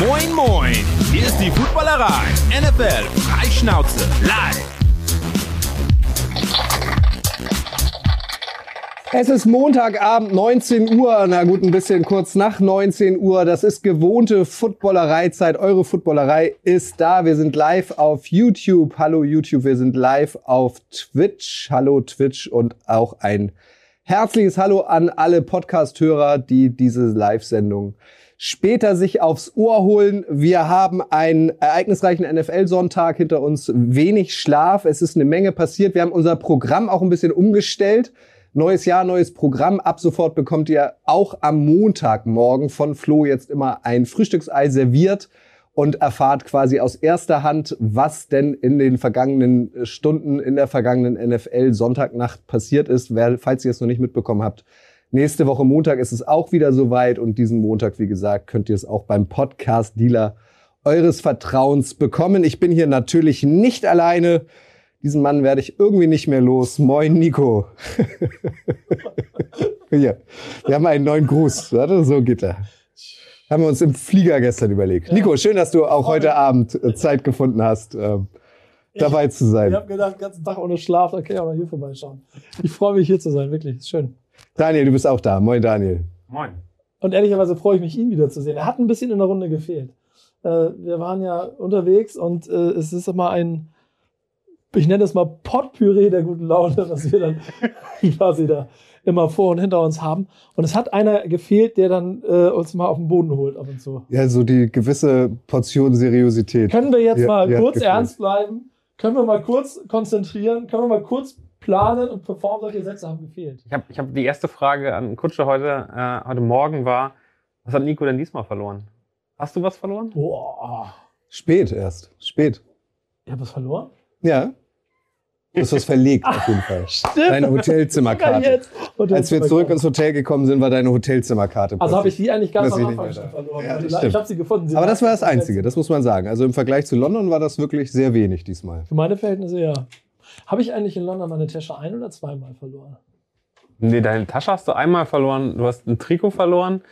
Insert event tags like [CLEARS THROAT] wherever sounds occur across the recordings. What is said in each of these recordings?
Moin, moin! Hier ist die Footballerei. NFL Freischnauze live. Es ist Montagabend, 19 Uhr. Na gut, ein bisschen kurz nach 19 Uhr. Das ist gewohnte Footballereizeit. Eure Footballerei ist da. Wir sind live auf YouTube. Hallo YouTube. Wir sind live auf Twitch. Hallo Twitch und auch ein herzliches Hallo an alle Podcast-Hörer, die diese Live-Sendung später sich aufs Ohr holen. Wir haben einen ereignisreichen NFL-Sonntag hinter uns, wenig Schlaf. Es ist eine Menge passiert. Wir haben unser Programm auch ein bisschen umgestellt. Neues Jahr, neues Programm. Ab sofort bekommt ihr auch am Montagmorgen von Flo jetzt immer ein Frühstücksei serviert und erfahrt quasi aus erster Hand, was denn in den vergangenen Stunden in der vergangenen NFL Sonntagnacht passiert ist. Falls ihr es noch nicht mitbekommen habt, nächste Woche Montag ist es auch wieder soweit und diesen Montag, wie gesagt, könnt ihr es auch beim Podcast Dealer eures Vertrauens bekommen. Ich bin hier natürlich nicht alleine. Diesen Mann werde ich irgendwie nicht mehr los. Moin, Nico. [LAUGHS] Hier, wir haben einen neuen Gruß. Warte, so geht er. Haben wir uns im Flieger gestern überlegt. Ja. Nico, schön, dass du auch heute Abend äh, Zeit gefunden hast, ähm, dabei zu sein. Ich habe gedacht, den ganzen Tag ohne Schlaf, da kann ich auch mal hier vorbeischauen. Ich freue mich, hier zu sein, wirklich. Ist schön. Daniel, du bist auch da. Moin, Daniel. Moin. Und ehrlicherweise freue ich mich, ihn wiederzusehen. Er hat ein bisschen in der Runde gefehlt. Äh, wir waren ja unterwegs und äh, es ist immer ein, ich nenne es mal Potpüree der guten Laune, was wir dann [LAUGHS] quasi da immer vor und hinter uns haben. Und es hat einer gefehlt, der dann äh, uns mal auf den Boden holt ab und zu. Ja, so die gewisse Portion Seriosität. Können wir jetzt die, mal die kurz ernst bleiben? Können wir mal kurz konzentrieren? Können wir mal kurz planen und performen? Solche Sätze haben gefehlt. Ich habe ich hab die erste Frage an Kutsche heute, äh, heute Morgen war, was hat Nico denn diesmal verloren? Hast du was verloren? Boah. Spät erst. Spät. Ich habe was verloren? Ja. Du hast was verlegt, auf jeden Fall. [LAUGHS] Stimmt. Deine Hotelzimmerkarte. Als wir zurück ins Hotel gekommen sind, war deine Hotelzimmerkarte. Also habe ich die eigentlich ganz am Anfang verloren. Ja, ich habe sie gefunden. Sie Aber das war das Einzige, das muss man sagen. Also im Vergleich zu London war das wirklich sehr wenig diesmal. Für meine Verhältnisse ja. Habe ich eigentlich in London meine Tasche ein- oder zweimal verloren? Nee, deine Tasche hast du einmal verloren, du hast ein Trikot verloren.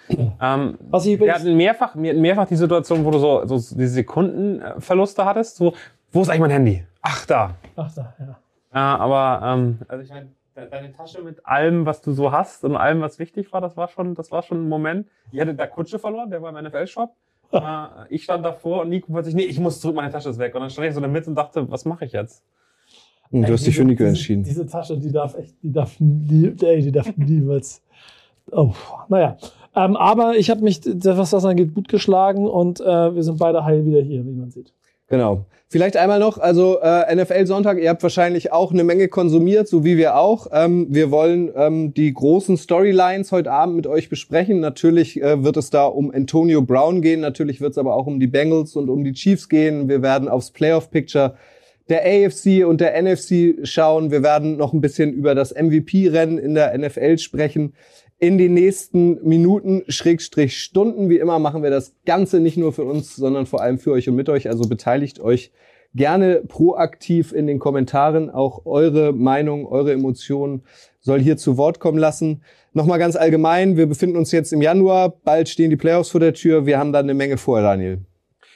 Ähm, Was ich wir hatten mehrfach, wir hatten mehrfach die Situation, wo du so, so diese Sekundenverluste hattest. So, wo ist eigentlich mein Handy? Ach, da. Ach da, ja. Ja, aber ähm, also ich meine, deine Tasche mit allem, was du so hast und allem, was wichtig war, das war schon, das war schon ein Moment. Ich hatte da Kutsche verloren, der war im NFL-Shop. [LAUGHS] äh, ich stand davor und Nico plötzlich, nee, ich muss zurück, meine Tasche ist weg. Und dann stand ich so in der Mitte und dachte, was mache ich jetzt? Und du hast dich für Nico entschieden. Diese, diese Tasche, die darf echt, die darf, die, ey, die darf niemals. Oh, naja. Ähm, aber ich habe mich, was das angeht, gut geschlagen und äh, wir sind beide heil wieder hier, wie man sieht. Genau. Vielleicht einmal noch, also äh, NFL Sonntag, ihr habt wahrscheinlich auch eine Menge konsumiert, so wie wir auch. Ähm, wir wollen ähm, die großen Storylines heute Abend mit euch besprechen. Natürlich äh, wird es da um Antonio Brown gehen, natürlich wird es aber auch um die Bengals und um die Chiefs gehen. Wir werden aufs Playoff Picture der AFC und der NFC schauen. Wir werden noch ein bisschen über das MVP-Rennen in der NFL sprechen. In den nächsten Minuten, Schrägstrich Stunden, wie immer, machen wir das Ganze nicht nur für uns, sondern vor allem für euch und mit euch. Also beteiligt euch gerne proaktiv in den Kommentaren. Auch eure Meinung, eure Emotionen soll hier zu Wort kommen lassen. Nochmal ganz allgemein, wir befinden uns jetzt im Januar, bald stehen die Playoffs vor der Tür. Wir haben da eine Menge vor, Daniel.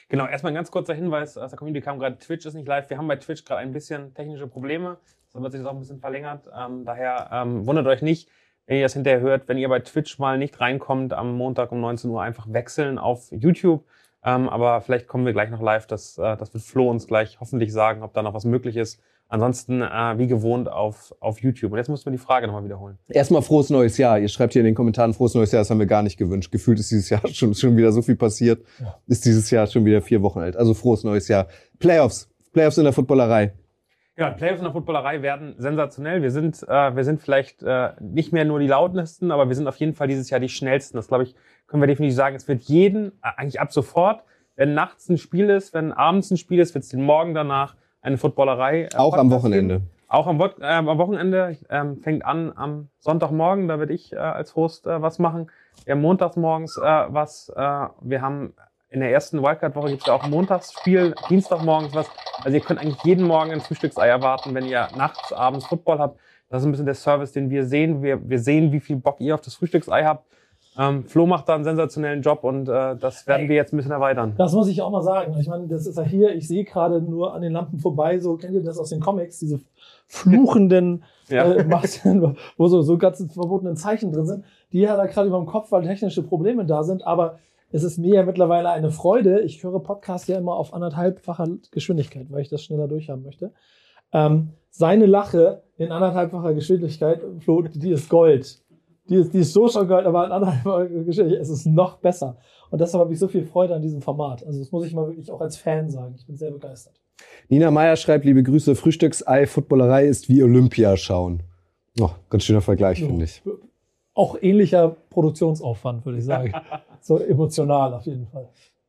Genau, erstmal ein ganz kurzer Hinweis aus der Community kam gerade, Twitch ist nicht live. Wir haben bei Twitch gerade ein bisschen technische Probleme. Das wird sich jetzt auch ein bisschen verlängert. Ähm, daher ähm, wundert euch nicht, wenn ihr das hinterher hört, wenn ihr bei Twitch mal nicht reinkommt am Montag um 19 Uhr, einfach wechseln auf YouTube. Ähm, aber vielleicht kommen wir gleich noch live. Das, äh, das wird Flo uns gleich hoffentlich sagen, ob da noch was möglich ist. Ansonsten, äh, wie gewohnt, auf, auf YouTube. Und jetzt müssen wir die Frage nochmal wiederholen. Erstmal frohes neues Jahr. Ihr schreibt hier in den Kommentaren frohes neues Jahr. Das haben wir gar nicht gewünscht. Gefühlt ist dieses Jahr [LAUGHS] schon, schon wieder so viel passiert. Ja. Ist dieses Jahr schon wieder vier Wochen alt. Also frohes neues Jahr. Playoffs. Playoffs in der Footballerei. Ja, Playoffs in der Footballerei werden sensationell. Wir sind, äh, wir sind vielleicht äh, nicht mehr nur die lautesten, aber wir sind auf jeden Fall dieses Jahr die schnellsten. Das glaube ich, können wir definitiv sagen. Es wird jeden, äh, eigentlich ab sofort, wenn nachts ein Spiel ist, wenn abends ein Spiel ist, wird es den Morgen danach eine Footballerei. Äh, Auch am Wochenende. Geben. Auch am, äh, am Wochenende ähm, fängt an am Sonntagmorgen, da werde ich äh, als Host äh, was machen. Wir haben montags morgens äh, was. Äh, wir haben in der ersten Wildcard-Woche gibt es ja auch Montagsspiel, Dienstagmorgens was. Also ihr könnt eigentlich jeden Morgen ein Frühstücksei erwarten, wenn ihr nachts, abends Football habt. Das ist ein bisschen der Service, den wir sehen. Wir, wir sehen, wie viel Bock ihr auf das Frühstücksei habt. Ähm, Flo macht da einen sensationellen Job und äh, das werden wir jetzt ein bisschen erweitern. Das muss ich auch mal sagen. Ich meine, das ist ja hier, ich sehe gerade nur an den Lampen vorbei, so kennt ihr das aus den Comics, diese fluchenden, [LAUGHS] Ja. äh, Masken, wo so, so ganze verbotenen Zeichen drin sind. Die hat er gerade über dem Kopf, weil technische Probleme da sind, aber es ist mir ja mittlerweile eine Freude. Ich höre Podcasts ja immer auf anderthalbfacher Geschwindigkeit, weil ich das schneller durchhaben möchte. Ähm, seine Lache in anderthalbfacher Geschwindigkeit, Flo, die ist Gold. Die ist, die ist so schon Gold, aber in [LAUGHS] Geschwindigkeit ist es noch besser. Und deshalb habe ich so viel Freude an diesem Format. Also das muss ich mal wirklich auch als Fan sagen. Ich bin sehr begeistert. Nina Meyer schreibt, liebe Grüße, Frühstücksei, Footballerei ist wie Olympia schauen. Oh, ganz schöner Vergleich, finde ich. Auch ähnlicher Produktionsaufwand, würde ich sagen. [LAUGHS] so emotional auf jeden Fall.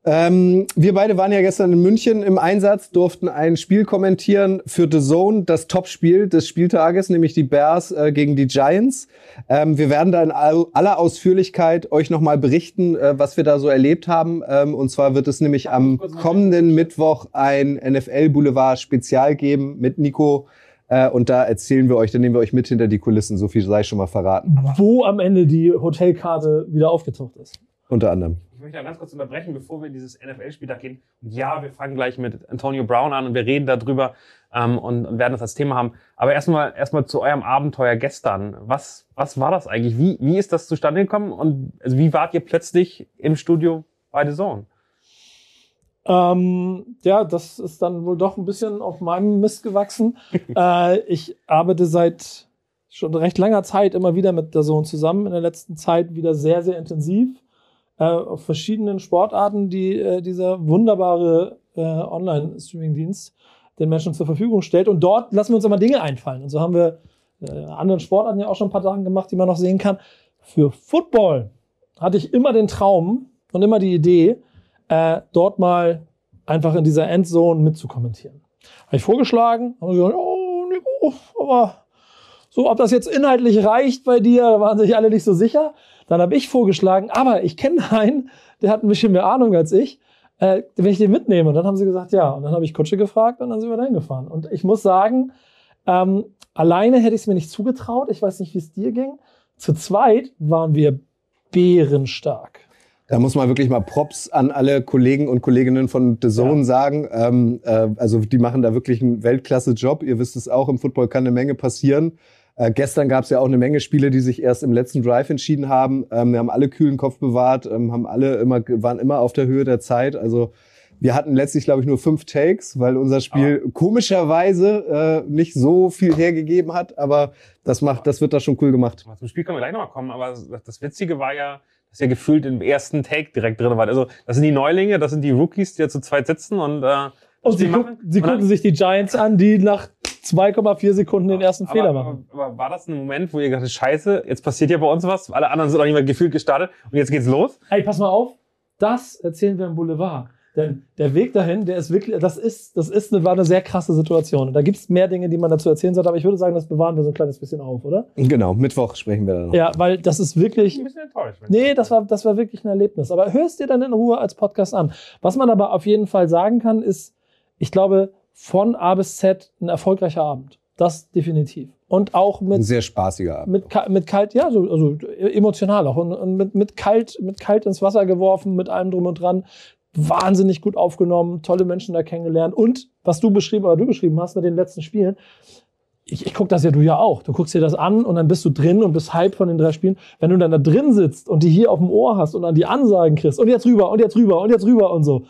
Ähm, wir beide waren ja gestern in München im Einsatz, durften ein Spiel kommentieren für The Zone, das Topspiel des Spieltages, nämlich die Bears äh, gegen die Giants. Ähm, wir werden da in all, aller Ausführlichkeit euch nochmal berichten, äh, was wir da so erlebt haben. Ähm, und zwar wird es nämlich am kommenden Mittwoch ein NFL Boulevard Spezial geben mit Nico. Äh, und da erzählen wir euch, dann nehmen wir euch mit hinter die Kulissen. So viel sei schon mal verraten. Wo am Ende die Hotelkarte wieder aufgetaucht ist. Unter anderem. Ich möchte da ganz kurz unterbrechen, bevor wir in dieses NFL-Spieltag gehen. Und ja, wir fangen gleich mit Antonio Brown an und wir reden darüber ähm, und, und werden das als Thema haben. Aber erstmal erstmal zu eurem Abenteuer gestern. Was, was war das eigentlich? Wie, wie ist das zustande gekommen? Und also wie wart ihr plötzlich im Studio bei The Zone? Ähm, ja, das ist dann wohl doch ein bisschen auf meinem Mist gewachsen. [LAUGHS] äh, ich arbeite seit schon recht langer Zeit immer wieder mit der Sohn zusammen, in der letzten Zeit wieder sehr, sehr intensiv äh, auf verschiedenen Sportarten, die äh, dieser wunderbare äh, Online-Streaming-Dienst den Menschen zur Verfügung stellt. Und dort lassen wir uns immer Dinge einfallen. Und so haben wir äh, anderen Sportarten ja auch schon ein paar Sachen gemacht, die man noch sehen kann. Für Football hatte ich immer den Traum und immer die Idee, äh, dort mal einfach in dieser Endzone mitzukommentieren. Habe ich vorgeschlagen, haben sie gesagt, oh, Nico, aber so, ob das jetzt inhaltlich reicht bei dir, da waren sich alle nicht so sicher. Dann habe ich vorgeschlagen, aber ich kenne einen, der hat ein bisschen mehr Ahnung als ich, äh, wenn ich den mitnehme. Und dann haben sie gesagt, ja. Und dann habe ich Kutsche gefragt und dann sind wir dahin gefahren. Und ich muss sagen, ähm, alleine hätte ich es mir nicht zugetraut. Ich weiß nicht, wie es dir ging. Zu zweit waren wir bärenstark. Da muss man wirklich mal Props an alle Kollegen und Kolleginnen von The Zone Ja. sagen. Ähm, äh, also die machen da wirklich einen Weltklasse-Job. Ihr wisst es auch, im Football kann eine Menge passieren. Äh, gestern gab es ja auch eine Menge Spiele, die sich erst im letzten Drive entschieden haben. Ähm, wir haben alle kühlen Kopf bewahrt, ähm, haben alle immer waren immer auf der Höhe der Zeit. Also wir hatten letztlich, glaube ich, nur fünf Takes, weil unser Spiel komischerweise äh, nicht so viel hergegeben hat. Aber das macht, das wird da schon cool gemacht. Zum Spiel können wir gleich nochmal kommen, aber das, Witzige war ja, dass ihr gefühlt im ersten Take direkt drin wart. Also das sind die Neulinge, das sind die Rookies, die da zu zweit sitzen und äh, Und sie, machen. gucken, sie Und dann- gucken sich die Giants an, die nach 2,4 Sekunden den ersten aber, Fehler machen. Aber, aber war das ein Moment, wo ihr gedacht habt, scheiße, jetzt passiert ja bei uns was, alle anderen sind auch nicht mehr gefühlt gestartet und jetzt geht's los? Ey, pass mal auf, das erzählen wir im Boulevard. Denn der Weg dahin, der ist wirklich, das ist, das ist eine, war eine sehr krasse Situation. Und da gibt's mehr Dinge, die man dazu erzählen sollte, aber ich würde sagen, das bewahren wir so ein kleines bisschen auf, oder? Genau, Mittwoch sprechen wir dann noch. Ja, weil das ist wirklich, Ein bisschen enttäuscht. Nee, das war, das war wirklich ein Erlebnis. Aber hörst dir dann in Ruhe als Podcast an. Was man aber auf jeden Fall sagen kann, ist, ich glaube, von A bis Z ein erfolgreicher Abend. Das definitiv. Und auch Ein mit, sehr spaßiger Abend. mit, mit kalt, ja, so, also emotional auch. Und, und mit, mit kalt, mit kalt ins Wasser geworfen, mit allem drum und dran. Wahnsinnig gut aufgenommen, tolle Menschen da kennengelernt. Und was du beschrieben oder du beschrieben hast mit den letzten Spielen, ich, ich gucke das ja du ja auch. Du guckst dir das an und dann bist du drin und bist hype von den drei Spielen. Wenn du dann da drin sitzt und die hier auf dem Ohr hast und dann die Ansagen kriegst und jetzt rüber und jetzt rüber und jetzt rüber und so,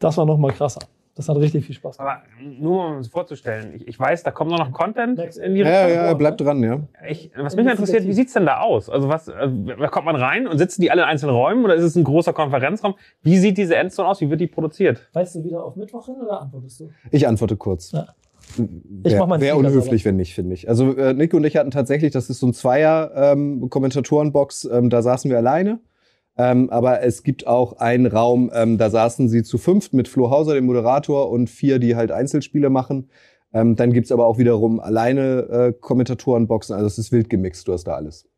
das war noch mal krasser. Das hat richtig viel Spaß gemacht. Aber nur um es vorzustellen, ich, ich weiß, da kommt noch noch Content Next. in die Ja, Richtung. ja, bleibt dran, ja. Ich, was mich mal interessiert, wie sieht's denn da aus? Also was, äh, da kommt man rein und sitzen die alle in einzelnen Räumen oder ist es ein großer Konferenzraum? Wie sieht diese Endzone aus? Wie wird die produziert? Weißt du wieder auf Mittwoch hin oder antwortest du? Ich antworte kurz. Ja. Wäre mach meinen wär Flieger unhöflich, wenn nicht, finde ich. Also äh, Nico und ich hatten tatsächlich, das ist so ein Zweier-Kommentatorenbox, ähm, da saßen wir alleine. Ähm, aber es gibt auch einen Raum, ähm, da saßen sie zu fünft mit Flo Hauser, dem Moderator, und vier, die halt Einzelspiele machen. Ähm, dann gibt's aber auch wiederum alleine äh, Kommentatorenboxen. Also es ist wild gemixt, du hast da alles.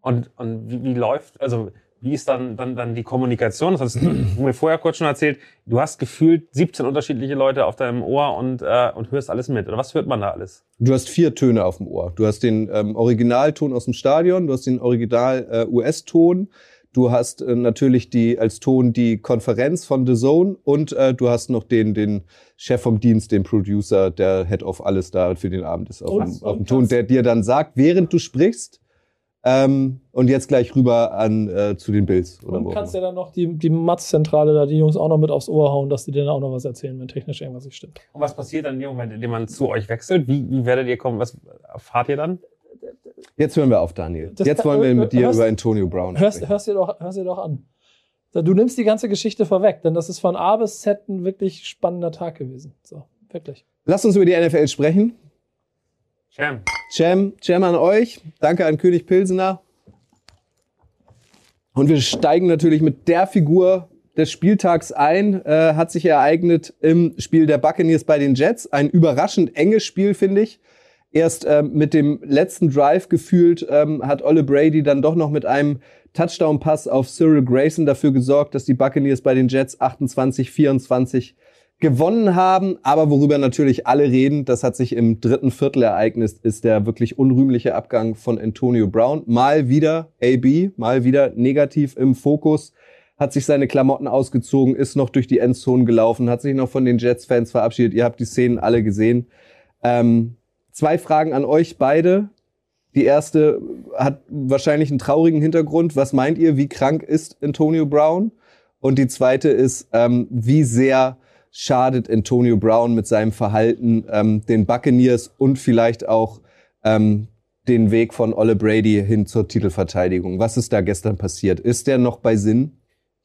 Und, und wie, wie läuft, also wie ist dann, dann, dann die Kommunikation? Das hast du [CLEARS THROAT] mir vorher kurz schon erzählt. Du hast gefühlt 17 unterschiedliche Leute auf deinem Ohr und, äh, und hörst alles mit. Oder was hört man da alles? Du hast vier Töne auf dem Ohr. Du hast den ähm, Originalton aus dem Stadion, du hast den Original äh, US-Ton, du hast äh, natürlich die als Ton die Konferenz von The Zone und äh, du hast noch den den Chef vom Dienst, den Producer, der Head of alles da für den Abend ist auf, Und- dem, auf dem Ton, der dir dann sagt, während du sprichst. Ähm, und jetzt gleich rüber an äh, zu den Bills oder Und kannst ja dann noch die, die Matz-Zentrale da, die Jungs auch noch mit aufs Ohr hauen, dass die denen auch noch was erzählen, wenn technisch irgendwas nicht stimmt. Und was passiert dann in dem Moment, in dem man zu euch wechselt? Wie, wie werdet ihr kommen? Was erfahrt ihr dann? Jetzt hören wir auf, Daniel. Das jetzt wollen wir mit dir hörst- über Antonio Brown Hörst, sprechen. hörst, dir doch, hörst dir doch an. Du nimmst die ganze Geschichte vorweg, denn das ist von A bis Z ein wirklich spannender Tag gewesen. So, wirklich. Lass uns über die NFL sprechen. Cem, Jam, Jam an euch. Danke an König Pilsener. Und wir steigen natürlich mit der Figur des Spieltags ein. Äh, hat sich ereignet im Spiel der Buccaneers bei den Jets. Ein überraschend enges Spiel, finde ich. Erst ähm, mit dem letzten Drive gefühlt ähm, hat Olle Brady dann doch noch mit einem Touchdown-Pass auf Cyril Grayson dafür gesorgt, dass die Buccaneers bei den Jets 28-24 gewonnen haben. Aber worüber natürlich alle reden, das hat sich im dritten Viertel ereignet, ist der wirklich unrühmliche Abgang von Antonio Brown. Mal wieder AB, mal wieder negativ im Fokus, hat sich seine Klamotten ausgezogen, ist noch durch die Endzone gelaufen, hat sich noch von den Jets-Fans verabschiedet. Ihr habt die Szenen alle gesehen. Ähm, zwei Fragen an euch beide. Die erste hat wahrscheinlich einen traurigen Hintergrund. Was meint ihr, wie krank ist Antonio Brown? Und die zweite ist, ähm, wie sehr schadet Antonio Brown mit seinem Verhalten ähm, den Buccaneers und vielleicht auch ähm, den Weg von Olle Brady hin zur Titelverteidigung? Was ist da gestern passiert? Ist der noch bei Sinn?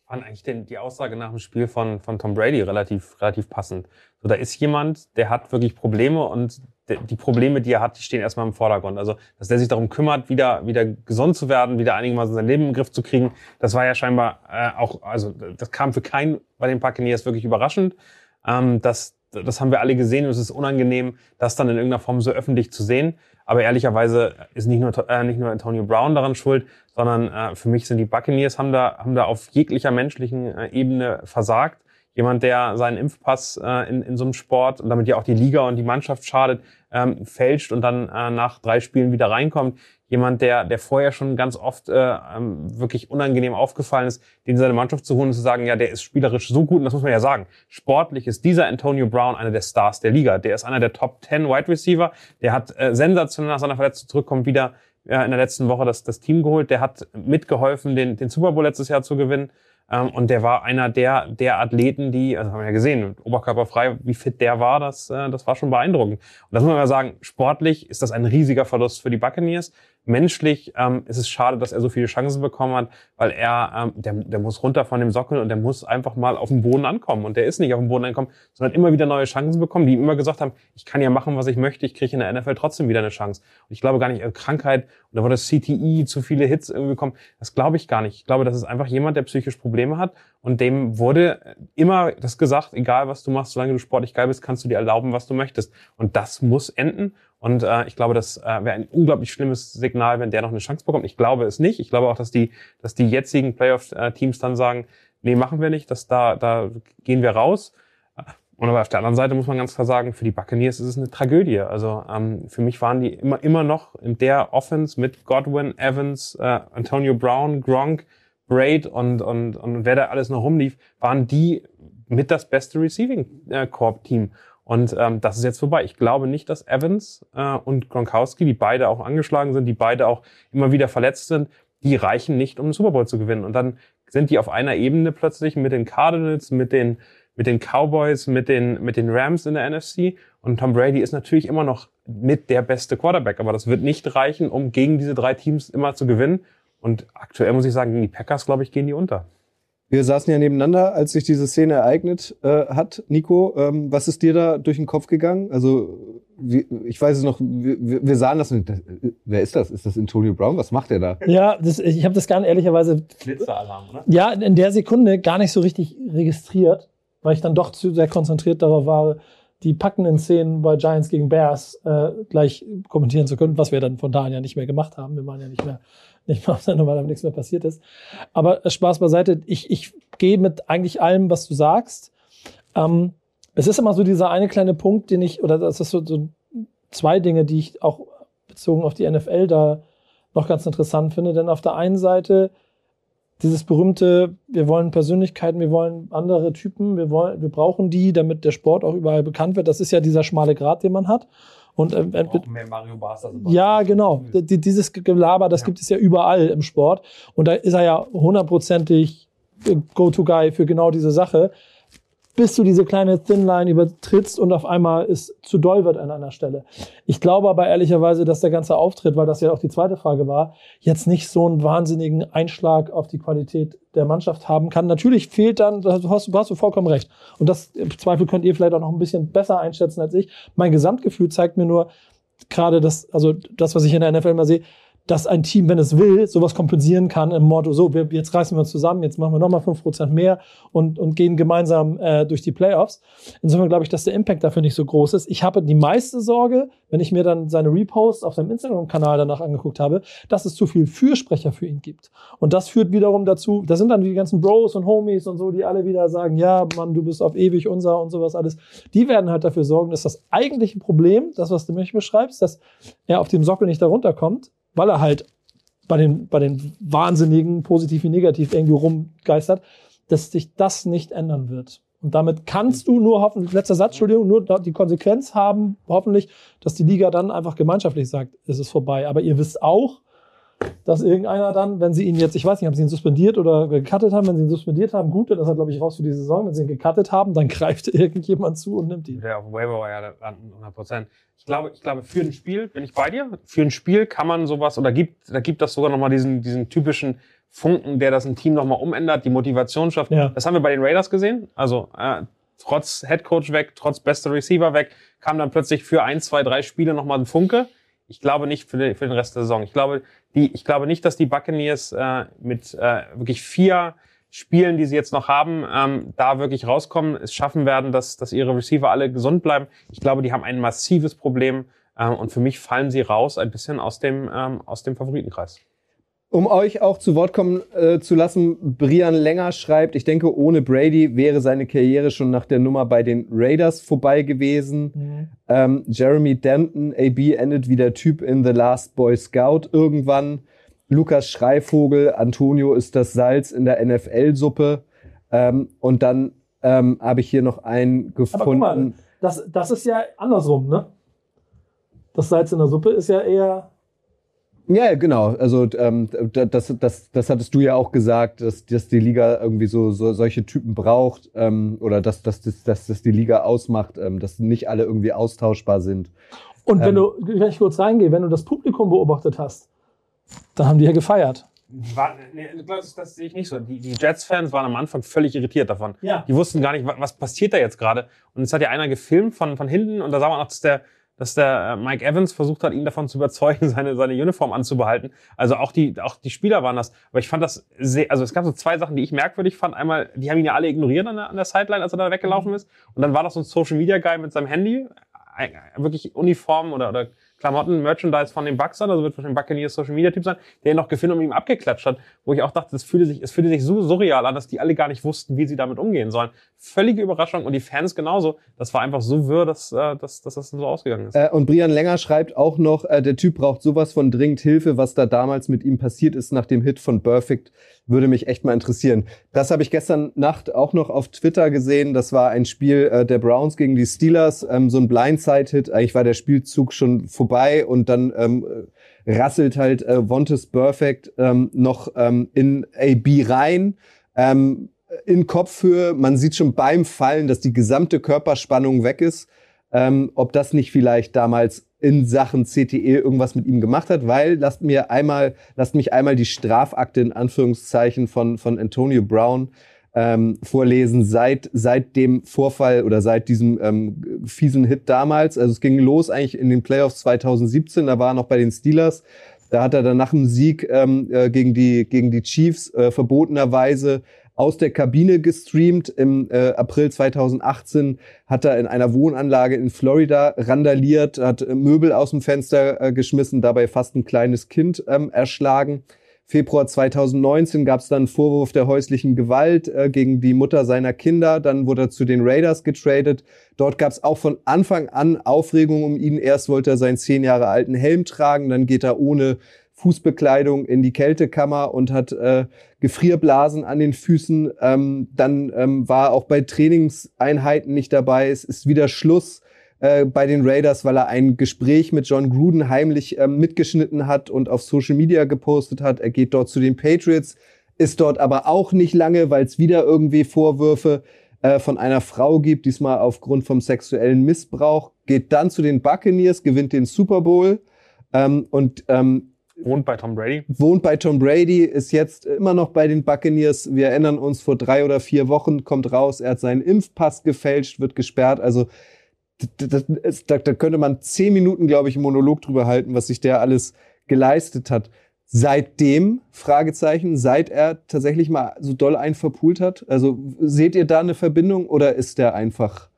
Fand eigentlich den, die Aussage nach dem Spiel von, von Tom Brady relativ, relativ passend. So, da ist jemand, der hat wirklich Probleme und de, die Probleme, die er hat, die stehen erstmal im Vordergrund. Also, dass der sich darum kümmert, wieder, wieder gesund zu werden, wieder einigermaßen sein Leben im Griff zu kriegen, das war ja scheinbar äh, auch, also das kam für keinen bei den Buccaneers wirklich überraschend. Ähm, das, das haben wir alle gesehen und es ist unangenehm, das dann in irgendeiner Form so öffentlich zu sehen. Aber ehrlicherweise ist nicht nur, äh, nicht nur Antonio Brown daran schuld, sondern äh, für mich sind die Buccaneers, haben da, haben da auf jeglicher menschlichen äh, Ebene versagt. Jemand, der seinen Impfpass äh, in, in so einem Sport und damit ja auch die Liga und die Mannschaft schadet, ähm, fälscht und dann äh, nach drei Spielen wieder reinkommt. Jemand, der, der vorher schon ganz oft äh, ähm, wirklich unangenehm aufgefallen ist, den seine Mannschaft zu holen und zu sagen, ja, der ist spielerisch so gut, und das muss man ja sagen. Sportlich ist dieser Antonio Brown einer der Stars der Liga. Der ist einer der Top 10 Wide Receiver. Der hat äh, sensationell nach seiner Verletzung zurückkommt wieder äh, in der letzten Woche das, das Team geholt. Der hat mitgeholfen, den, den Super Bowl letztes Jahr zu gewinnen. Ähm, und der war einer der, der Athleten, die, also haben wir ja gesehen, oberkörperfrei, wie fit der war, das, äh, das war schon beeindruckend. Und das muss man mal sagen, sportlich ist das ein riesiger Verlust für die Buccaneers. Menschlich ähm, ist es schade, dass er so viele Chancen bekommen hat, weil er, ähm, der, der muss runter von dem Sockel und der muss einfach mal auf den Boden ankommen. Und der ist nicht auf den Boden angekommen, sondern immer wieder neue Chancen bekommen, die ihm immer gesagt haben, ich kann ja machen, was ich möchte, ich kriege in der NFL trotzdem wieder eine Chance. Und ich glaube gar nicht, äh, Krankheit oder wurde das CTI, zu viele Hits irgendwie bekommen, das glaube ich gar nicht. Ich glaube, das ist einfach jemand, der psychisch Probleme hat und dem wurde immer das gesagt, egal was du machst, solange du sportlich geil bist, kannst du dir erlauben, was du möchtest. Und das muss enden. Und äh, ich glaube, das äh, wäre ein unglaublich schlimmes Signal, wenn der noch eine Chance bekommt. Ich glaube es nicht. Ich glaube auch, dass die, dass die jetzigen Playoff-Teams dann sagen, nee, machen wir nicht, dass da, da gehen wir raus. Und aber auf der anderen Seite muss man ganz klar sagen, für die Buccaneers ist es eine Tragödie. Also ähm, für mich waren die immer, immer noch in der Offense mit Godwin, Evans, äh, Antonio Brown, Gronk, Braid und, und, und wer da alles noch rumlief, waren die mit das beste Receiving-Corp-Team. Und ähm, das ist jetzt vorbei. Ich glaube nicht, dass Evans äh, und Gronkowski, die beide auch angeschlagen sind, die beide auch immer wieder verletzt sind, die reichen nicht, um den Super Bowl zu gewinnen. Und dann sind die auf einer Ebene plötzlich mit den Cardinals, mit den, mit den Cowboys, mit den, mit den Rams in der NFC. Und Tom Brady ist natürlich immer noch mit der beste Quarterback. Aber das wird nicht reichen, um gegen diese drei Teams immer zu gewinnen. Und aktuell muss ich sagen, gegen die Packers, glaube ich, gehen die unter. Wir saßen ja nebeneinander, als sich diese Szene ereignet äh, hat. Nico, ähm, was ist dir da durch den Kopf gegangen? Also, wie, ich weiß es noch, wir, wir sahen das und das, wer ist das? Ist das Antonio Brown? Was macht der da? Ja, das, ich habe das gar nicht ehrlicherweise, Glitzeralarm, oder? ja, in der Sekunde gar nicht so richtig registriert, weil ich dann doch zu sehr konzentriert darauf war, die packenden Szenen bei Giants gegen Bears äh, gleich kommentieren zu können, was wir dann von da an ja nicht mehr gemacht haben. Wir waren ja nicht mehr nicht mehr auf Sendung, weil nichts mehr passiert ist. Aber äh, Spaß beiseite, ich, ich gehe mit eigentlich allem, was du sagst. Ähm, es ist immer so dieser eine kleine Punkt, den ich, oder das ist so, so zwei Dinge, die ich auch bezogen auf die NFL da noch ganz interessant finde. Denn auf der einen Seite dieses berühmte, wir wollen Persönlichkeiten, wir wollen andere Typen, wir wollen, wir brauchen die, damit der Sport auch überall bekannt wird. Das ist ja dieser schmale Grat, den man hat. Und äh, mehr Mario Barca. Ja, genau. Dieses Gelaber, das ja. gibt es ja überall im Sport. Und da ist er ja hundertprozentig Go-to-Guy für genau diese Sache bis du diese kleine Thin Line übertrittst und auf einmal es zu doll wird an einer Stelle. Ich glaube aber ehrlicherweise, dass der ganze Auftritt, weil das ja auch die zweite Frage war, jetzt nicht so einen wahnsinnigen Einschlag auf die Qualität der Mannschaft haben kann. Natürlich fehlt dann, du hast, hast du vollkommen recht. Und das im Zweifel könnt ihr vielleicht auch noch ein bisschen besser einschätzen als ich. Mein Gesamtgefühl zeigt mir nur gerade das, also das, was ich in der NFL immer sehe, dass ein Team, wenn es will, sowas kompensieren kann im Motto, so, wir, jetzt reißen wir uns zusammen, jetzt machen wir nochmal fünf Prozent mehr und, und gehen gemeinsam äh, durch die Playoffs. Insofern glaube ich, dass der Impact dafür nicht so groß ist. Ich habe die meiste Sorge, wenn ich mir dann seine Reposts auf seinem Instagram-Kanal danach angeguckt habe, dass es zu viel Fürsprecher für ihn gibt. Und das führt wiederum dazu, da sind dann die ganzen Bros und Homies und so, die alle wieder sagen, ja, Mann, du bist auf ewig unser und sowas alles. Die werden halt dafür sorgen, dass das eigentliche Problem, das, was du mich beschreibst, dass er auf dem Sockel nicht darunter kommt, weil er halt bei den, bei den Wahnsinnigen, positiv wie negativ, irgendwie rumgeistert, dass sich das nicht ändern wird. Und damit kannst du nur hoffentlich, letzter Satz, Entschuldigung, nur die Konsequenz haben, hoffentlich, dass die Liga dann einfach gemeinschaftlich sagt, es ist vorbei. Aber ihr wisst auch, dass irgendeiner dann, wenn sie ihn jetzt, ich weiß nicht, haben sie ihn suspendiert oder gecuttet haben, wenn sie ihn suspendiert haben, gut, dann ist er, glaube ich, raus für die Saison. Wenn sie ihn gecuttet haben, dann [LAUGHS] greift irgendjemand zu und nimmt ihn. Der auf Waiver war ja 100 Prozent. Ich glaube, ich glaube, für ein Spiel, bin ich bei dir, für ein Spiel kann man sowas, oder gibt, da gibt das sogar nochmal diesen, diesen typischen Funken, der das ein Team nochmal umändert, die Motivation schafft. Ja. Das haben wir bei den Raiders gesehen. Also, äh, trotz Headcoach weg, trotz bester Receiver weg, kam dann plötzlich für ein, zwei, drei Spiele nochmal ein Funke. Ich glaube nicht für den, Rest der Saison. Ich glaube, die, ich glaube nicht, dass die Buccaneers äh, mit äh, wirklich vier Spielen, die sie jetzt noch haben, ähm, da wirklich rauskommen, es schaffen werden, dass, dass ihre Receiver alle gesund bleiben. Ich glaube, die haben ein massives Problem ähm, und für mich fallen sie raus ein bisschen aus dem, ähm, aus dem Favoritenkreis. Um euch auch zu Wort kommen äh, zu lassen, Brian Länger schreibt, ich denke, ohne Brady wäre seine Karriere schon nach der Nummer bei den Raiders vorbei gewesen. Mhm. Ähm, Jeremy Denton, AB endet wie der Typ in The Last Boy Scout irgendwann. Lukas Schreivogel, Antonio ist das Salz in der NFL-Suppe. Ähm, und dann ähm, habe ich hier noch einen gefunden. Aber guck mal, das, das ist ja andersrum, ne? Das Salz in der Suppe ist ja eher ja, genau. Also ähm, das, das, das hattest du ja auch gesagt, dass, dass die Liga irgendwie so, so solche Typen braucht ähm, oder dass, dass, dass, dass das die Liga ausmacht, ähm, dass nicht alle irgendwie austauschbar sind. Und wenn ähm, du, wenn ich kurz reingehe, wenn du das Publikum beobachtet hast, dann haben die ja gefeiert. War, nee, das, das sehe ich nicht so. Die, die Jets-Fans waren am Anfang völlig irritiert davon. Ja. Die wussten gar nicht, was, was passiert da jetzt gerade. Und es hat ja einer gefilmt von, von hinten und da sah man auch, dass der dass der äh, Mike Evans versucht hat, ihn davon zu überzeugen, [LAUGHS] seine, seine Uniform anzubehalten. Also auch die, auch die Spieler waren das. Aber ich fand das sehr, also es gab so zwei Sachen, die ich merkwürdig fand. Einmal, die haben ihn ja alle ignoriert an der, an der Sideline, als er da weggelaufen mhm. ist. Und dann war das so ein Social Media Guy mit seinem Handy, wirklich Uniform oder, oder Klamotten, Merchandise von den Bucks an, also wird wahrscheinlich Buccaneers Social Media Typ sein, der ihn noch gefilmt und ihm abgeklatscht hat, wo ich auch dachte, das fühlte sich, es fühlte sich so surreal an, dass die alle gar nicht wussten, wie sie damit umgehen sollen. Völlige Überraschung und die Fans genauso. Das war einfach so wirr, dass, äh, dass, dass das so ausgegangen ist. Äh, und Brian Länger schreibt auch noch, äh, der Typ braucht sowas von dringend Hilfe, was da damals mit ihm passiert ist nach dem Hit von Perfect würde mich echt mal interessieren. Das habe ich gestern Nacht auch noch auf Twitter gesehen. Das war ein Spiel äh, der Browns gegen die Steelers, ähm, so ein Blindside-Hit. Eigentlich war der Spielzug schon vorbei und dann ähm, rasselt halt äh, Vontes Perfect ähm, noch ähm, in AB rein. Ähm, in Kopfhöhe. Man sieht schon beim Fallen, dass die gesamte Körperspannung weg ist. Ähm, ob das nicht vielleicht damals in Sachen CTE irgendwas mit ihm gemacht hat, weil lasst mir einmal, lasst mich einmal die Strafakte in Anführungszeichen von, von Antonio Brown ähm, vorlesen seit, seit dem Vorfall oder seit diesem ähm, fiesen Hit damals. Also es ging los eigentlich in den Playoffs 2017, da war er noch bei den Steelers. Da hat er dann nach dem Sieg ähm, äh, gegen, die, gegen die Chiefs äh, verbotenerweise aus der Kabine gestreamt. Im äh, April 2018 hat er in einer Wohnanlage in Florida randaliert, hat äh, Möbel aus dem Fenster äh, geschmissen, dabei fast ein kleines Kind ähm, erschlagen. Februar 2019 gab es dann einen Vorwurf der häuslichen Gewalt äh, gegen die Mutter seiner Kinder. Dann wurde er zu den Raiders getradet. Dort gab es auch von Anfang an Aufregung um ihn. Erst wollte er seinen zehn Jahre alten Helm tragen, dann geht er ohne Fußbekleidung in die Kältekammer und hat äh, Gefrierblasen an den Füßen. Ähm, dann ähm, war auch bei Trainingseinheiten nicht dabei. Es ist wieder Schluss äh, bei den Raiders, weil er ein Gespräch mit John Gruden heimlich ähm, mitgeschnitten hat und auf Social Media gepostet hat. Er geht dort zu den Patriots, ist dort aber auch nicht lange, weil es wieder irgendwie Vorwürfe äh, von einer Frau gibt, diesmal aufgrund vom sexuellen Missbrauch. Geht dann zu den Buccaneers, gewinnt den Super Bowl. Ähm, und ähm, Wohnt bei Tom Brady. Wohnt bei Tom Brady, ist jetzt immer noch bei den Buccaneers. Wir erinnern uns, vor drei oder vier Wochen kommt raus, er hat seinen Impfpass gefälscht, wird gesperrt. Also das, das, da, da könnte man zehn Minuten, glaube ich, einen Monolog drüber halten, was sich der alles geleistet hat. Seitdem, Fragezeichen, seit er tatsächlich mal so doll einen verpult hat? Also seht ihr da eine Verbindung oder ist der einfach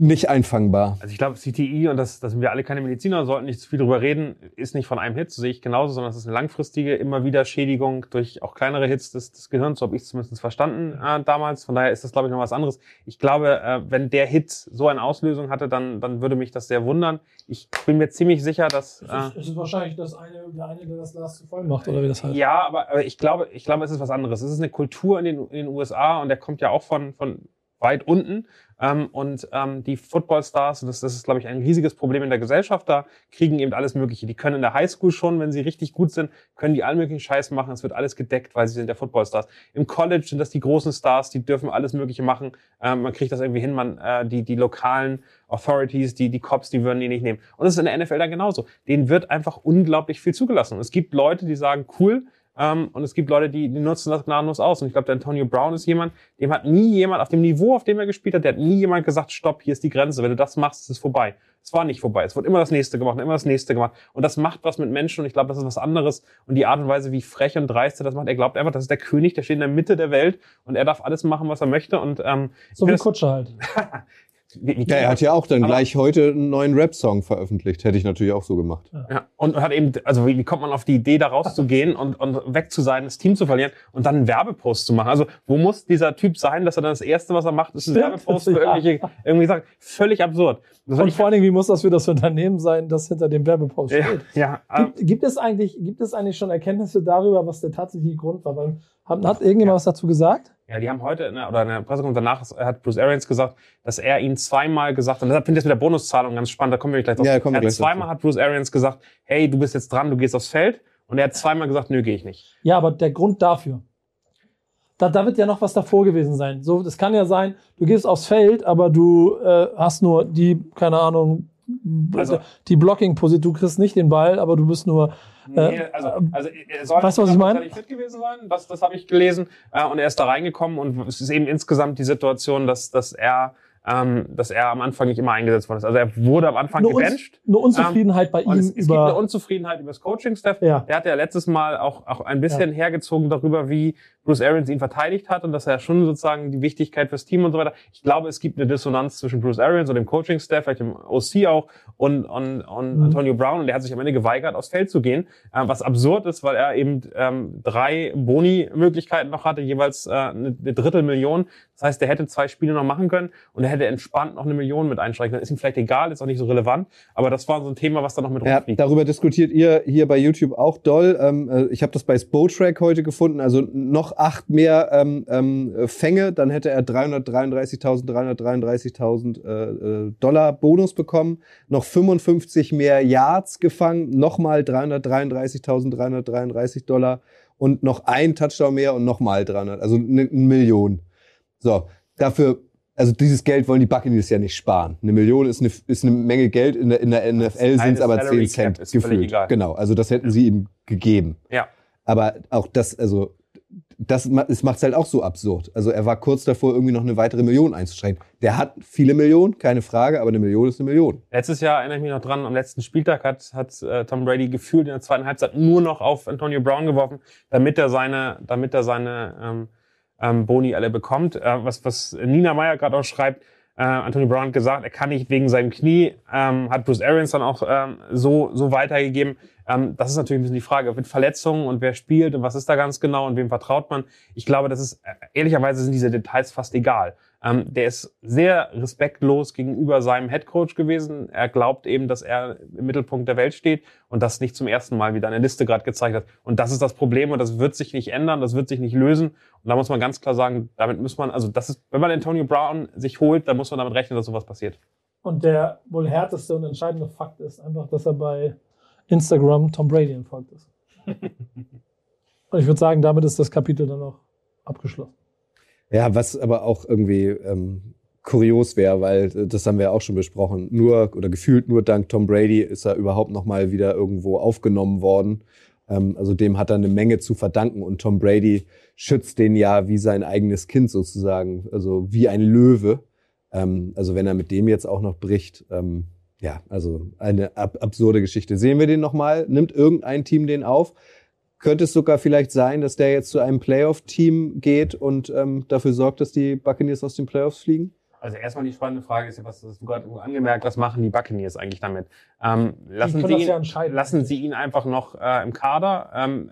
nicht einfangbar. Also ich glaube, CTI, und das, das sind wir alle keine Mediziner, sollten nicht zu viel drüber reden, ist nicht von einem Hit, sehe ich genauso, sondern es ist eine langfristige, immer wieder Schädigung durch auch kleinere Hits des, des Gehirns, so habe ich es zumindest verstanden äh, damals. Von daher ist das, glaube ich, noch was anderes. Ich glaube, äh, wenn der Hit so eine Auslösung hatte, dann, dann würde mich das sehr wundern. Ich bin mir ziemlich sicher, dass... Äh, es, ist, es ist wahrscheinlich das eine, der eine, der das Glas zu voll macht, oder wie das heißt. Ja, aber, aber ich glaube, ich glaube, es ist was anderes. Es ist eine Kultur in den, in den USA und der kommt ja auch von, von weit unten. Ähm, und ähm, die Footballstars, das, das ist, glaube ich, ein riesiges Problem in der Gesellschaft, da kriegen eben alles Mögliche. Die können in der Highschool schon, wenn sie richtig gut sind, können die allen möglichen Scheiß machen. Es wird alles gedeckt, weil sie sind der Footballstars. Im College sind das die großen Stars, die dürfen alles Mögliche machen. Ähm, man kriegt das irgendwie hin, man, äh, die, die lokalen Authorities, die, die Cops, die würden die nicht nehmen. Und das ist in der NFL dann genauso. Denen wird einfach unglaublich viel zugelassen. Und es gibt Leute, die sagen, cool, ähm, und es gibt Leute, die, die nutzen das gnadenlos aus. Und ich glaube, der Antonio Brown ist jemand, dem hat nie jemand, auf dem Niveau, auf dem er gespielt hat, der hat nie jemand gesagt, stopp, hier ist die Grenze. Wenn du das machst, ist es vorbei. Es war nicht vorbei. Es wird immer das nächste gemacht, immer das nächste gemacht. Und das macht was mit Menschen und ich glaube, das ist was anderes. Und die Art und Weise, wie frech und dreist er das macht, er glaubt einfach, das ist der König, der steht in der Mitte der Welt und er darf alles machen, was er möchte. Und ähm, so wie Kutscher halt. [LAUGHS] Wie, wie ja, er hat ja auch dann gleich heute einen neuen Rap-Song veröffentlicht. Hätte ich natürlich auch so gemacht. Ja, und hat eben, also wie, kommt man auf die Idee, da rauszugehen und, und weg zu sein, das Team zu verlieren und dann einen Werbepost zu machen? Also wo muss dieser Typ sein, dass er dann das Erste, was er macht, ist ein Werbepost für irgendwelche, irgendwie sagt, völlig absurd. Das und vor allen Dingen, wie muss das für das Unternehmen sein, das hinter dem Werbepost ja, steht? Ja, gibt, gibt, es eigentlich, gibt es eigentlich schon Erkenntnisse darüber, was der tatsächliche Grund war? Weil, hat, hat irgendjemand ja. was dazu gesagt? Ja, die haben heute, ne, oder in der Pressekonferenz danach hat Bruce Arians gesagt, dass er ihn zweimal gesagt hat, und deshalb finde ich das mit der Bonuszahlung ganz spannend, da kommen wir gleich drauf. Ja, kommen wir gleich zweimal dazu. hat Bruce Arians gesagt, hey, du bist jetzt dran, du gehst aufs Feld. Und er hat zweimal gesagt, nö, gehe ich nicht. Ja, aber der Grund dafür, da, da wird ja noch was davor gewesen sein. So, das kann ja sein, du gehst aufs Feld, aber du äh, hast nur die, keine Ahnung, also, die Blocking-Position, du kriegst nicht den Ball, aber du bist nur Nee, äh, also, also er soll weißt du, was ich meine? fit gewesen sein, das, das habe ich gelesen. Äh, und er ist da reingekommen und es ist eben insgesamt die Situation, dass, dass er ähm, dass er am Anfang nicht immer eingesetzt worden ist. Also er wurde am Anfang nur gebencht. Uns, nur Unzufriedenheit ähm, bei ihm. Es, es gibt eine Unzufriedenheit über das Coaching-Staff. Ja. Der hat ja letztes Mal auch, auch ein bisschen ja. hergezogen darüber, wie Bruce Arians ihn verteidigt hat und dass er schon sozusagen die Wichtigkeit fürs Team und so weiter. Ich glaube, es gibt eine Dissonanz zwischen Bruce Arians und dem Coaching-Staff, vielleicht dem OC auch und, und, und mhm. Antonio Brown und der hat sich am Ende geweigert, aufs Feld zu gehen, äh, was absurd ist, weil er eben ähm, drei Boni-Möglichkeiten noch hatte, jeweils äh, eine, eine Drittelmillion. Das heißt, der hätte zwei Spiele noch machen können und er hätte entspannt noch eine Million mit einstreichen können. Ist ihm vielleicht egal, ist auch nicht so relevant, aber das war so ein Thema, was da noch mit ja, rumfliegt. Darüber diskutiert ihr hier bei YouTube auch doll. Ähm, äh, ich habe das bei Spotrack heute gefunden, also noch acht mehr ähm, ähm, Fänge, dann hätte er 333.000, 333.000 äh, äh, Dollar Bonus bekommen, noch 55 mehr Yards gefangen, nochmal 333.000, 333 Dollar und noch ein Touchdown mehr und nochmal 300, also eine Million. So, dafür, also dieses Geld wollen die Buccaneers ja nicht sparen. Eine Million ist eine, ist eine Menge Geld, in der, in der NFL sind es aber 10 Cent gefühlt. Genau, also das hätten sie ihm gegeben. Ja. Aber auch das, also das macht es halt auch so absurd. Also er war kurz davor, irgendwie noch eine weitere Million einzuschreiben. Der hat viele Millionen, keine Frage, aber eine Million ist eine Million. Letztes Jahr erinnere ich mich noch dran, am letzten Spieltag hat, hat äh, Tom Brady gefühlt in der zweiten Halbzeit nur noch auf Antonio Brown geworfen, damit er seine, damit er seine ähm, ähm, Boni alle bekommt. Äh, was, was Nina Meyer gerade auch schreibt, äh, Anthony Brown hat gesagt, er kann nicht wegen seinem Knie, ähm, hat Bruce Arians dann auch ähm, so, so weitergegeben. Ähm, das ist natürlich ein bisschen die Frage, mit Verletzungen und wer spielt und was ist da ganz genau und wem vertraut man. Ich glaube, das ist, äh, ehrlicherweise sind diese Details fast egal. Ähm, der ist sehr respektlos gegenüber seinem Headcoach gewesen. Er glaubt eben, dass er im Mittelpunkt der Welt steht und das nicht zum ersten Mal wieder eine Liste gerade gezeigt hat. Und das ist das Problem und das wird sich nicht ändern, das wird sich nicht lösen. Und da muss man ganz klar sagen, damit muss man, also das ist, wenn man Antonio Brown sich holt, dann muss man damit rechnen, dass sowas passiert. Und der wohl härteste und entscheidende Fakt ist einfach, dass er bei Instagram Tom Brady entfolgt ist. [LAUGHS] und ich würde sagen, damit ist das Kapitel dann auch abgeschlossen. Ja, was aber auch irgendwie ähm, kurios wäre, weil äh, das haben wir auch schon besprochen. Nur oder gefühlt nur dank Tom Brady ist er überhaupt noch mal wieder irgendwo aufgenommen worden. Ähm, also dem hat er eine Menge zu verdanken und Tom Brady schützt den ja wie sein eigenes Kind sozusagen, also wie ein Löwe. Ähm, also wenn er mit dem jetzt auch noch bricht, ähm, ja, also eine ab absurde Geschichte. Sehen wir den noch mal? Nimmt irgendein Team den auf? Könnte es sogar vielleicht sein, dass der jetzt zu einem Playoff-Team geht und ähm, dafür sorgt, dass die Buccaneers aus den Playoffs fliegen? Also erstmal die spannende Frage ist ja, was hast du gerade angemerkt, was machen die Buccaneers eigentlich damit? Ähm, lassen, sie ihn, ja lassen sie ihn einfach noch äh, im Kader? Ähm,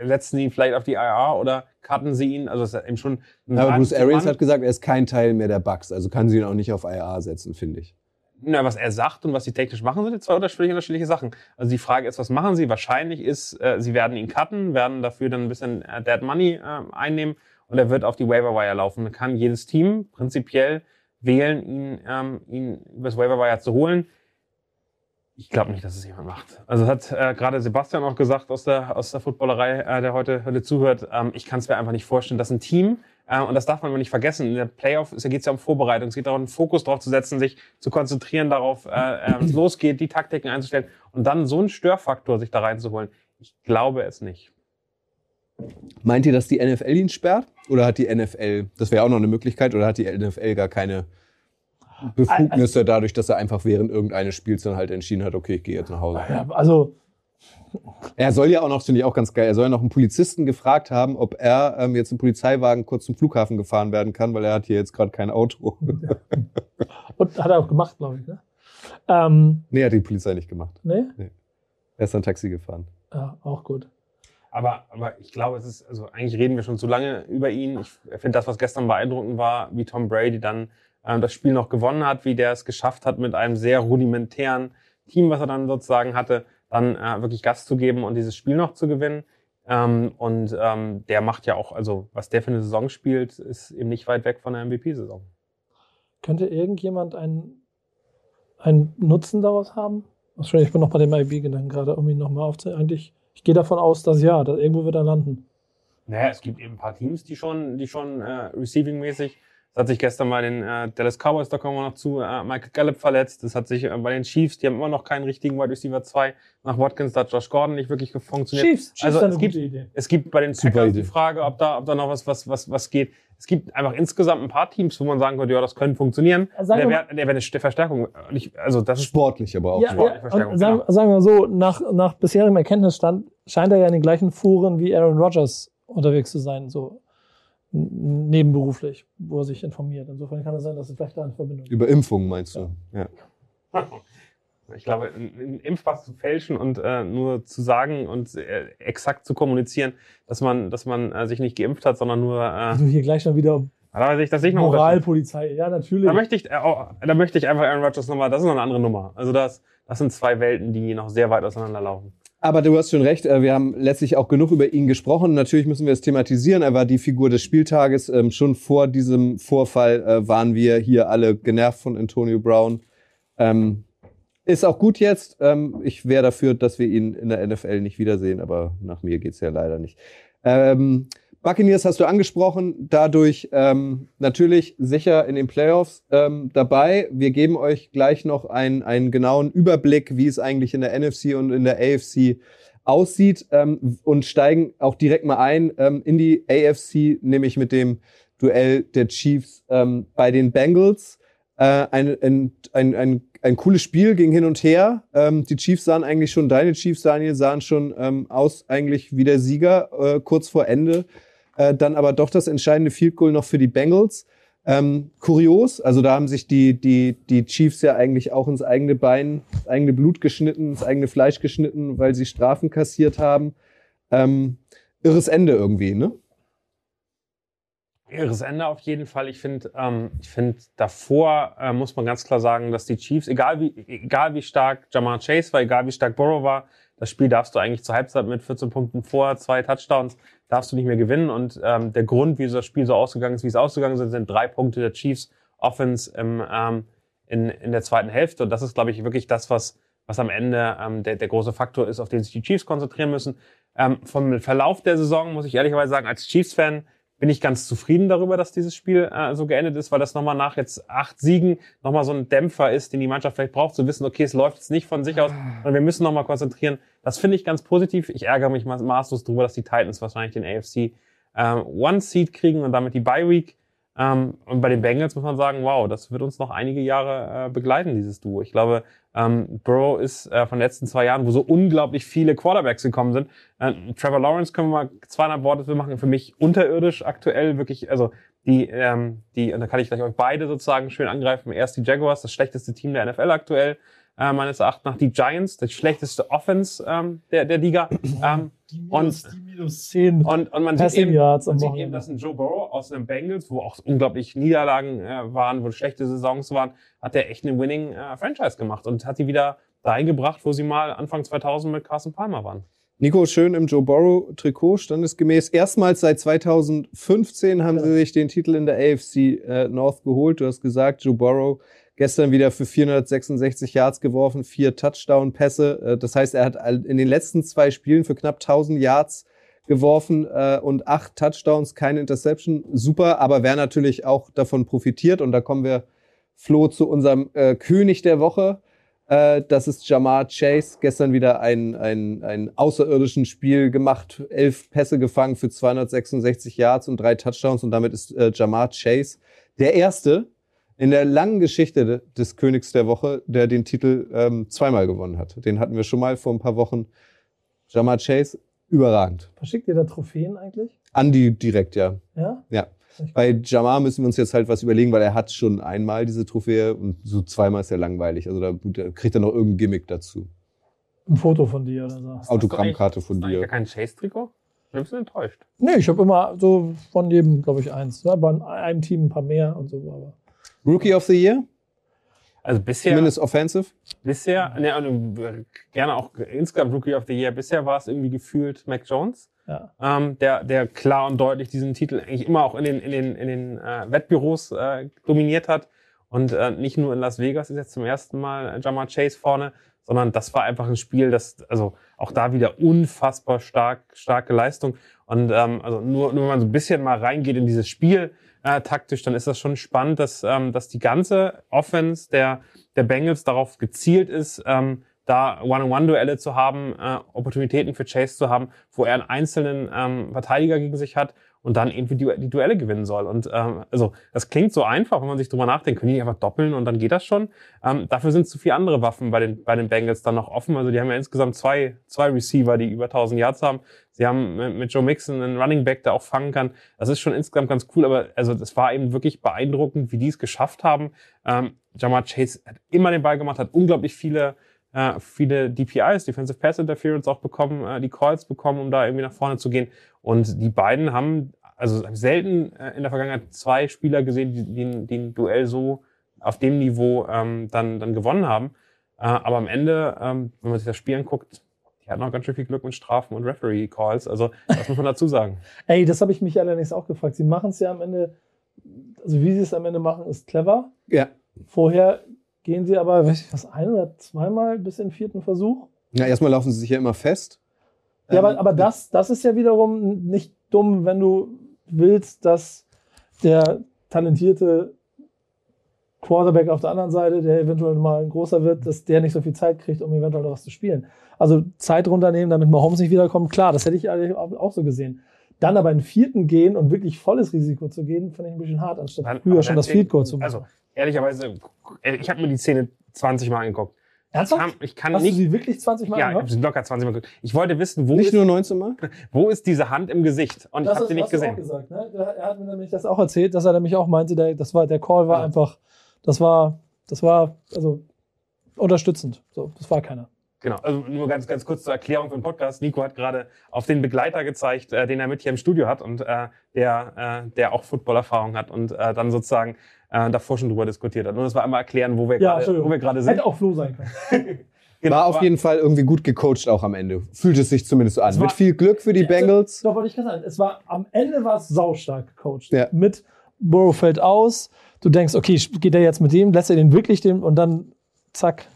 setzen sie ihn vielleicht auf die IR oder cutten sie ihn? Also ist eben schon. Aber Bruce Arians hat gesagt, er ist kein Teil mehr der Bucks, also kann sie ihn auch nicht auf IR setzen, finde ich. Na, was er sagt und was sie technisch machen, sind zwei unterschiedliche, unterschiedliche Sachen. Also die Frage ist, was machen sie? Wahrscheinlich ist, äh, sie werden ihn cutten, werden dafür dann ein bisschen äh, Dead Money äh, einnehmen und er wird auf die Waiver Wire laufen. Dann kann jedes Team prinzipiell wählen, ihn, ähm, ihn übers Waiver Wire zu holen. Ich glaube nicht, dass es jemand macht. Also hat äh, gerade Sebastian auch gesagt aus der aus der Footballerei, äh, der heute heute zuhört. Ähm, ich kann es mir einfach nicht vorstellen, dass ein Team und das darf man nicht vergessen. In der Playoff geht es ja um Vorbereitung. Es geht darum, einen Fokus darauf zu setzen, sich zu konzentrieren darauf, äh, äh, es [CLEARS THROAT] losgeht, die Taktiken einzustellen und dann so einen Störfaktor sich da reinzuholen. Ich glaube es nicht. Meint ihr, dass die NFL ihn sperrt? Oder hat die NFL, das wäre auch noch eine Möglichkeit, oder hat die NFL gar keine Befugnisse dadurch, dass er einfach während irgendeines Spiels dann halt entschieden hat, okay, ich gehe jetzt nach Hause? Ja, also er soll ja auch noch, finde ich auch ganz geil, er soll ja noch einen Polizisten gefragt haben, ob er ähm, jetzt im Polizeiwagen kurz zum Flughafen gefahren werden kann, weil er hat hier jetzt gerade kein Auto. Und hat er auch gemacht, glaube ich, ne? Ähm, nee, hat die Polizei nicht gemacht. Nee? nee. Er ist dann Taxi gefahren. Ja, auch gut. Aber, aber ich glaube, es ist, also eigentlich reden wir schon zu lange über ihn. Ich finde das, was gestern beeindruckend war, wie Tom Brady dann ähm, das Spiel noch gewonnen hat, wie der es geschafft hat, mit einem sehr rudimentären Team, was er dann sozusagen hatte, dann äh, wirklich Gas zu geben und dieses Spiel noch zu gewinnen. Ähm, und ähm, der macht ja auch, also was der für eine Saison spielt, ist eben nicht weit weg von der MVP-Saison. Könnte irgendjemand einen, einen Nutzen daraus haben? Ich bin noch bei dem IB-Gedanken gerade, um ihn nochmal aufzunehmen. Eigentlich, ich gehe davon aus, dass ja, dass irgendwo wird er landen. Naja, es gibt eben ein paar Teams, die schon, die schon äh, receiving-mäßig das hat sich gestern bei den äh, Dallas Cowboys, da kommen wir noch zu, äh, Michael Gallup verletzt. Das hat sich äh, bei den Chiefs, die haben immer noch keinen richtigen Wide Receiver 2. Nach Watkins, da hat Josh Gordon nicht wirklich funktioniert. Chiefs, Chiefs also es gibt, Idee. es gibt bei den Packers die Frage, ob da, ob da noch was, was, was, was geht. Es gibt einfach insgesamt ein paar Teams, wo man sagen könnte, ja, das könnte funktionieren. Also der wäre wär eine Verstärkung. Nicht, also das ist sportlich, aber auch ja, sportlich ja, sagen, sagen wir so, nach, nach bisherigem Erkenntnisstand scheint er ja in den gleichen Fuhren wie Aaron Rodgers unterwegs zu sein. So nebenberuflich, wo er sich informiert. Insofern kann es sein, dass es vielleicht da eine Verbindung gibt. Über Impfungen meinst du? Ja. ja. [LAUGHS] Ich glaube, einen Impfpass zu fälschen und äh, nur zu sagen und äh, exakt zu kommunizieren, dass man, dass man äh, sich nicht geimpft hat, sondern nur. Äh, also hier gleich schon wieder da ich, das ich noch Moralpolizei, ja natürlich. Da möchte ich, äh, da möchte ich einfach Aaron Rodgers nochmal. Das ist noch eine andere Nummer. Also das, das sind zwei Welten, die noch sehr weit auseinanderlaufen. Aber du hast schon recht, äh, wir haben letztlich auch genug über ihn gesprochen. Natürlich müssen wir es thematisieren. Er war die Figur des Spieltages. Ähm, schon vor diesem Vorfall äh, waren wir hier alle genervt von Antonio Brown. Ähm, ist auch gut jetzt. Ähm, ich wäre dafür, dass wir ihn in der NFL nicht wiedersehen, aber nach mir geht's ja leider nicht. Buccaneers hast du angesprochen, dadurch ähm, natürlich sicher in den Playoffs ähm, dabei. Wir geben euch gleich noch einen, einen genauen Überblick, wie es eigentlich in der NFC und in der AFC aussieht ähm, und steigen auch direkt mal ein ähm, in die AFC, nämlich mit dem Duell der Chiefs ähm, bei den Bengals. Äh, ein, ein, ein, ein, ein cooles Spiel ging hin und her. Ähm, die Chiefs sahen eigentlich schon, deine Chiefs, Daniel, sahen schon ähm, aus eigentlich wie der Sieger äh, kurz vor Ende. Äh, dann aber doch das entscheidende Field Goal noch für die Bengals. Ähm, kurios, also da haben sich die, die, die Chiefs ja eigentlich auch ins eigene Bein, ins eigene Blut geschnitten, ins eigene Fleisch geschnitten, weil sie Strafen kassiert haben. Ähm, irres Ende irgendwie, ne? Irres Ende auf jeden Fall. Ich finde, ähm, ich davor äh, muss man ganz klar sagen, dass die Chiefs, egal wie, egal wie stark Jamar Chase war, egal wie stark Burrow war, das Spiel darfst du eigentlich zur Halbzeit mit 14 Punkten vor, zwei Touchdowns, darfst du nicht mehr gewinnen. Und ähm, der Grund, wie das Spiel so ausgegangen ist, wie es ausgegangen ist, sind drei Punkte der Chiefs Offense im, ähm, in, in der zweiten Hälfte. Und das ist, glaube ich, wirklich das, was, was am Ende ähm, der, der große Faktor ist, auf den sich die Chiefs konzentrieren müssen. Ähm, vom Verlauf der Saison muss ich ehrlicherweise sagen, als Chiefs-Fan bin ich ganz zufrieden darüber, dass dieses Spiel äh, so geendet ist, weil das nochmal nach jetzt acht Siegen nochmal so ein Dämpfer ist, den die Mannschaft vielleicht braucht, zu wissen, okay, es läuft jetzt nicht von sich aus, sondern wir müssen nochmal konzentrieren. Das finde ich ganz positiv. Ich ärgere mich maßlos darüber, dass die Titans wahrscheinlich den AFC ähm, One Seed kriegen und damit die Bye Week. Ähm, und bei den Bengals muss man sagen, wow, das wird uns noch einige Jahre äh, begleiten, dieses Duo. Ich glaube, ähm, Burrow ist äh, von den letzten zwei Jahren, wo so unglaublich viele Quarterbacks gekommen sind. Äh, Trevor Lawrence können wir mal zweieinhalb Worte für machen. Für mich unterirdisch aktuell wirklich, also die, ähm, die, und da kann ich gleich euch beide sozusagen schön angreifen. Erst die Jaguars, das schlechteste Team der NFL aktuell äh, meines Erachtens nach die Giants, die schlechteste Offense ähm, der, der Liga. [CLEARS THROAT] Ähm, und, minus 10 und, und man sieht Passing eben, Yards am man sieht eben, dass ein Joe Burrow aus den Bengals, wo auch unglaublich Niederlagen äh, waren, wo schlechte Saisons waren, hat der echt eine Winning äh, Franchise gemacht und hat die wieder dahin gebracht, wo sie mal Anfang 2000 mit Carson Palmer waren. Nico, schön im Joe Burrow Trikot, standesgemäß. Erstmals seit 2015 haben Ja. sie sich den Titel in der AFC äh, North geholt. Du hast gesagt, Joe Burrow gestern wieder für 466 Yards geworfen, vier Touchdown-Pässe. Äh, das heißt, er hat in den letzten zwei Spielen für knapp 1000 Yards geworfen äh, und acht Touchdowns, keine Interception. Super, aber wer natürlich auch davon profitiert, und da kommen wir, Flo, zu unserem äh, König der Woche. Äh, das ist Jamar Chase. Gestern wieder ein, ein, ein außerirdischen Spiel gemacht. Elf Pässe gefangen für 266 Yards und drei Touchdowns. Und damit ist äh, Jamar Chase der Erste in der langen Geschichte de- des Königs der Woche, der den Titel ähm, zweimal gewonnen hat. Den hatten wir schon mal vor ein paar Wochen. Jamar Chase, überragend. Verschickt ihr da Trophäen eigentlich? Andi direkt, ja. Ja? Ja. Bei Jamar müssen wir uns jetzt halt was überlegen, weil er hat schon einmal diese Trophäe und so zweimal ist er langweilig. Also da, kriegt er noch irgendein Gimmick dazu. Ein Foto von dir oder so. Autogrammkarte von dir. gar kein Chase-Trikot? Ich bin ein bisschen enttäuscht. Nee, ich habe immer so von jedem, glaube ich, eins. Ja, bei einem Team ein paar mehr und so. Aber Rookie of the Year? Also bisher, Zumindest offensive? bisher, ne, äh, gerne auch insgesamt Rookie of the Year. Bisher war es irgendwie gefühlt Mac Jones. ja. ähm, der, der klar und deutlich diesen Titel eigentlich immer auch in den, in den, in den äh, Wettbüros äh, dominiert hat. Und äh, nicht nur in Las Vegas ist jetzt zum ersten Mal äh, Jamar Chase vorne, sondern das war einfach ein Spiel, das, also auch da wieder unfassbar stark, starke Leistung. Und ähm, also nur, nur wenn man so ein bisschen mal reingeht in dieses Spiel äh, taktisch, dann ist das schon spannend, dass, ähm, dass die ganze Offense der, der Bengals darauf gezielt ist, ähm, da One-on-One-Duelle zu haben, äh, Opportunitäten für Chase zu haben, wo er einen einzelnen ähm, Verteidiger gegen sich hat und dann irgendwie die, die Duelle gewinnen soll. Und ähm, also das klingt so einfach, wenn man sich drüber nachdenkt, können die einfach doppeln und dann geht das schon. Ähm, dafür sind zu viele andere Waffen bei den, bei den Bengals dann noch offen. Also die haben ja insgesamt zwei, zwei Receiver, die über 1000 Yards haben. Sie haben mit, mit Joe Mixon einen Running Back, der auch fangen kann. Das ist schon insgesamt ganz cool, aber also das war eben wirklich beeindruckend, wie die es geschafft haben. Ähm, Jamar Chase hat immer den Ball gemacht, hat unglaublich viele äh, viele DPIs, Defensive Pass Interference auch bekommen, äh, die Calls bekommen, um da irgendwie nach vorne zu gehen. Und die beiden haben, also selten äh, in der Vergangenheit zwei Spieler gesehen, die, die, die ein Duell so auf dem Niveau ähm, dann, dann gewonnen haben. Äh, aber am Ende, ähm, wenn man sich das Spiel anguckt, die hatten auch ganz schön viel Glück mit Strafen und Referee-Calls. Also das muss man dazu sagen. [LAUGHS] Ey, das habe ich mich allerdings auch gefragt. Sie machen es ja am Ende, also wie sie es am Ende machen, ist clever. Ja. Vorher gehen sie aber, weiß ich was, ein oder zweimal bis in den vierten Versuch. Ja, erstmal laufen sie sich ja immer fest. Ja, Ähm, aber, aber das, das ist ja wiederum nicht dumm, wenn du willst, dass der talentierte Quarterback auf der anderen Seite, der eventuell mal ein großer wird, dass der nicht so viel Zeit kriegt, um eventuell noch was zu spielen. Also Zeit runternehmen, damit Mahomes nicht wiederkommt, klar, das hätte ich eigentlich auch so gesehen. Dann aber in vierten gehen und wirklich volles Risiko zu gehen, finde ich ein bisschen hart, anstatt früher aber schon das deswegen- Field Goal zu machen. Also, ehrlicherweise, ich habe mir die Szene 20 Mal angeguckt. Ernsthaft? kann, ich kann Hast du nicht. sie wirklich 20 Mal Ja, ich gehört? habe sie locker 20 Mal geguckt. Ich wollte wissen, wo Nicht ist, nur 19 Mal? [LAUGHS] wo ist diese Hand im Gesicht? Und ich Das habe ist- sie nicht hast du gesehen. Auch gesagt, ne? Er hat mir nämlich das auch erzählt, dass er nämlich auch meinte, der, das war, der Call war Ja. einfach, das war, das war, also unterstützend. So, das war keiner. Genau, also nur ganz, ganz kurz zur Erklärung für den Podcast. Nico hat gerade auf den Begleiter gezeigt, äh, den er mit hier im Studio hat und äh, der, äh, der auch Footballerfahrung hat und äh, dann sozusagen äh, davor schon drüber diskutiert hat. Nur das war einmal erklären, wo wir Ja, gerade Entschuldigung. wo wir gerade sind. Hätte auch Flo sein können. [LAUGHS] Genau, War auf jeden Fall irgendwie gut gecoacht auch am Ende. Fühlt es sich zumindest so an. Es war- Mit viel Glück für die Ja, also- Bengals. Doch, wollte ich gerade sagen. Es war, am Ende war es saustark gecoacht. Ja. Mit Burrow fällt aus. Du denkst, okay, geht er jetzt mit dem, lässt er den wirklich dem und dann zack,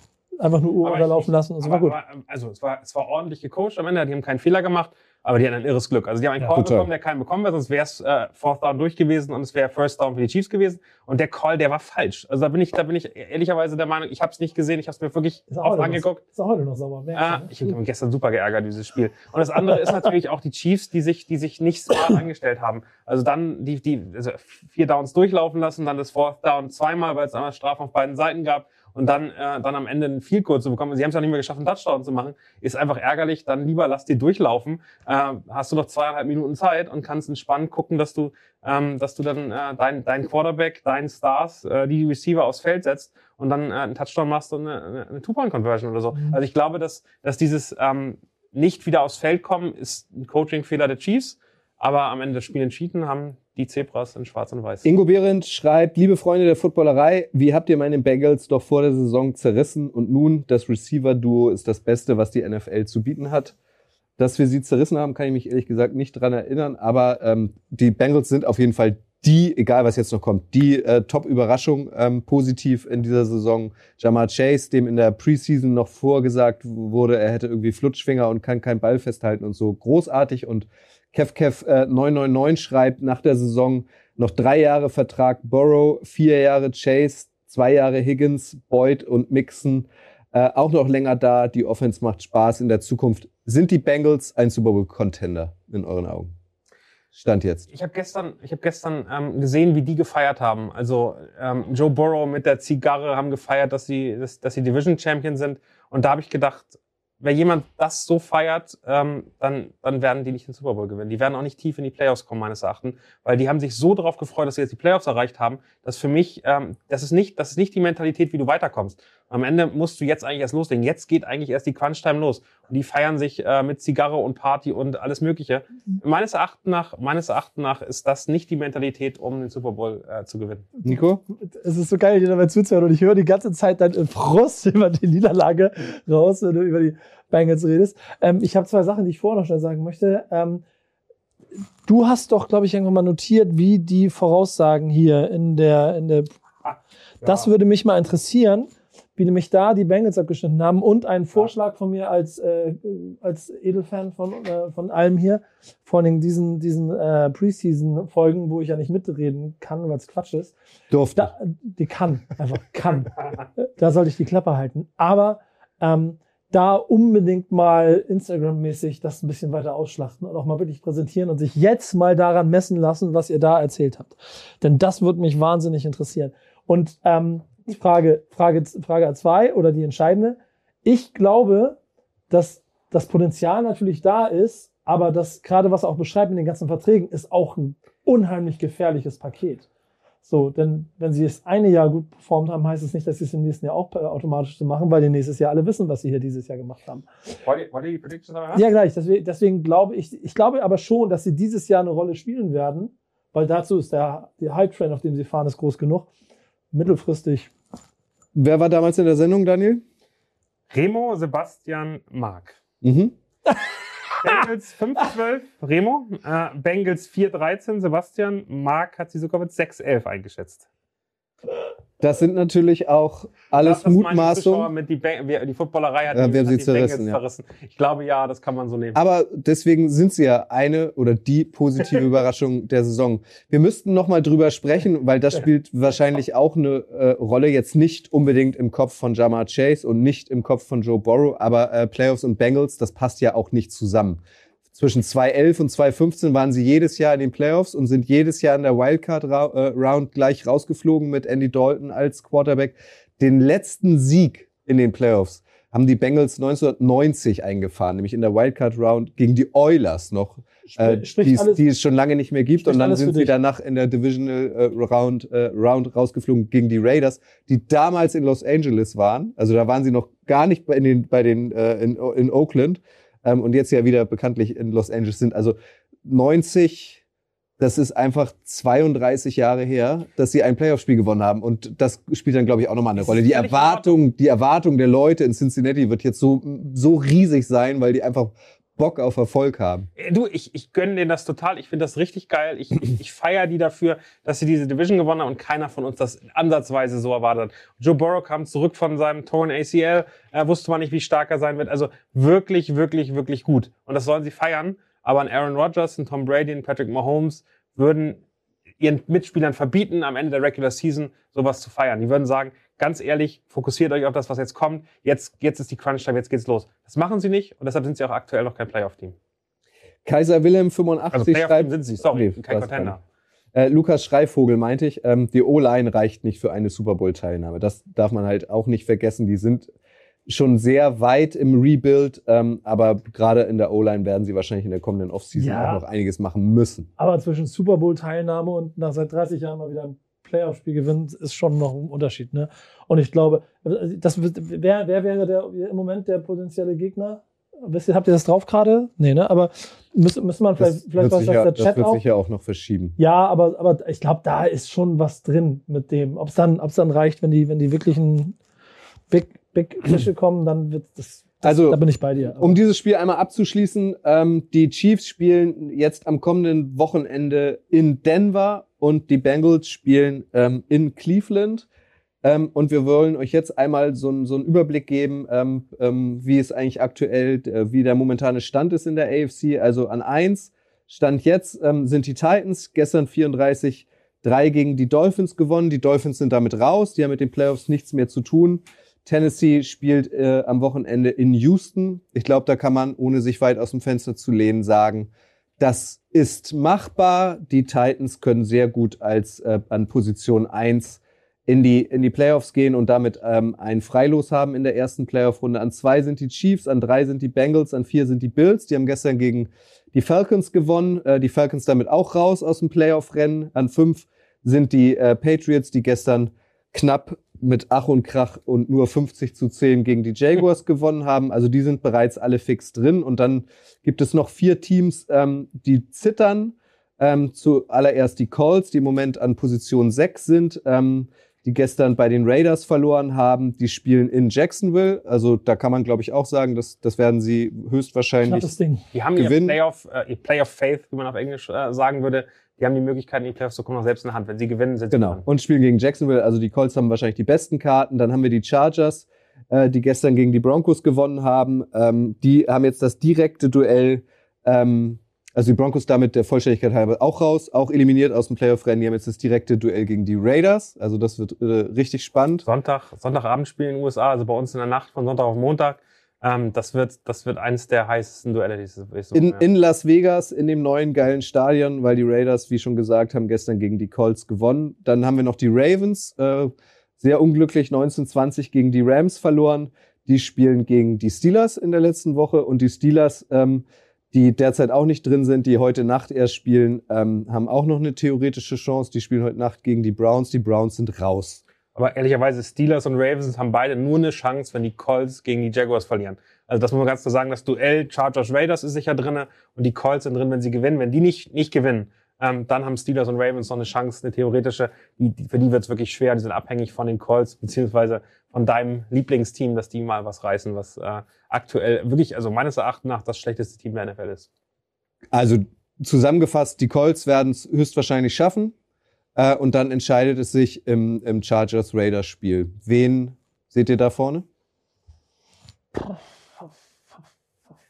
einfach nur Uhr ich- lassen und es war gut. aber, also es war, es war ordentlich gecoacht am Ende, die haben keinen Fehler gemacht, aber die hatten ein irres Glück. Also die haben einen Ja, Call total. bekommen, der keinen bekommen wäre, sonst wäre es äh, Fourth Down durch gewesen und es wäre First Down für die Chiefs gewesen. Und der Call, der war falsch. Also da bin ich, da bin ich ehrlicherweise der Meinung, ich habe es nicht gesehen, ich habe es mir wirklich oft angeguckt. Ist auch heute noch sauber. Merkst du, Ah, ne? ich habe mich gestern super geärgert, dieses Spiel. Und das andere ist natürlich auch die Chiefs, die sich, die sich nicht smart angestellt haben. Also dann die, die also vier Downs durchlaufen lassen, dann das Fourth Down zweimal, weil es einmal Strafen auf beiden Seiten gab und dann, äh, dann am Ende ein Field Goal zu bekommen. Sie haben es ja nicht mehr geschafft, einen Touchdown zu machen. Ist einfach ärgerlich. Dann lieber lass die durchlaufen. Äh, hast du noch zweieinhalb Minuten Zeit und kannst entspannt gucken, dass du, ähm, dass du dann äh, dein, dein Quarterback, deinen Stars, äh, die Receiver aufs Feld setzt und dann äh, einen Touchdown machst und eine, eine, eine Two-Point-Conversion oder so. Mhm. Also ich glaube, dass, dass dieses ähm, nicht wieder aufs Feld kommen ist ein Coaching-Fehler der Chiefs. Aber am Ende das Spiel entschieden haben die Zebras in Schwarz und Weiß. Ingo Behrendt schreibt, liebe Freunde der Footballerei, wie habt ihr meine Bengals doch vor der Saison zerrissen und nun das Receiver-Duo ist das Beste, was die NFL zu bieten hat. Dass wir sie zerrissen haben, kann ich mich ehrlich gesagt nicht dran erinnern, aber ähm, die Bengals sind auf jeden Fall die, egal was jetzt noch kommt, die äh, Top-Überraschung ähm, positiv in dieser Saison. Jamar Chase, dem in der Preseason noch vorgesagt wurde, er hätte irgendwie Flutschfinger und kann keinen Ball festhalten und so. Großartig und KevKev äh, 999 schreibt nach der Saison noch drei Jahre Vertrag Burrow, vier Jahre Chase, zwei Jahre Higgins, Boyd und Mixon. Äh, auch noch länger da. Die Offense macht Spaß in der Zukunft. Sind die Bengals ein Super Bowl-Contender in euren Augen? Stand jetzt. Ich habe gestern, ich hab gestern ähm, gesehen, wie die gefeiert haben. Also ähm, Joe Burrow mit der Zigarre haben gefeiert, dass sie, dass, dass sie Division Champion sind. Und da habe ich gedacht, wenn jemand das so feiert, ähm, dann, dann werden die nicht den Super Bowl gewinnen. Die werden auch nicht tief in die Playoffs kommen, meines Erachtens, weil die haben sich so darauf gefreut, dass sie jetzt die Playoffs erreicht haben, dass für mich, ähm, das ist nicht, das ist nicht die Mentalität, wie du weiterkommst. Am Ende musst du jetzt eigentlich erst loslegen. Jetzt geht eigentlich erst die Crunch-Time los. Und die feiern sich äh, mit Zigarre und Party und alles Mögliche. Meines Erachtens nach, meines Erachtens nach ist das nicht die Mentalität, um den Super Bowl äh, zu gewinnen. Nico? Es ist so geil, dir dabei zuzuhören und ich höre die ganze Zeit dann im Frust [LAUGHS] über die Niederlage raus, über die Bengals redest. Ähm, ich habe zwei Sachen, die ich vorher noch schnell sagen möchte. Ähm, du hast doch, glaube ich, irgendwann mal notiert, wie die Voraussagen hier in der, in der Das würde mich mal interessieren, wie nämlich da die Bengals abgeschnitten haben und ein Vorschlag von mir als, äh, als Edelfan von, äh, von allem hier, vor allem diesen, diesen äh, Preseason-Folgen, wo ich ja nicht mitreden kann, weil es Quatsch ist. Durfte. Da, die kann, einfach kann. [LAUGHS] da sollte ich die Klappe halten. Aber ähm, da unbedingt mal Instagram-mäßig das ein bisschen weiter ausschlachten und auch mal wirklich präsentieren und sich jetzt mal daran messen lassen, was ihr da erzählt habt. Denn das würde mich wahnsinnig interessieren. Und ähm, Frage, Frage, Frage zwei oder die entscheidende. Ich glaube, dass das Potenzial natürlich da ist, aber das gerade was er auch beschreibt in den ganzen Verträgen ist auch ein unheimlich gefährliches Paket. So, denn wenn sie es eine Jahr gut performt haben, heißt es nicht, dass sie es im nächsten Jahr auch automatisch so machen, weil die nächstes Jahr alle wissen, was sie hier dieses Jahr gemacht haben. Wollt ihr, wollt ihr die hören? Ja, gleich. Deswegen, deswegen glaube ich, ich glaube aber schon, dass sie dieses Jahr eine Rolle spielen werden, weil dazu ist der, der Hype-Train, auf dem sie fahren, ist groß genug. Mittelfristig. Wer war damals in der Sendung, Daniel? Remo, Sebastian, Marc. Mhm. [LAUGHS] Bengals 5-12, Remo. Äh, Bengals 4-13, Sebastian. Marc hat sie sogar mit 6-11 eingeschätzt. Das sind natürlich auch alles Das, Mutmaßungen. Mit die, die Footballerei hat, Ja, die, hat die zerrissen, ja. verrissen. Ich glaube, ja, das kann man so nehmen. Aber deswegen sind sie ja eine oder die positive [LAUGHS] Überraschung der Saison. Wir müssten noch mal drüber sprechen, weil das [LAUGHS] spielt wahrscheinlich auch eine äh, Rolle jetzt nicht unbedingt im Kopf von Jamar Chase und nicht im Kopf von Joe Burrow, aber äh, Playoffs und Bengals, das passt ja auch nicht zusammen. Zwischen 2011 und 2015 waren sie jedes Jahr in den Playoffs und sind jedes Jahr in der Wildcard-Round gleich rausgeflogen mit Andy Dalton als Quarterback. Den letzten Sieg in den Playoffs, haben die Bengals 1990 eingefahren, nämlich in der Wildcard Round gegen die Oilers noch, äh, die, es- alles- die es schon lange nicht mehr gibt. Und dann sind sie dich. danach in der Divisional äh, Round, äh, Round rausgeflogen gegen die Raiders, die damals in Los Angeles waren. Also da waren sie noch gar nicht bei den, bei den äh, in, in Oakland ähm, und jetzt ja wieder bekanntlich in Los Angeles sind. Also 90, das ist einfach 32 Jahre her, dass sie ein Playoff-Spiel gewonnen haben. Und das spielt dann, glaube ich, auch nochmal eine Rolle. Die Erwartung, die Erwartung der Leute in Cincinnati wird jetzt so, so riesig sein, weil die einfach Bock auf Erfolg haben. Äh, Du, ich, ich gönne denen das total. Ich finde das richtig geil. Ich, ich, ich feiere die dafür, dass sie diese Division gewonnen haben und keiner von uns das ansatzweise so erwartet hat. Joe Burrow kam zurück von seinem Torn ACL, äh, wusste man nicht, wie stark er sein wird. Also wirklich, wirklich, wirklich gut. Und das sollen sie feiern. Aber ein Aaron Rodgers, ein Tom Brady, ein Patrick Mahomes würden ihren Mitspielern verbieten, am Ende der Regular Season sowas zu feiern. Die würden sagen, ganz ehrlich, fokussiert euch auf das, was jetzt kommt. Jetzt, jetzt ist die Crunch-Time, jetzt geht's los. Das machen sie nicht und deshalb sind sie auch aktuell noch kein Playoff-Team. Kaiser Wilhelm 85 Also schreibt, sind sie, sorry, Nee, kein Contender. Äh, Lukas Schreivogel meinte ich, ähm, die O-Line reicht nicht für eine Super Bowl-Teilnahme. Das darf man halt auch nicht vergessen. Die sind schon sehr weit im Rebuild, ähm, aber gerade in der O-Line werden sie wahrscheinlich in der kommenden Offseason Ja. auch noch einiges machen müssen. Aber zwischen Super Bowl-Teilnahme und nach seit 30 Jahren mal wieder ein Playoff-Spiel gewinnen, ist schon noch ein Unterschied. Ne? Und ich glaube, das, wird- wer, wer wäre der, im Moment der potenzielle Gegner? Wisst ihr, habt ihr das drauf gerade? Nee, ne? Aber müsste, müsste man vielleicht, Das vielleicht was sicher, der das Chat wird auch? sicher auch noch verschieben. Ja, aber, aber ich glaube, da ist schon was drin mit dem. Ob es dann, ob's dann reicht, wenn die, wenn die wirklichen Big, Big Fische kommen, dann wird das. Also, da bin ich bei dir. Aber- Um dieses Spiel einmal abzuschließen, ähm, die Chiefs spielen jetzt am kommenden Wochenende in Denver und die Bengals spielen ähm, in Cleveland. Ähm, und wir wollen euch jetzt einmal so, einen- so einen Überblick geben, ähm, ähm, wie es eigentlich aktuell, äh, wie der momentane Stand ist in der AFC. Also an eins Stand jetzt ähm, sind die Titans gestern 34 3 gegen die Dolphins gewonnen. Die Dolphins sind damit raus. Die haben mit den Playoffs nichts mehr zu tun. Tennessee spielt äh, am Wochenende in Houston. Ich glaube, da kann man, ohne sich weit aus dem Fenster zu lehnen, sagen, das ist machbar. Die Titans können sehr gut als äh, an Position 1 in die, in die Playoffs gehen und damit ähm, ein Freilos haben in der ersten Playoff-Runde. An zwei sind die Chiefs, an drei sind die Bengals, an vier sind die Bills. Die haben gestern gegen die Falcons gewonnen. Äh, die Falcons damit auch raus aus dem Playoff-Rennen. An fünf sind die äh, Patriots, die gestern knapp mit Ach und Krach und nur 50 zu 10 gegen die Jaguars [LAUGHS] gewonnen haben. Also die sind bereits alle fix drin. Und dann gibt es noch vier Teams, ähm, die zittern. Ähm, zuallererst die Colts, die im Moment an Position 6 sind, ähm, die gestern bei den Raiders verloren haben. Die spielen in Jacksonville. Also da kann man, glaube ich, auch sagen, dass das werden sie höchstwahrscheinlich Ding. Die haben Gewinnen. ihr Playoff, äh, ihr Playoff Faith, wie man auf Englisch äh, sagen würde. Die haben die Möglichkeit, in die Playoffs zu kommen, noch selbst in der Hand. Wenn sie gewinnen, sind sie Genau. dran. Und spielen gegen Jacksonville. Also die Colts haben wahrscheinlich die besten Karten. Dann haben wir die Chargers, äh, die gestern gegen die Broncos gewonnen haben. Ähm, die haben jetzt das direkte Duell. Ähm, also die Broncos damit der Vollständigkeit halber auch raus, auch eliminiert aus dem Playoff-Rennen. Die haben jetzt das direkte Duell gegen die Raiders. Also das wird äh, richtig spannend. Sonntag, Sonntagabendspiel in den USA, also bei uns in der Nacht von Sonntag auf Montag. Ähm, das wird, das wird eines der heißesten Duelle dieses dieses In, Wochenende. in Las Vegas, in dem neuen geilen Stadion, weil die Raiders, wie schon gesagt, haben gestern gegen die Colts gewonnen. Dann haben wir noch die Ravens, äh, sehr unglücklich 1920 gegen die Rams verloren. Die spielen gegen die Steelers in der letzten Woche und die Steelers, ähm, die derzeit auch nicht drin sind, die heute Nacht erst spielen, ähm, haben auch noch eine theoretische Chance. Die spielen heute Nacht gegen die Browns. Die Browns sind raus. Aber ehrlicherweise, Steelers und Ravens haben beide nur eine Chance, wenn die Colts gegen die Jaguars verlieren. Also das muss man ganz klar sagen, das Duell Chargers Raiders ist sicher drinne und die Colts sind drin, wenn sie gewinnen. Wenn die nicht, nicht gewinnen, ähm, dann haben Steelers und Ravens noch eine Chance, eine theoretische. Die, die, für die wird es wirklich schwer. Die sind abhängig von den Colts, beziehungsweise von deinem Lieblingsteam, dass die mal was reißen, was äh, aktuell wirklich, also meines Erachtens nach, das schlechteste Team der NFL ist. Also zusammengefasst, die Colts werden es höchstwahrscheinlich schaffen. Äh, und dann entscheidet es sich im, im Chargers-Raiders-Spiel. Wen seht ihr da vorne?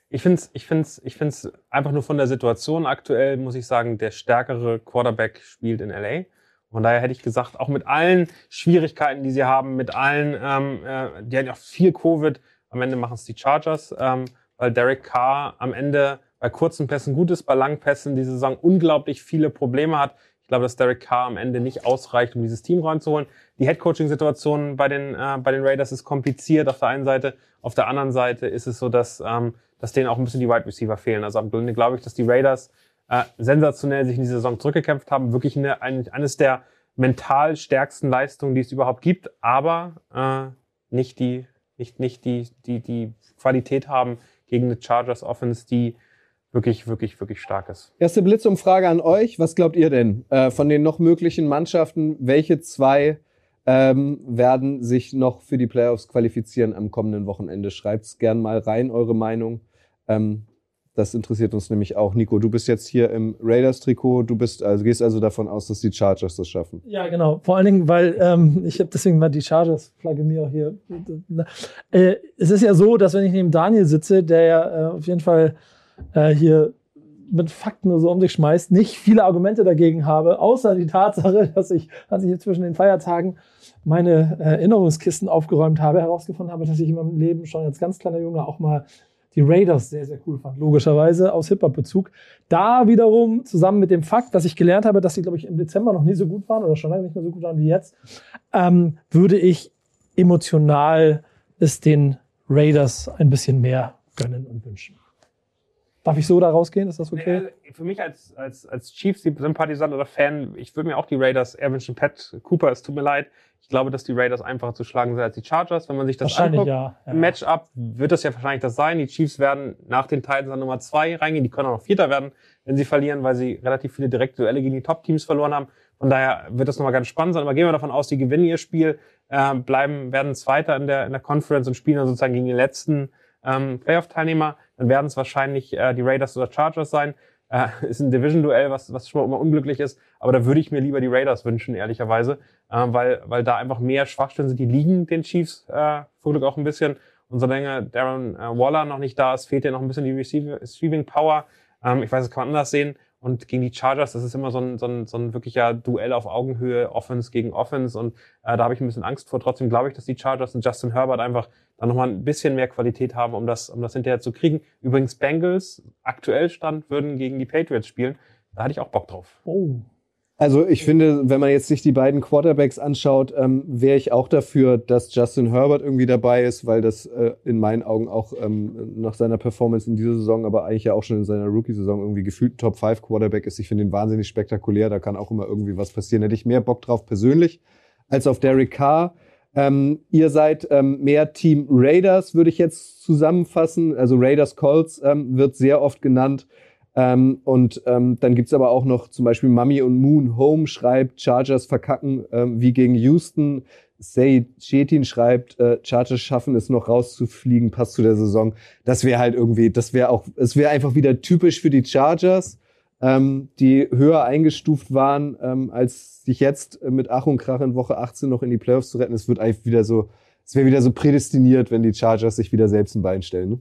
Ich finde es ich find's, ich find's einfach nur von der Situation aktuell, muss ich sagen, der stärkere Quarterback spielt in LA. Von daher hätte ich gesagt, auch mit allen Schwierigkeiten, die sie haben, mit allen, ähm, äh, die haben ja viel Covid, am Ende machen es die Chargers, ähm, weil Derek Carr am Ende bei kurzen Pässen gut ist, bei langen Pässen die Saison unglaublich viele Probleme hat. Ich glaube, dass Derek Carr am Ende nicht ausreicht, um dieses Team reinzuholen. Die Headcoaching-Situation bei den, äh, bei den Raiders ist kompliziert auf der einen Seite. Auf der anderen Seite ist es so, dass, ähm, dass denen auch ein bisschen die Wide Receiver fehlen. Also am Ende glaube ich, dass die Raiders äh, sensationell sich in die Saison zurückgekämpft haben. Wirklich eine, ein, eines der mental stärksten Leistungen, die es überhaupt gibt, aber äh, nicht die, nicht, nicht die, die, die Qualität haben gegen eine Chargers Offense, die wirklich, wirklich, wirklich stark ist. Erste Blitzumfrage an euch. Was glaubt ihr denn äh, von den noch möglichen Mannschaften? Welche zwei ähm, werden sich noch für die Playoffs qualifizieren am kommenden Wochenende? Schreibt's gern mal rein, eure Meinung. Ähm, das interessiert uns nämlich auch. Nico, du bist jetzt hier im Raiders-Trikot. Du bist also gehst also davon aus, dass die Chargers das schaffen. Ja, genau. Vor allen Dingen, weil ähm, ich habe deswegen mal die Chargers-Flagge mir auch hier. Äh, es ist ja so, dass wenn ich neben Daniel sitze, der ja äh, auf jeden Fall äh, hier mit Fakten so um sich schmeißt, nicht viele Argumente dagegen habe, außer die Tatsache, [LAUGHS] dass ich, als ich zwischen den Feiertagen meine Erinnerungskisten aufgeräumt habe, herausgefunden habe, dass ich in meinem Leben schon als ganz kleiner Junge auch mal die Raiders sehr, sehr cool fand, logischerweise aus Hip-Hop-Bezug. Da wiederum zusammen mit dem Fakt, dass ich gelernt habe, dass sie, glaube ich, im Dezember noch nie so gut waren oder schon lange nicht mehr so gut waren wie jetzt, ähm, würde ich emotional es den Raiders ein bisschen mehr gönnen und wünschen. Darf ich so da rausgehen? Ist das okay? Nee, für mich als, als, als Chiefs-Sympathisant oder Fan, ich würde mir auch die Raiders eher wünschen. Pat Cooper, es tut mir leid. Ich glaube, dass die Raiders einfacher zu schlagen sind als die Chargers. Wenn man sich das anguckt, ja, ja. im Matchup wird das ja wahrscheinlich das sein. Die Chiefs werden nach den Titans an Nummer zwei reingehen. Die können auch noch Vierter werden, wenn sie verlieren, weil sie relativ viele direkte Duelle gegen die Top-Teams verloren haben. Von daher wird das nochmal ganz spannend sein. Aber gehen wir davon aus, die gewinnen ihr Spiel, äh, bleiben, werden Zweiter in der, in der Conference und spielen dann sozusagen gegen die letzten ähm, Playoff-Teilnehmer. Dann werden es wahrscheinlich äh, die Raiders oder Chargers sein. Äh, [LAUGHS] ist ein Division-Duell, was, was schon mal immer unglücklich ist. Aber da würde ich mir lieber die Raiders wünschen, ehrlicherweise, äh, weil, weil da einfach mehr Schwachstellen sind. Die liegen den Chiefs äh, vor Glück auch ein bisschen. Und solange Darren äh, Waller noch nicht da ist, fehlt ja noch ein bisschen die Receiving Power. Ähm, ich weiß, das kann man anders sehen. Und gegen die Chargers, das ist immer so ein, so ein, so ein wirklicher Duell auf Augenhöhe, Offense gegen Offense. Und äh, da habe ich ein bisschen Angst vor. Trotzdem glaube ich, dass die Chargers und Justin Herbert einfach dann nochmal ein bisschen mehr Qualität haben, um das, um das hinterher zu kriegen. Übrigens, Bengals, aktuell Stand, würden gegen die Patriots spielen. Da hatte ich auch Bock drauf. Oh. Also ich finde, wenn man jetzt sich die beiden Quarterbacks anschaut, ähm, wäre ich auch dafür, dass Justin Herbert irgendwie dabei ist, weil das äh, in meinen Augen auch ähm, nach seiner Performance in dieser Saison, aber eigentlich ja auch schon in seiner Rookie-Saison irgendwie gefühlt Top 5 Quarterback ist. Ich finde ihn wahnsinnig spektakulär, da kann auch immer irgendwie was passieren. Hätte ich mehr Bock drauf persönlich als auf Derek Carr. Ähm, ihr seid ähm, mehr Team Raiders, würde ich jetzt zusammenfassen. Also Raiders Colts ähm, wird sehr oft genannt. Ähm, und ähm, dann gibt's aber auch noch zum Beispiel Mummy und Moon Home schreibt, Chargers verkacken ähm, wie gegen Houston. Say Chetin schreibt, äh, Chargers schaffen es noch rauszufliegen, passt zu der Saison. Das wäre halt irgendwie, das wäre auch, es wäre einfach wieder typisch für die Chargers ähm, die höher eingestuft waren, ähm, als sich jetzt mit Ach und Krach in Woche 18 noch in die Playoffs zu retten. Es wird eigentlich wieder so, es wäre wieder so prädestiniert, wenn die Chargers sich wieder selbst ein Bein stellen. Ne?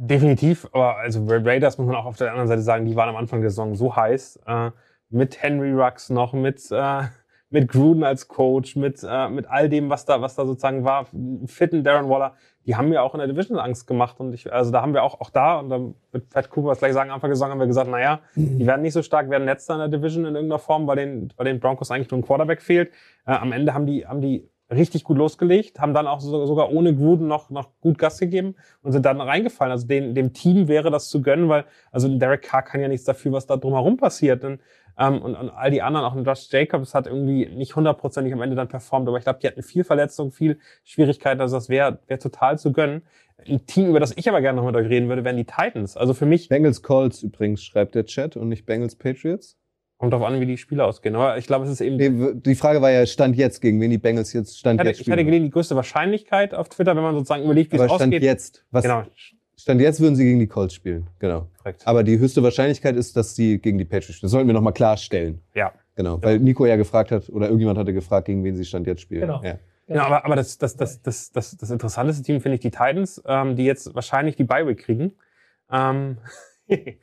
Definitiv, aber also Raiders muss man auch auf der anderen Seite sagen, die waren am Anfang der Saison so heiß, äh, mit Henry Rux noch, mit äh, [LAUGHS] mit Gruden als Coach, mit, äh, mit all dem, was da, was da sozusagen war, fitten Darren Waller, die haben mir auch in der Division Angst gemacht. Und ich, also da haben wir auch, auch da, und dann wird Pat Cooper was gleich sagen, am Anfang der Saison haben wir gesagt, naja, die werden nicht so stark, werden letzter in der Division in irgendeiner Form, weil den, weil den Broncos eigentlich nur ein Quarterback fehlt. Äh, am Ende haben die, haben die richtig gut losgelegt, haben dann auch so, sogar ohne Gruden noch, noch gut Gas gegeben und sind dann reingefallen. Also den, dem Team wäre das zu gönnen, weil also Derek Carr kann ja nichts dafür, was da drumherum passiert. Denn ähm, und, und all die anderen, auch Josh Jacobs hat irgendwie nicht hundertprozentig am Ende dann performt, aber ich glaube, die hatten viel Verletzung, viel Schwierigkeiten, also das wäre wär total zu gönnen. Ein Team, über das ich aber gerne noch mit euch reden würde, wären die Titans. Also für mich. Bengals Colts übrigens, schreibt der Chat und nicht Bengals Patriots. Kommt drauf an, wie die Spiele ausgehen. Aber ich glaube, es ist eben. Die Frage war ja, Stand jetzt, gegen wen die Bengals jetzt Stand hatte, jetzt spielen. Ich hatte gelesen, die größte Wahrscheinlichkeit auf Twitter, wenn man sozusagen überlegt, wie es ausgeht. Stand jetzt. Was, genau. Stand jetzt würden sie gegen die Colts spielen, genau. Korrekt. Aber die höchste Wahrscheinlichkeit ist, dass sie gegen die Patriots spielen. Das sollten wir nochmal klarstellen. Ja. Genau, weil Nico ja gefragt hat, oder irgendjemand hatte gefragt, gegen wen sie Stand jetzt spielen. Genau. Ja. Ja, aber, aber das, das, das, das, das, das interessanteste Team finde ich die Titans, ähm, die jetzt wahrscheinlich die Bye Week kriegen. Ähm, [LAUGHS] ich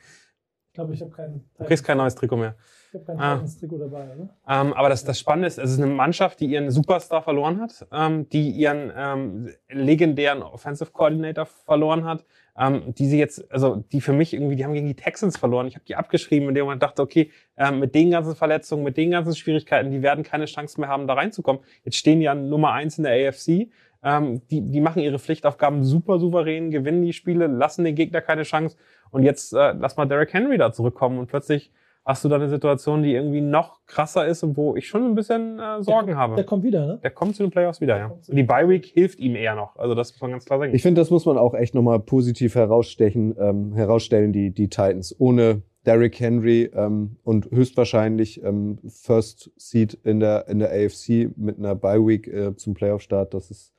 glaube, ich habe kein. Du kriegst kein neues Trikot mehr. Ich habe kein ah. Trikot dabei, ne? Ähm, aber das, das Spannende ist, es ist eine Mannschaft, die ihren Superstar verloren hat, ähm, die ihren ähm, legendären Offensive Coordinator verloren hat, ähm, die sie jetzt, also die für mich irgendwie, die haben gegen die Texans verloren. Ich habe die abgeschrieben, in dem man dachte, okay, ähm, mit den ganzen Verletzungen, mit den ganzen Schwierigkeiten, die werden keine Chance mehr haben, da reinzukommen. Jetzt stehen die an Nummer eins in der AFC. Ähm, die, die machen ihre Pflichtaufgaben super souverän, gewinnen die Spiele, lassen den Gegner keine Chance. Und jetzt äh, lass mal Derrick Henry da zurückkommen und plötzlich hast du da eine Situation, die irgendwie noch krasser ist und wo ich schon ein bisschen äh, Sorgen der, habe. Der kommt wieder, ne? Der kommt zu den Playoffs wieder, ja. Und die Bye Week hilft ihm eher noch. Also das muss man ganz klar sagen. Ich finde, das muss man auch echt nochmal positiv herausstechen, ähm, herausstellen, die, die Titans. Ohne Derrick Henry ähm, und höchstwahrscheinlich ähm, First Seed in der, in der AFC mit einer Bye Week äh, zum Playoff-Start. Das ist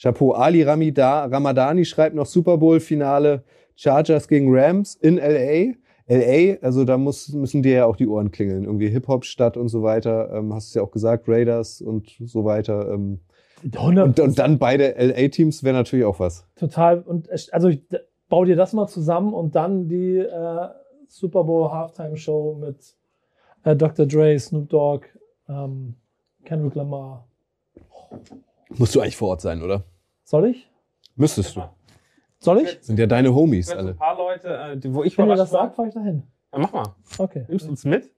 Chapeau. Ali Ramida, Ramadani schreibt noch Super Bowl-Finale Chargers gegen Rams in LA. LA, also da muss, müssen dir ja auch die Ohren klingeln. Irgendwie Hip-Hop-Stadt und so weiter. Ähm, hast du ja auch gesagt, Raiders und so weiter. Ähm, 100 und, und dann beide LA-Teams wäre natürlich auch was. Total. Und es- also ich- d- bau dir das mal zusammen und dann die äh, Super Bowl Halftime Show mit äh, Dr. Dre, Snoop Dogg, ähm, Kendrick Lamar. Musst du eigentlich vor Ort sein, oder? Soll ich? Müsstest du. Soll ich? Sind ja deine Homies Ich alle. ein paar Leute, äh, die, wo ich Wenn ihr das sagt, fahre ich dahin. Ja, mach mal. Okay. Nimmst du uns mit?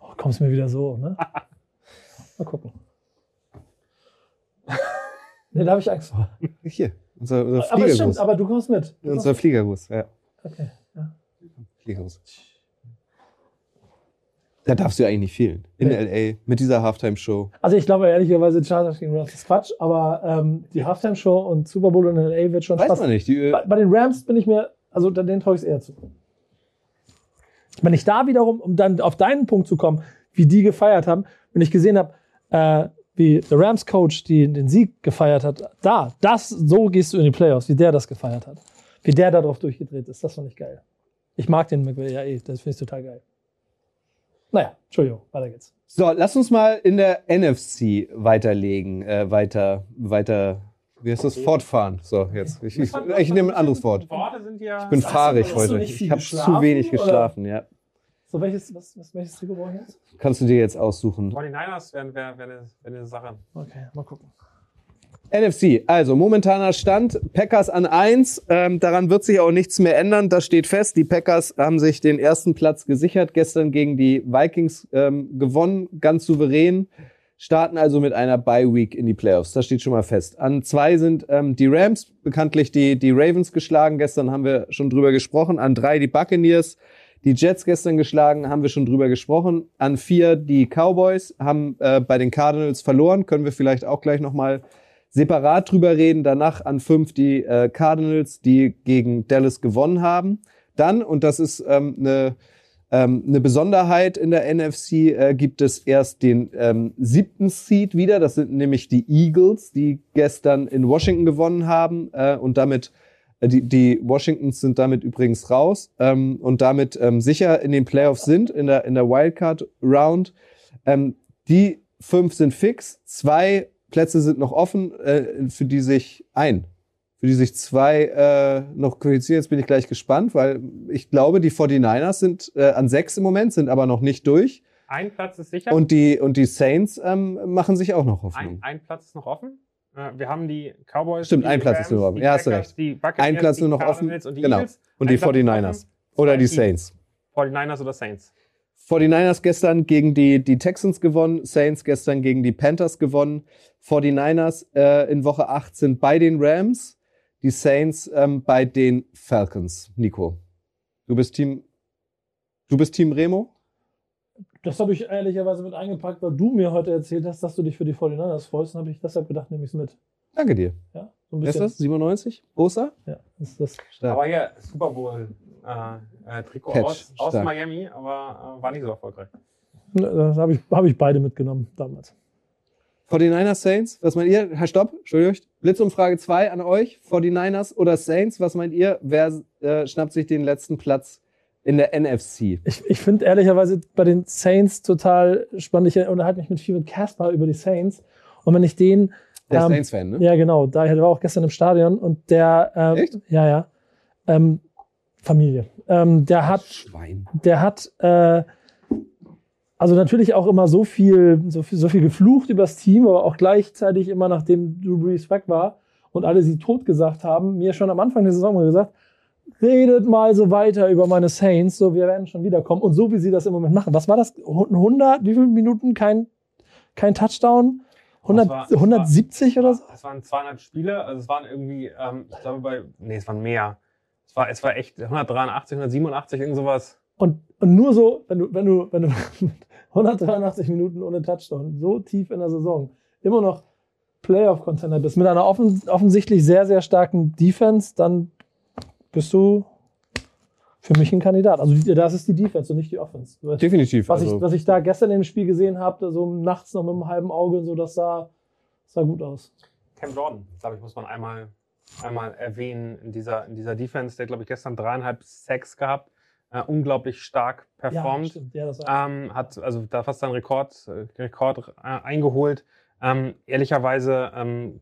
Oh, kommst mir wieder so, ne? [LAUGHS] Mal gucken. Nee, da habe ich Angst vor. Hier, unser, unser Aber es stimmt, aber du kommst mit. Du Unser kommst, Fliegergruß, ja. okay. Ja. Fliegergruß. Da darfst du ja eigentlich nicht fehlen. In Nee. LA, mit dieser Halftime-Show. Also ich glaube ehrlicherweise, Chargers gegen Rams ist Quatsch, aber ähm, die Halftime Show und Super Bowl in LA wird schon Weiß Spaß man nicht. Die, äh, Bei, bei den Rams bin ich mir, also da- denen traue ich es eher zu. Wenn ich da wiederum, um dann auf deinen Punkt zu kommen, wie die gefeiert haben, wenn ich gesehen habe, äh, wie der Rams-Coach den Sieg gefeiert hat, da, das, so gehst du in die Playoffs, wie der das gefeiert hat. Wie der darauf durchgedreht ist, das fand ich geil. Ich mag den McVay ja eh, das finde ich total geil. Naja, Entschuldigung, weiter geht's. So, lass uns mal in der NFC weiterlegen, äh, weiter, weiter, wie heißt das, fortfahren. So, jetzt. Ich, ich, ich nehme ein anderes Wort. Worte sind ja. Ich bin fahrig heute. Ich habe zu geschlafen, wenig oder? geschlafen, ja. So, welches, was, was, welches Trikot brauche ich jetzt? Kannst du dir jetzt aussuchen. 49ers wären wär, wär eine, wär eine Sache. Okay, mal gucken. NFC, also momentaner Stand, Packers an 1, ähm, daran wird sich auch nichts mehr ändern, das steht fest. Die Packers haben sich den ersten Platz gesichert, gestern gegen die Vikings ähm, gewonnen, ganz souverän, starten also mit einer Bye-Week in die Playoffs, das steht schon mal fest. An zwei sind ähm, die Rams, bekanntlich die, die Ravens geschlagen, gestern haben wir schon drüber gesprochen, an drei die Buccaneers, die Jets gestern geschlagen, haben wir schon drüber gesprochen. An vier die Cowboys haben äh, bei den Cardinals verloren, können wir vielleicht auch gleich nochmal separat drüber reden. Danach an fünf die äh, Cardinals, die gegen Dallas gewonnen haben. Dann, und das ist ähm, eine, ähm, eine Besonderheit in der NFC, äh, gibt es erst den ähm, siebten Seed wieder. Das sind nämlich die Eagles, die gestern in Washington gewonnen haben äh, und damit äh, die, die Washingtons sind damit übrigens raus ähm, und damit ähm, sicher in den Playoffs sind, in der, in der Wildcard Round. Ähm, die fünf sind fix, zwei Plätze sind noch offen, äh, für die sich ein, für die sich zwei äh, noch qualifizieren. Jetzt bin ich gleich gespannt, weil ich glaube, die 49ers sind äh, an sechs im Moment, sind aber noch nicht durch. Ein Platz ist sicher. Und die, und die Saints ähm, machen sich auch noch Hoffnung. ein, ein Platz ist noch offen. Äh, Wir haben die Cowboys. Stimmt, die ein Platz Rams, ist nur offen. die Ja, hast du recht. Die Ein Platz die nur noch offen. Und die Genau. Eagles. Und die Ein Platz ist 49ers. offen. Oder die. Saints. 49ers oder Saints. 49ers gestern gegen die, die Texans gewonnen, Saints gestern gegen die Panthers gewonnen. 49ers äh, in Woche 8 sind bei den Rams, die Saints ähm, bei den Falcons. Nico, du bist Team, du bist Team Remo? Das habe ich ehrlicherweise mit eingepackt, weil du mir heute erzählt hast, dass du dich für die 49ers freust. Und habe ich deshalb gedacht, nehme ich es mit. Danke dir. Ja, so ist bisschen. das? 97? Großer? Ja, das ist das. Stark. Aber hier Super Bowl äh, äh, Trikot Patch, aus, aus. Miami, aber äh, war nicht so erfolgreich. Das habe ich, hab ich beide mitgenommen damals. 49ers Saints, was meint ihr? Herr Stopp, Entschuldigung. Blitzumfrage 2 an euch. 49ers oder Saints, was meint ihr? Wer äh, schnappt sich den letzten Platz in der NFC? Ich, ich finde ehrlicherweise bei den Saints total spannend. Ich unterhalte mich mit viel mit Caspar über die Saints. Und wenn ich den. Der ähm, Saints-Fan, ne? Ja, genau. Da der war auch gestern im Stadion und der. Ähm, Echt? Ja, ja. Ähm, Familie. Ähm, der hat Schwein. der hat äh, also natürlich auch immer so viel, so viel, so viel geflucht übers Team, aber auch gleichzeitig immer nachdem Drew Brees weg war und alle sie tot gesagt haben, mir schon am Anfang der Saison mal gesagt, redet mal so weiter über meine Saints, so wir werden schon wiederkommen. Und so wie sie das im Moment machen. Was war das? 100, wie viele Minuten? Kein, kein Touchdown? 100, Das war- das 170 oder so? Es waren 200 Spiele, also es waren irgendwie, ähm, ich glaube bei, nee, es waren mehr. Es war, es war echt 183, 187, irgend sowas. Und, und nur so, wenn du, wenn du, wenn du [LAUGHS] 183 Minuten ohne Touchdown, so tief in der Saison, immer noch Playoff-Contender bist, mit einer offen, offensichtlich sehr, sehr starken Defense, dann bist du für mich ein Kandidat. Also das ist die Defense und nicht die Offense. Definitiv. Was, also, ich, was ich da gestern im Spiel gesehen habe, so nachts noch mit einem halben Auge und so, das sah, sah gut aus. Cam Jordan, glaube ich, muss man einmal, einmal erwähnen in dieser, in dieser Defense. Der, glaube ich, gestern dreieinhalb Sacks gehabt. Äh, unglaublich stark performt. Ja. Ja, ähm, hat also da fast seinen Rekord, äh, Rekord äh, eingeholt. Ähm, ehrlicherweise ähm,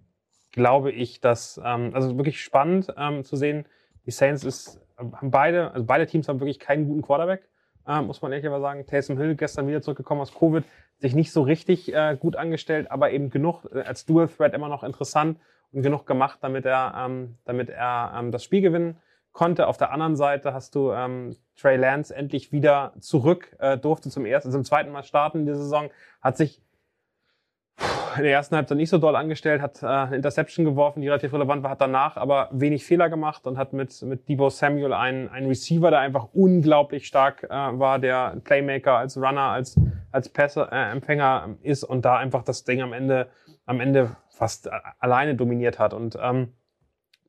glaube ich, dass, ähm, also wirklich spannend ähm, zu sehen, die Saints ist, haben beide, also beide Teams haben wirklich keinen guten Quarterback, ähm, muss man ehrlicherweise sagen. Taysom Hill gestern wieder zurückgekommen aus Covid, sich nicht so richtig äh, gut angestellt, aber eben genug äh, als Dual Threat immer noch interessant genug gemacht, damit er, ähm, damit er ähm, das Spiel gewinnen konnte. Auf der anderen Seite hast du ähm, Trey Lance endlich wieder zurück, äh, durfte zum ersten, zum zweiten Mal starten in der Saison, hat sich in der ersten Halbzeit nicht so doll angestellt, hat äh, eine Interception geworfen, die relativ relevant war, hat danach aber wenig Fehler gemacht und hat mit, mit Debo Samuel einen, einen Receiver, der einfach unglaublich stark äh, war, der Playmaker als Runner, als, als Pässe-Empfänger ist und da einfach das Ding am Ende, am Ende fast äh, alleine dominiert hat. Und ähm,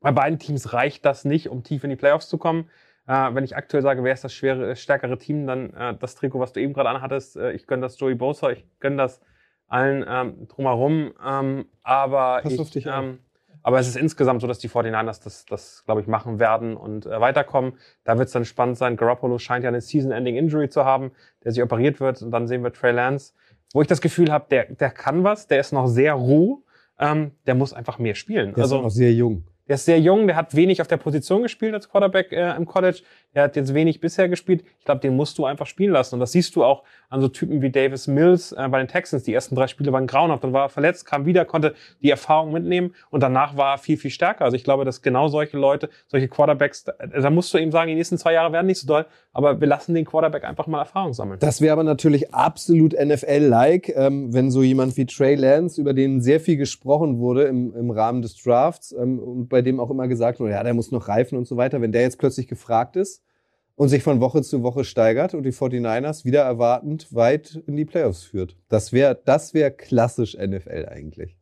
bei beiden Teams reicht das nicht, um tief in die Playoffs zu kommen. Äh, wenn ich aktuell sage, wer ist das schwere, stärkere Team, dann äh, das Trikot, was du eben gerade anhattest. Äh, ich gönne das Joey Bosa, ich gönne das allen ähm, drumherum. Ähm, aber, ich, ähm, aber es ist insgesamt so, dass die 49ers das, das glaube ich, machen werden und äh, weiterkommen. Da wird es dann spannend sein. Garoppolo scheint ja eine Season-Ending-Injury zu haben, der sich operiert wird. Und dann sehen wir Trey Lance, wo ich das Gefühl habe, der, der kann was, der ist noch sehr roh. Ähm, der muss einfach mehr spielen. der ist auch noch sehr jung. Der ist sehr jung, der hat wenig auf der Position gespielt als Quarterback äh, im College. Der hat jetzt wenig bisher gespielt. Ich glaube, den musst du einfach spielen lassen. Und das siehst du auch an so Typen wie Davis Mills äh, bei den Texans. Die ersten drei Spiele waren grauenhaft. Dann war er verletzt, kam wieder, konnte die Erfahrung mitnehmen und danach war er viel, viel stärker. Also ich glaube, dass genau solche Leute, solche Quarterbacks, da, da musst du ihm sagen, die nächsten zwei Jahre werden nicht so doll, aber wir lassen den Quarterback einfach mal Erfahrung sammeln. Das wäre aber natürlich absolut NFL-like, ähm, wenn so jemand wie Trey Lance, über den sehr viel gesprochen wurde im, im Rahmen des Drafts ähm, und bei dem auch immer gesagt wurde, ja, der muss noch reifen und so weiter, wenn der jetzt plötzlich gefragt ist und sich von Woche zu Woche steigert und die 49ers wieder erwartend weit in die Playoffs führt. Das wäre das wär klassisch NFL eigentlich.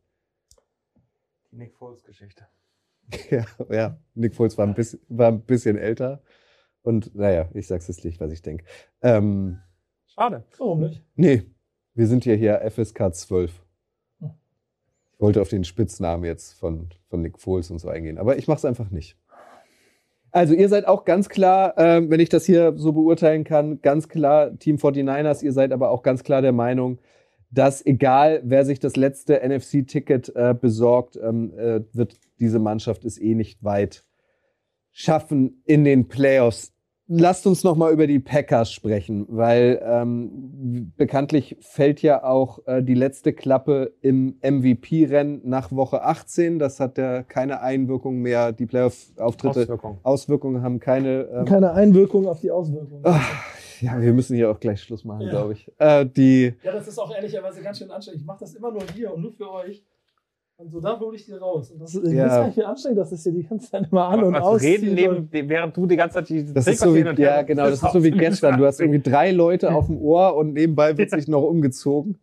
Die Nick Foles-Geschichte. [LAUGHS] Ja, ja, Nick Foles war ein, bisschen, war ein bisschen älter und naja, ich sag's jetzt nicht, was ich denke. Ähm, Schade. warum nicht? Nee, wir sind ja hier FSK 12. Ich wollte auf den Spitznamen jetzt von, von Nick Foles und so eingehen, aber ich mache es einfach nicht. Also ihr seid auch ganz klar, ähm, wenn ich das hier so beurteilen kann, ganz klar Team 49ers. Ihr seid aber auch ganz klar der Meinung, dass egal wer sich das letzte NFC-Ticket äh, besorgt, ähm, äh, wird diese Mannschaft es eh nicht weit schaffen in den Playoffs. Lasst uns noch mal über die Packers sprechen, weil ähm, bekanntlich fällt ja auch äh, die letzte Klappe im MVP-Rennen nach Woche 18. Das hat ja keine Einwirkung mehr. Die Playoff-Auftritte, Auswirkung. Auswirkungen haben keine. Ähm, Keine Einwirkung auf die Auswirkungen. ach, ja, wir müssen hier auch gleich Schluss machen, Ja. glaube ich. Äh, die Ja, das ist auch ehrlicherweise ganz schön anstrengend. Ich mache das immer nur hier und nur für euch. Und so, da hole ich die raus. Und das ist, Ja. nicht, anstrengend das ist, hier die ganze Zeit immer an und Was aus. reden neben, während du die ganze Zeit die Das ist so wie, und her- ja, genau, das ist so wie gestern. Du hast irgendwie drei Leute auf dem Ohr und nebenbei wird sich noch umgezogen.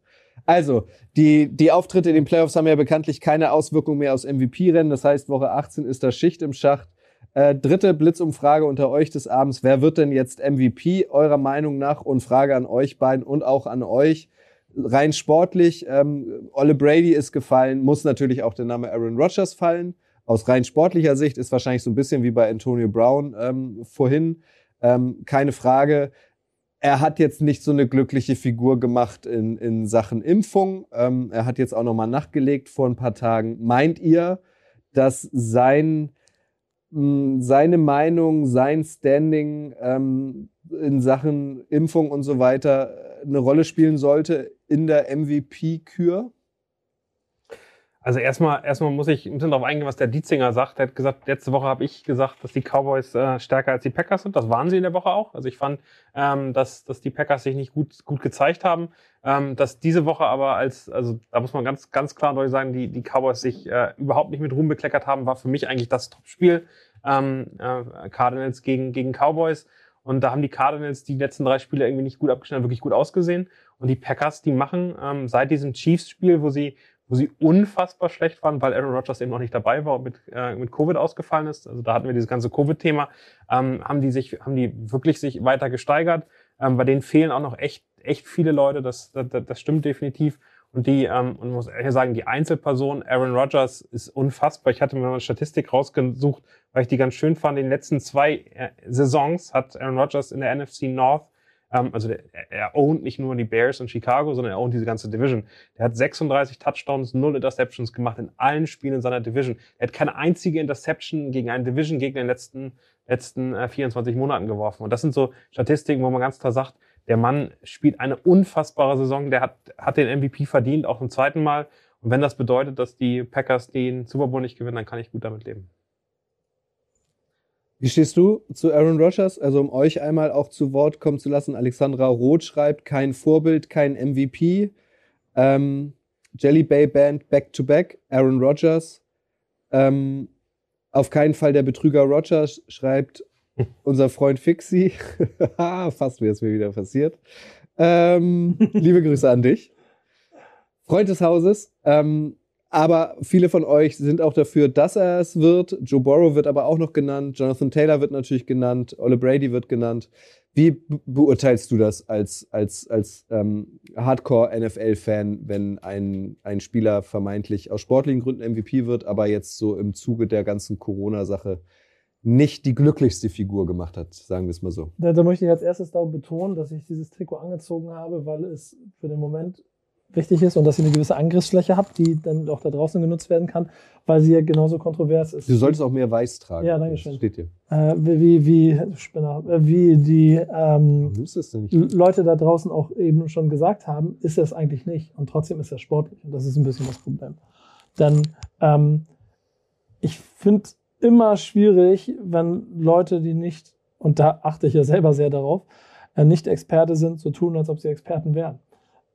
Also, die, die Auftritte in den Playoffs haben ja bekanntlich keine Auswirkung mehr aus MVP-Rennen. Das heißt, Woche 18 ist da Schicht im Schacht. Äh, dritte Blitzumfrage unter euch des Abends. Wer wird denn jetzt MVP eurer Meinung nach? Und Frage an euch beiden und auch an euch. Rein sportlich, ähm, Olle Brady ist gefallen, muss natürlich auch der Name Aaron Rodgers fallen. Aus rein sportlicher Sicht ist wahrscheinlich so ein bisschen wie bei Antonio Brown ähm, vorhin. Ähm, keine Frage. Er hat jetzt nicht so eine glückliche Figur gemacht in, in Sachen Impfung. Ähm, er hat jetzt auch nochmal nachgelegt vor ein paar Tagen. Meint ihr, dass sein, mh, seine Meinung, sein Standing ähm, in Sachen Impfung und so weiter eine Rolle spielen sollte in der MVP-Kür? Also erstmal, erstmal muss ich ein bisschen darauf eingehen, was der Dietzinger sagt. Er hat gesagt, letzte Woche habe ich gesagt, dass die Cowboys äh, stärker als die Packers sind. Das waren sie in der Woche auch. Also ich fand, ähm, dass, dass die Packers sich nicht gut, gut gezeigt haben. Ähm, dass diese Woche aber als, also da muss man ganz, ganz klar deutlich sagen, die, die Cowboys sich äh, überhaupt nicht mit Ruhm bekleckert haben, war für mich eigentlich das Topspiel. Ähm, äh, Cardinals gegen, gegen Cowboys. Und da haben die Cardinals die letzten drei Spiele irgendwie nicht gut abgeschnitten, wirklich gut ausgesehen. Und die Packers, die machen ähm, seit diesem Chiefs-Spiel, wo sie wo sie unfassbar schlecht waren, weil Aaron Rodgers eben noch nicht dabei war und mit, äh, mit Covid ausgefallen ist. Also da hatten wir dieses ganze Covid-Thema. Ähm, haben die sich, haben die wirklich sich weiter gesteigert. Ähm, bei denen fehlen auch noch echt, echt viele Leute. Das, das, das stimmt definitiv. Und die, ähm, und muss ehrlich sagen, die Einzelperson Aaron Rodgers ist unfassbar. Ich hatte mir mal eine Statistik rausgesucht, weil ich die ganz schön fand. In den letzten zwei äh, Saisons hat Aaron Rodgers in der NFC North ähm, also der, er ownt nicht nur die Bears und Chicago, sondern er ownt diese ganze Division. Der hat 36 Touchdowns, 0 Interceptions gemacht in allen Spielen in seiner Division. Er hat keine einzige Interception gegen einen Division-Gegner in den letzten, letzten äh, 24 Monaten geworfen. Und das sind so Statistiken, wo man ganz klar sagt, der Mann spielt eine unfassbare Saison, der hat, hat den MVP verdient, auch zum zweiten Mal. Und wenn das bedeutet, dass die Packers den Super Bowl nicht gewinnen, dann kann ich gut damit leben. Wie stehst du zu Aaron Rodgers? Also um euch einmal auch zu Wort kommen zu lassen, Alexandra Roth schreibt, kein Vorbild, kein MVP. Ähm, Jelly Bay Band Back to Back, Aaron Rodgers. Ähm, auf keinen Fall der Betrüger Rodgers, schreibt [LAUGHS] unser Freund Fixi. [LAUGHS] Fast wäre es mir wieder passiert. Ähm, liebe Grüße an dich. Freund des Hauses. Ähm, aber viele von euch sind auch dafür, dass er es wird. Joe Borrow wird aber auch noch genannt. Jonathan Taylor wird natürlich genannt. Ole Brady wird genannt. Wie beurteilst du das als, als, als ähm, Hardcore-NFL-Fan, wenn ein, ein Spieler vermeintlich aus sportlichen Gründen MVP wird, aber jetzt so im Zuge der ganzen Corona-Sache nicht die glücklichste Figur gemacht hat, sagen wir es mal so. Da, da möchte ich als erstes darum betonen, dass ich dieses Trikot angezogen habe, weil es für den Moment wichtig ist und dass sie eine gewisse Angriffsfläche hat, die dann auch da draußen genutzt werden kann, weil sie ja genauso kontrovers ist. Du solltest auch mehr Weiß tragen. Ja, danke schön. steht hier. Äh, wie, wie, Spinner, äh, wie die ähm, Leute da draußen auch eben schon gesagt haben, ist es eigentlich nicht. Und trotzdem ist es sportlich. Und das ist ein bisschen das Problem. Denn ähm, ich finde immer schwierig, wenn Leute, die nicht, und da achte ich ja selber sehr darauf, äh, nicht Experte sind, so tun, als ob sie Experten wären.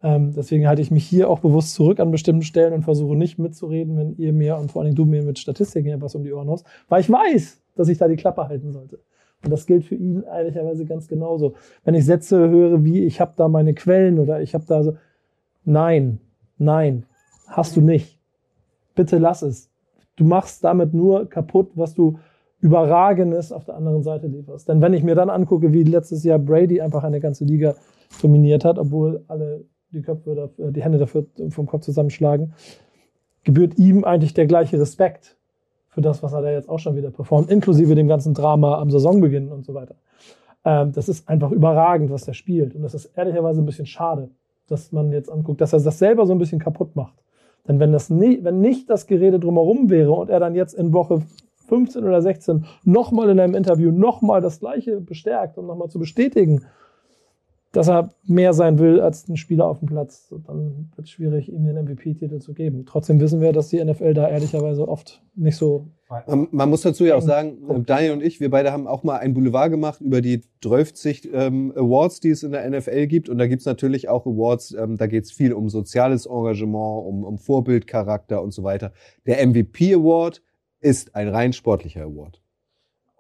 Ähm, deswegen halte ich mich hier auch bewusst zurück an bestimmten Stellen und versuche nicht mitzureden, wenn ihr mir und vor allen Dingen du mir mit Statistiken etwas um die Ohren haust, weil ich weiß, dass ich da die Klappe halten sollte. Und das gilt für ihn ehrlicherweise ganz genauso. Wenn ich Sätze höre wie, ich habe da meine Quellen oder ich habe da so, nein, nein, hast du nicht. Bitte lass es. Du machst damit nur kaputt, was du Überragendes auf der anderen Seite lieferst. Denn wenn ich mir dann angucke, wie letztes Jahr Brady einfach eine ganze Liga dominiert hat, obwohl alle die Köpfe dafür, die Hände dafür vom Kopf zusammenschlagen, gebührt ihm eigentlich der gleiche Respekt für das, was er da jetzt auch schon wieder performt, inklusive dem ganzen Drama am Saisonbeginn und so weiter. Ähm, das ist einfach überragend, was er spielt. Und das ist ehrlicherweise ein bisschen schade, dass man jetzt anguckt, dass er das selber so ein bisschen kaputt macht. Denn wenn das nie, wenn nicht das Gerede drumherum wäre und er dann jetzt in Woche 15 oder 16 nochmal in einem Interview nochmal das Gleiche bestärkt, um nochmal zu bestätigen, dass er mehr sein will als ein Spieler auf dem Platz. Dann wird es schwierig, ihm den MVP-Titel zu geben. Trotzdem wissen wir, dass die NFL da ehrlicherweise oft nicht so. Man, man muss dazu ja auch sagen, Daniel und ich, wir beide haben auch mal ein Boulevard gemacht über die 12 ähm, Awards, die es in der NFL gibt. Und da gibt es natürlich auch Awards, ähm, da geht es viel um soziales Engagement, um, um Vorbildcharakter und so weiter. Der MVP Award ist ein rein sportlicher Award.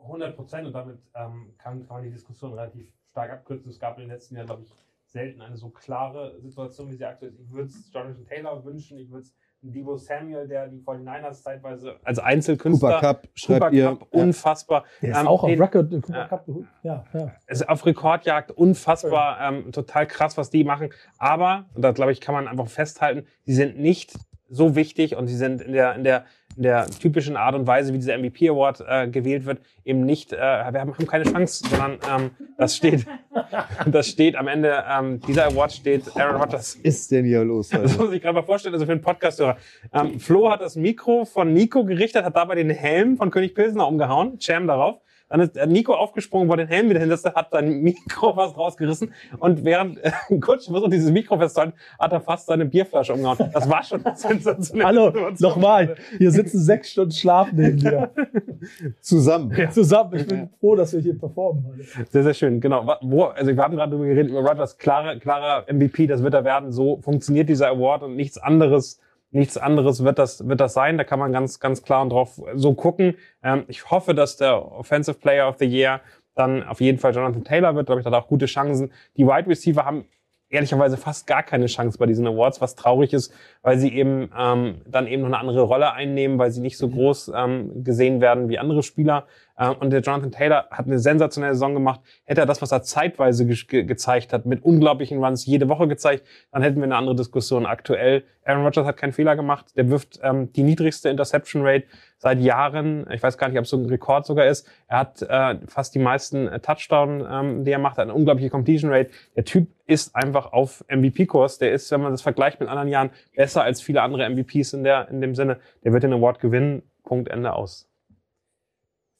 100 Prozent und damit ähm, kann, kann man die Diskussion relativ stark abkürzen. Es gab in den letzten Jahren, glaube ich, selten eine so klare Situation, wie sie aktuell ist. Ich würde es Jonathan Taylor wünschen, ich würde es Debo Samuel, der die 49ers zeitweise als Einzelkünstler. Cooper Cup, schreibt Cooper ihr. Cup, unfassbar. Der ist ähm, auch auf den, Record, Cooper ja, Cup, ja, ja. Ist auf Rekordjagd, unfassbar, ähm, total krass, was die machen. Aber, und da glaube ich, kann man einfach festhalten, sie sind nicht so wichtig und sie sind in der, in der, der typischen Art und Weise, wie dieser MVP Award äh, gewählt wird, eben nicht, äh, wir haben, haben keine Chance, sondern ähm, das steht, [LAUGHS] das steht am Ende, ähm, dieser Award steht Aaron Rodgers. Was ist denn hier los? Alter? [LAUGHS] Das muss ich gerade mal vorstellen, also für einen Podcast-Hörer. Ähm, Flo hat das Mikro von Nico gerichtet, hat dabei den Helm von König Pilsner umgehauen, Jam darauf. Dann ist äh, Nico aufgesprungen, war den Helm wieder hinsetzte, hat sein Mikro fast rausgerissen und während äh, [LAUGHS] Kutsch versucht, dieses Mikro festzuhalten, hat er fast seine Bierflasche umgehauen. Das war schon [LAUGHS] sensationell. Hallo, nochmal. Hier sitzen sechs Stunden Schlaf neben dir. [LAUGHS] Zusammen. Zusammen. Ich bin froh, dass wir hier performen heute. Sehr, sehr schön. Genau. Wo, also wir haben gerade darüber geredet, über Rodgers, klarer, klarer MVP, das wird er werden. So funktioniert dieser Award und nichts anderes, nichts anderes wird das, wird das sein. Da kann man ganz, ganz klar und drauf so gucken. Ähm, ich hoffe, dass der Offensive Player of the Year dann auf jeden Fall Jonathan Taylor wird. Glaube ich, hat auch gute Chancen. Die Wide Receiver haben ehrlicherweise fast gar keine Chance bei diesen Awards, was traurig ist, weil sie eben ähm, dann eben noch eine andere Rolle einnehmen, weil sie nicht so groß ähm, gesehen werden wie andere Spieler. Ähm, und der Jonathan Taylor hat eine sensationelle Saison gemacht. Hätte er das, was er zeitweise ge ge gezeigt hat, mit unglaublichen Runs jede Woche gezeigt, dann hätten wir eine andere Diskussion. Aktuell, Aaron Rodgers hat keinen Fehler gemacht. Der wirft ähm, die niedrigste Interception Rate seit Jahren. Ich weiß gar nicht, ob es so ein Rekord sogar ist. Er hat äh, fast die meisten äh, Touchdown, ähm, die er macht, eine unglaubliche Completion Rate. Der Typ ist einfach auf MVP-Kurs. Der ist, wenn man das vergleicht mit anderen Jahren, besser als viele andere MVPs in der in dem Sinne. Der wird den Award gewinnen. Punkt Ende aus.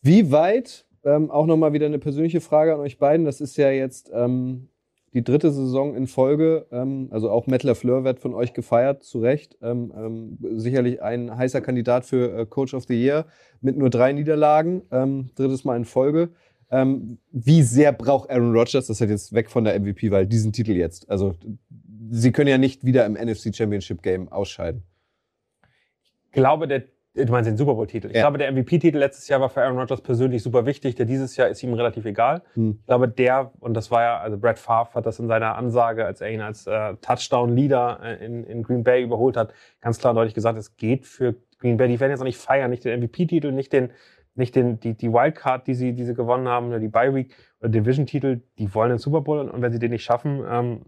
Wie weit, ähm, auch nochmal wieder eine persönliche Frage an euch beiden, das ist ja jetzt ähm, die dritte Saison in Folge, ähm, also auch Matt LaFleur wird von euch gefeiert, zu Recht. Ähm, ähm, sicherlich ein heißer Kandidat für äh, Coach of the Year mit nur drei Niederlagen, ähm, drittes Mal in Folge. Ähm, wie sehr braucht Aaron Rodgers, das ist jetzt weg von der MVP, weil diesen Titel jetzt, also sie können ja nicht wieder im NFC Championship Game ausscheiden. Ich glaube, der Du meinst den Super Bowl-Titel. Ich Ja. glaube, der MVP-Titel letztes Jahr war für Aaron Rodgers persönlich super wichtig. Der dieses Jahr ist ihm relativ egal. Hm. Ich glaube, der, und das war ja, also Brad Favre hat das in seiner Ansage, als er ihn als äh, Touchdown-Leader äh, in, in Green Bay überholt hat, ganz klar und deutlich gesagt, es geht für Green Bay. Die werden jetzt auch nicht feiern, nicht den MVP-Titel, nicht den, nicht den, die, die Wildcard, die sie, die sie gewonnen haben, oder die Bye-Week oder Division-Titel. Die wollen den Super Bowl und wenn sie den nicht schaffen, ähm,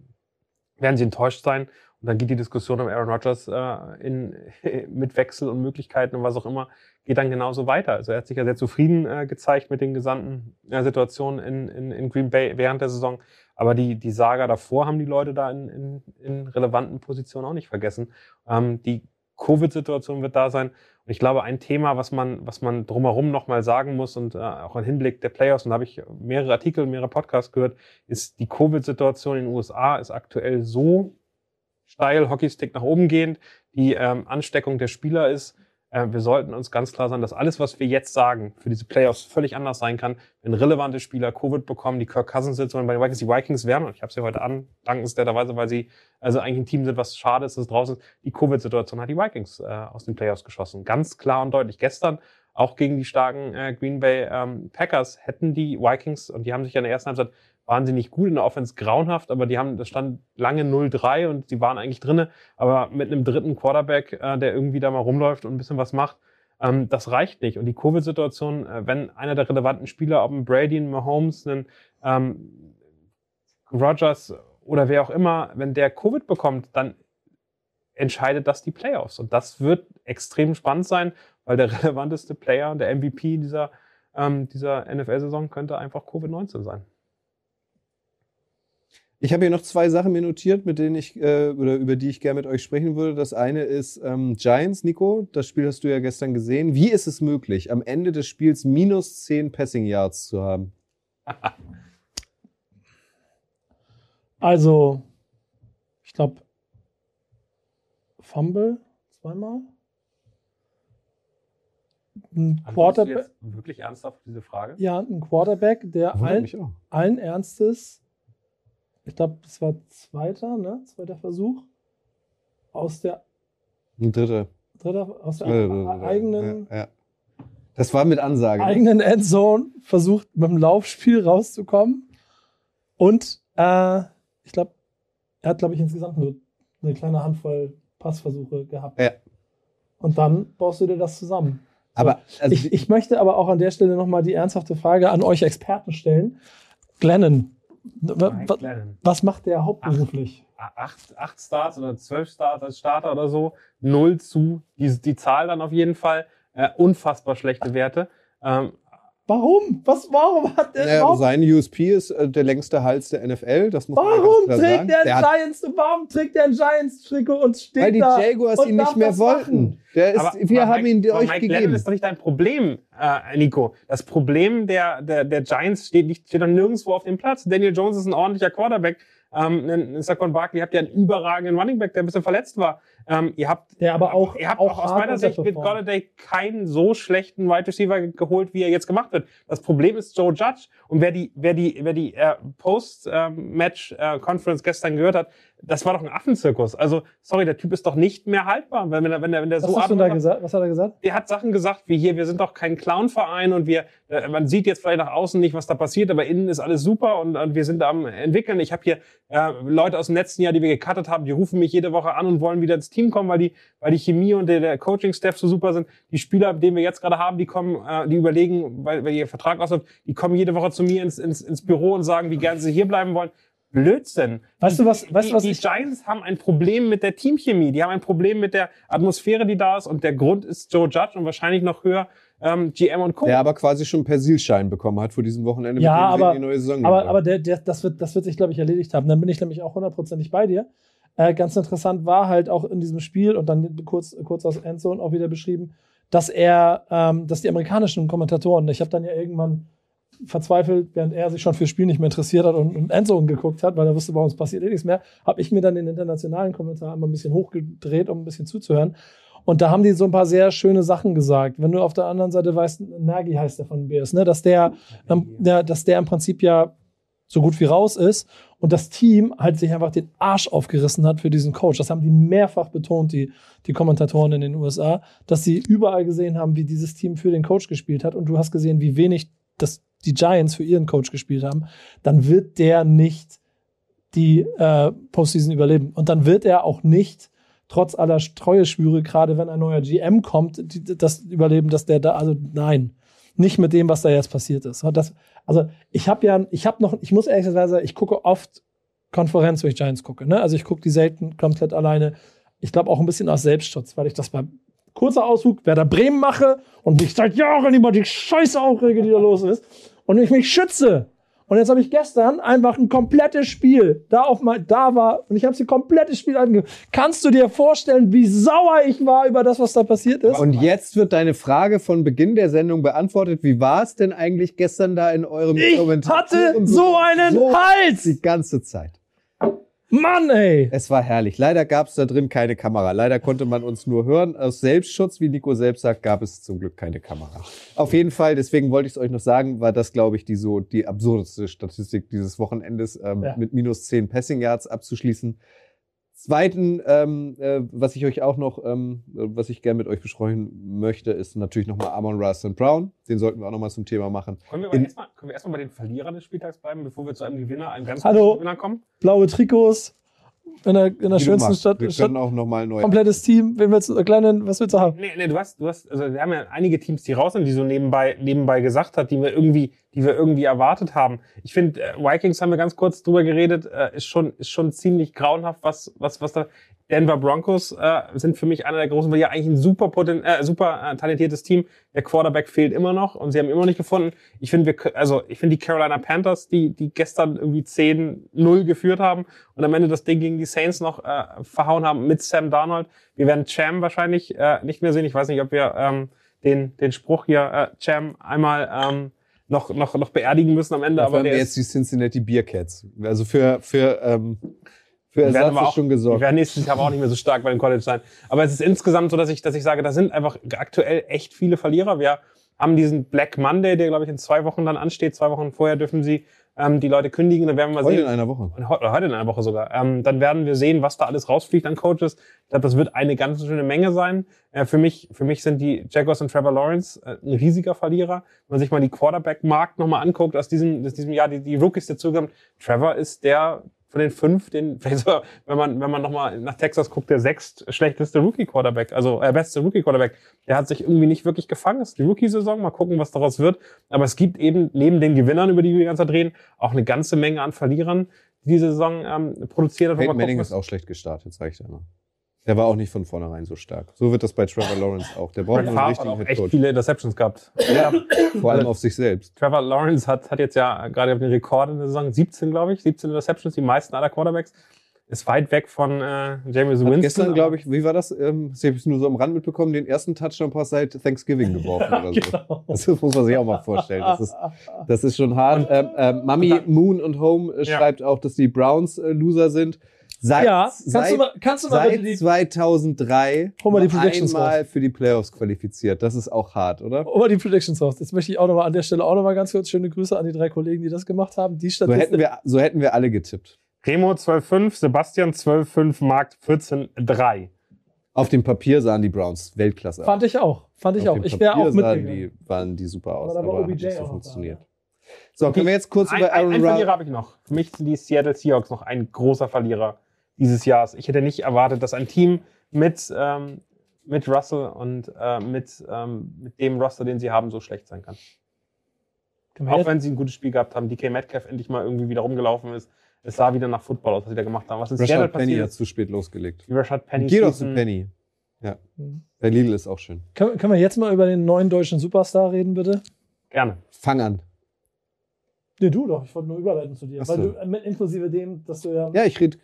werden sie enttäuscht sein. Und dann geht die Diskussion um Aaron Rodgers äh, in, [LAUGHS] mit Wechsel und Möglichkeiten und was auch immer, geht dann genauso weiter. Also er hat sich ja sehr zufrieden äh, gezeigt mit den gesamten äh, Situationen in, in, in Green Bay während der Saison. Aber die, die Saga davor haben die Leute da in, in, in relevanten Positionen auch nicht vergessen. Ähm, die Covid-Situation wird da sein. Und ich glaube, ein Thema, was man, was man drumherum nochmal sagen muss und äh, auch im Hinblick der Playoffs, und da habe ich mehrere Artikel, mehrere Podcasts gehört, ist die Covid-Situation in den USA ist aktuell so steil, Hockeystick nach oben gehend, die ähm, Ansteckung der Spieler ist. Äh, wir sollten uns ganz klar sein, dass alles, was wir jetzt sagen, für diese Playoffs völlig anders sein kann, wenn relevante Spieler Covid bekommen, die Kirk Cousins-Situation bei den Vikings, die Vikings werden, und ich habe sie heute an, dankenswerterweise, weil sie also eigentlich ein Team sind, was schade ist, dass es draußen ist, die Covid-Situation hat die Vikings äh, aus den Playoffs geschossen. Ganz klar und deutlich. Gestern auch gegen die starken äh, Green Bay ähm, Packers hätten die Vikings, und die haben sich ja in der ersten Halbzeit wahnsinnig gut in der Offense grauenhaft, aber die haben, das stand lange 0-3 und sie waren eigentlich drinne, aber mit einem dritten Quarterback, äh, der irgendwie da mal rumläuft und ein bisschen was macht, ähm, das reicht nicht. Und die Covid-Situation, äh, wenn einer der relevanten Spieler, ob ein Brady, ein Mahomes, ein ähm, Rogers oder wer auch immer, wenn der Covid bekommt, dann entscheidet das die Playoffs. Und das wird extrem spannend sein, weil der [LAUGHS] relevanteste Player, der MVP dieser, ähm, dieser NFL-Saison könnte einfach Covid-19 sein. Ich habe hier noch zwei Sachen mir notiert, mit denen ich äh, oder über die ich gerne mit euch sprechen würde. Das eine ist ähm, Giants, Nico. Das Spiel hast du ja gestern gesehen. Wie ist es möglich, am Ende des Spiels minus 10 Passing Yards zu haben? [LAUGHS] Also, ich glaube, Fumble zweimal. Ein Quarterback, wirklich ernsthaft diese Frage? ja, ein Quarterback, der allen, allen Ernstes, ich glaube, das war zweiter, ne? Zweiter Versuch, aus der, Ein dritter. dritter, aus der Äh, eigenen, Ja, ja. Das war mit Ansage. ne? eigenen Endzone versucht, mit dem Laufspiel rauszukommen. Und äh, ich glaube, er hat, glaube ich, insgesamt nur eine kleine Handvoll Passversuche gehabt. Ja. Und dann baust du dir das zusammen. Aber also, ich, ich möchte aber auch an der Stelle nochmal die ernsthafte Frage an euch Experten stellen. Glennon, was macht der hauptberuflich? acht, acht Starts oder zwölf Starts als Starter oder so, null zu, die, die Zahl dann auf jeden Fall, äh, unfassbar schlechte Werte. Ähm, Warum? Was, warum hat der Naja, sein USP ist äh, der längste Hals der NFL. Das muss man Warum klar trägt sagen. der hat, Giants, warum trägt der ein Giants-Trikot und steht Weil die da Jaguars und ihn nicht mehr das wollten. Der ist, Aber- wir aber haben ihn Mike, aber euch Mike gegeben. Lennon ist doch nicht dein Problem, äh, Nico. Das Problem der, der, der Giants steht, nicht, steht doch nirgendwo auf dem Platz. Daniel Jones ist ein ordentlicher Quarterback. Ähm, Saquon Barkley habt ihr einen überragenden Running Back, der ein bisschen verletzt war. Ähm, ihr habt Der aber auch, Ihr habt auch auch aus meiner Sicht mit. Golladay keinen so schlechten Wide Receiver ge- geholt, wie er jetzt gemacht wird. Das Problem ist Joe Judge. Und wer die, wer die, wer die äh, Post-Match-Conference gestern gehört hat, das war doch ein Affenzirkus. Also, sorry, der Typ ist doch nicht mehr haltbar. Wenn, wenn, er- wenn, er- wenn der Was so hast du da gesagt? Was hat er gesagt? der hat Sachen gesagt wie hier, wir sind doch kein Clown-Verein und wir, äh, man sieht jetzt vielleicht nach außen nicht, was da passiert, aber innen ist alles super und, und wir sind am entwickeln. Ich habe hier äh, Leute aus dem letzten Jahr, die wir gecuttet haben, die rufen mich jede Woche an und wollen wieder ins Team kommen, weil die, weil die Chemie und der, der Coaching-Staff so super sind. Die Spieler, den wir jetzt gerade haben, die kommen, äh, die überlegen, weil, weil ihr Vertrag ausläuft, die kommen jede Woche zu mir ins, ins, ins Büro und sagen, wie gerne sie hier bleiben wollen. Blödsinn. Weißt du was, weißt die, du was die ich, Giants haben ein Problem mit der Teamchemie. Die haben ein Problem mit der Atmosphäre, die da ist. Und der Grund ist Joe Judge und wahrscheinlich noch höher ähm, GM und Co. der aber quasi schon Persilschein bekommen hat vor diesem Wochenende, Ja, mit dem sie aber- die neue Saison aber, aber der, der, das, wird, das wird sich, glaube ich, erledigt haben. Dann bin ich nämlich auch hundertprozentig bei dir. Äh, ganz interessant war halt auch in diesem Spiel und dann kurz, kurz aus Endzone auch wieder beschrieben, dass er, ähm, dass die amerikanischen Kommentatoren, ich habe dann ja irgendwann verzweifelt, während er sich schon fürs Spiel nicht mehr interessiert hat und, und Endzone geguckt hat, weil er wusste, bei uns passiert eh nichts mehr, habe ich mir dann den internationalen Kommentar immer ein bisschen hochgedreht, um ein bisschen zuzuhören. Und da haben die so ein paar sehr schöne Sachen gesagt. Wenn du auf der anderen Seite weißt, Nagy heißt der von BS, ne, dass der, ähm, der, dass der im Prinzip ja so gut wie raus ist und das Team halt sich einfach den Arsch aufgerissen hat für diesen Coach. Das haben die mehrfach betont, die, die Kommentatoren in den USA, dass sie überall gesehen haben, wie dieses Team für den Coach gespielt hat und du hast gesehen, wie wenig das, die Giants für ihren Coach gespielt haben, dann wird der nicht die äh, Postseason überleben. Und dann wird er auch nicht, trotz aller Treueschwüre, gerade wenn ein neuer GM kommt, die, das überleben, dass der da, also nein, nicht mit dem, was da jetzt passiert ist. Das, also ich habe ja, ich habe noch, ich muss ehrlich sagen, ich gucke oft Konferenz, wenn ich Giants gucke. Ne? Also ich gucke die selten komplett alleine. Ich glaube auch ein bisschen aus Selbstschutz, weil ich das bei kurzer Ausflug Werder Bremen mache und mich seit Jahren über die Scheiße aufrege, die da los ist. Und ich mich schütze. Und jetzt habe ich gestern einfach ein komplettes Spiel da auf mein, da war und ich habe sie komplettes Spiel angeguckt. Kannst du dir vorstellen, wie sauer ich war über das, was da passiert ist? Und jetzt wird deine Frage von Beginn der Sendung beantwortet. Wie war es denn eigentlich gestern da in eurem ich Kommentar? hatte Und so einen so Hals! Die ganze Zeit. Mann, ey! Es war herrlich. Leider gab es da drin keine Kamera. Leider konnte man uns nur hören. Aus Selbstschutz, wie Nico selbst sagt, gab es zum Glück keine Kamera. Auf jeden Fall, deswegen wollte ich es euch noch sagen, war das, glaube ich, die so die absurdeste Statistik dieses Wochenendes, ähm, Ja. mit minus 10 Passing Yards abzuschließen. Zweiten, ähm, äh, was ich euch auch noch, ähm, äh, was ich gerne mit euch besprechen möchte, ist natürlich nochmal Amon Russell Brown. Den sollten wir auch nochmal zum Thema machen. Können wir, erstmal, können wir erstmal bei den Verlierern des Spieltags bleiben, bevor wir zu einem Gewinner, einem ganz Hallo. Gewinner kommen? Blaue Trikots in der, in der schönsten. Stadt. Wir Stadt können auch nochmal neu. komplettes Team. Wen willst du, kleinen, was willst du haben? Nee, nee, du hast, du hast, also wir haben ja einige Teams, die raus sind, die so nebenbei, nebenbei gesagt hat, die wir irgendwie, die wir irgendwie erwartet haben. Ich finde, äh, Vikings haben wir ganz kurz drüber geredet, äh, ist schon, ist schon ziemlich grauenhaft, was, was, was da. Denver Broncos äh, sind für mich einer der großen, weil ja eigentlich ein super, poten äh, super äh, talentiertes Team. Der Quarterback fehlt immer noch und sie haben immer noch nicht gefunden. Ich finde, wir, also ich finde die Carolina Panthers, die, die gestern irgendwie 10-0 geführt haben und am Ende das Ding gegen die Saints noch äh, verhauen haben mit Sam Darnold. Wir werden Cham wahrscheinlich äh, nicht mehr sehen. Ich weiß nicht, ob wir ähm, den, den Spruch hier, äh, Cham, einmal ähm, noch, noch, noch beerdigen müssen am Ende. Dafür aber haben wir jetzt die Cincinnati Bearcats. Also für, für, ähm, für Die werden Ersatz aber auch, schon die gesorgt. werden nächstes Jahr aber auch nicht mehr so stark bei dem College sein. Aber es ist insgesamt so, dass ich, dass ich sage, da sind einfach aktuell echt viele Verlierer. Wir haben diesen Black Monday, der glaube ich in zwei Wochen dann ansteht. Zwei Wochen vorher dürfen sie ähm, die Leute kündigen. Dann werden wir Heute sehen. in einer Woche. Und heu- oder heute in einer Woche sogar. Ähm, dann werden wir sehen, was da alles rausfliegt an Coaches. Ich glaube, das wird eine ganz schöne Menge sein. Äh, für mich, für mich sind die Jaguars und Trevor Lawrence äh, ein riesiger Verlierer. Wenn man sich mal die Quarterback-Markt nochmal anguckt aus diesem, aus diesem Jahr, die, die Rookies dazugekommen. Trevor ist der von den fünf, den, [LAUGHS] vielleicht sogar, wenn man, wenn man nochmal nach Texas guckt, der sechst schlechteste Rookie-Quarterback, also äh, beste Rookie-Quarterback. Der hat sich irgendwie nicht wirklich gefangen. Das ist die Rookie-Saison. Mal gucken, was daraus wird. Aber es gibt eben neben den Gewinnern, über die wir die ganze Zeit reden, auch eine ganze Menge an Verlierern, die diese Saison ähm, produziert hat. Peyton man Manning ist auch schlecht gestartet, sag ich dir mal. Der war auch nicht von vornherein so stark. So wird das bei Trevor Lawrence auch. Der braucht einen hat richtigen auch echt viele Interceptions gehabt. Ja, vor allem auf sich selbst. Trevor Lawrence hat, hat jetzt ja gerade den Rekord in der Saison, 17, glaube ich, 17 Interceptions, die meisten aller Quarterbacks. Ist weit weg von äh, James Hat Winston. gestern, glaube ich, wie war das? Ähm, das habe ich nur so am Rand mitbekommen, den ersten Touchdown-Pass seit Thanksgiving geworfen oder so. [LAUGHS] Genau. Das muss man sich auch mal vorstellen. Das ist, das ist schon hart. Ähm, ähm, Mami, Moon und Home äh, Ja. schreibt auch, dass die Browns äh, Loser sind. Seit, Ja, kannst seit, du mal, kannst du mal seit die, 2003 Hol mal die Predictions einmal für die Playoffs qualifiziert. Das ist auch hart, oder? hol mal die Predictions raus. Jetzt möchte ich auch nochmal an der Stelle auch nochmal ganz kurz schöne Grüße an die drei Kollegen, die das gemacht haben. Die So hätten wir, so hätten wir alle getippt. Remo 12,5, Sebastian 12,5, Markt 14,3. Auf dem Papier sahen die Browns Weltklasse aus. Fand ich auch. Fand ich Auf auch. dem Ich wäre Papier auch sahen mitgegangen. die, waren die super aus, Aber aber, hat OBJ nicht so funktioniert. da, So, können wir jetzt kurz Ein, über Aaron ein Verlierer Rodgers... habe ich noch. Für mich sind die Seattle Seahawks noch ein großer Verlierer dieses Jahres. Ich hätte nicht erwartet, dass ein Team mit, ähm, mit Russell und äh, mit, ähm, mit dem Roster, den sie haben, so schlecht sein kann. Auch wenn sie ein gutes Spiel gehabt haben, DK Metcalf endlich mal irgendwie wieder rumgelaufen ist. Es sah wieder nach Football aus, was sie da gemacht haben. Was Seattle Rashad Penny passiert hat ist, zu spät losgelegt. Rashad Penny Geh doch zu. Penny. Ja. Mhm. Bei Lidl ist auch schön. Können, können wir jetzt mal über den neuen deutschen Superstar reden, bitte? Gerne. Fang an. Nee, du doch. Ich wollte nur überleiten zu dir. Weil du, äh, inklusive dem, dass du ja. Ja, ich rede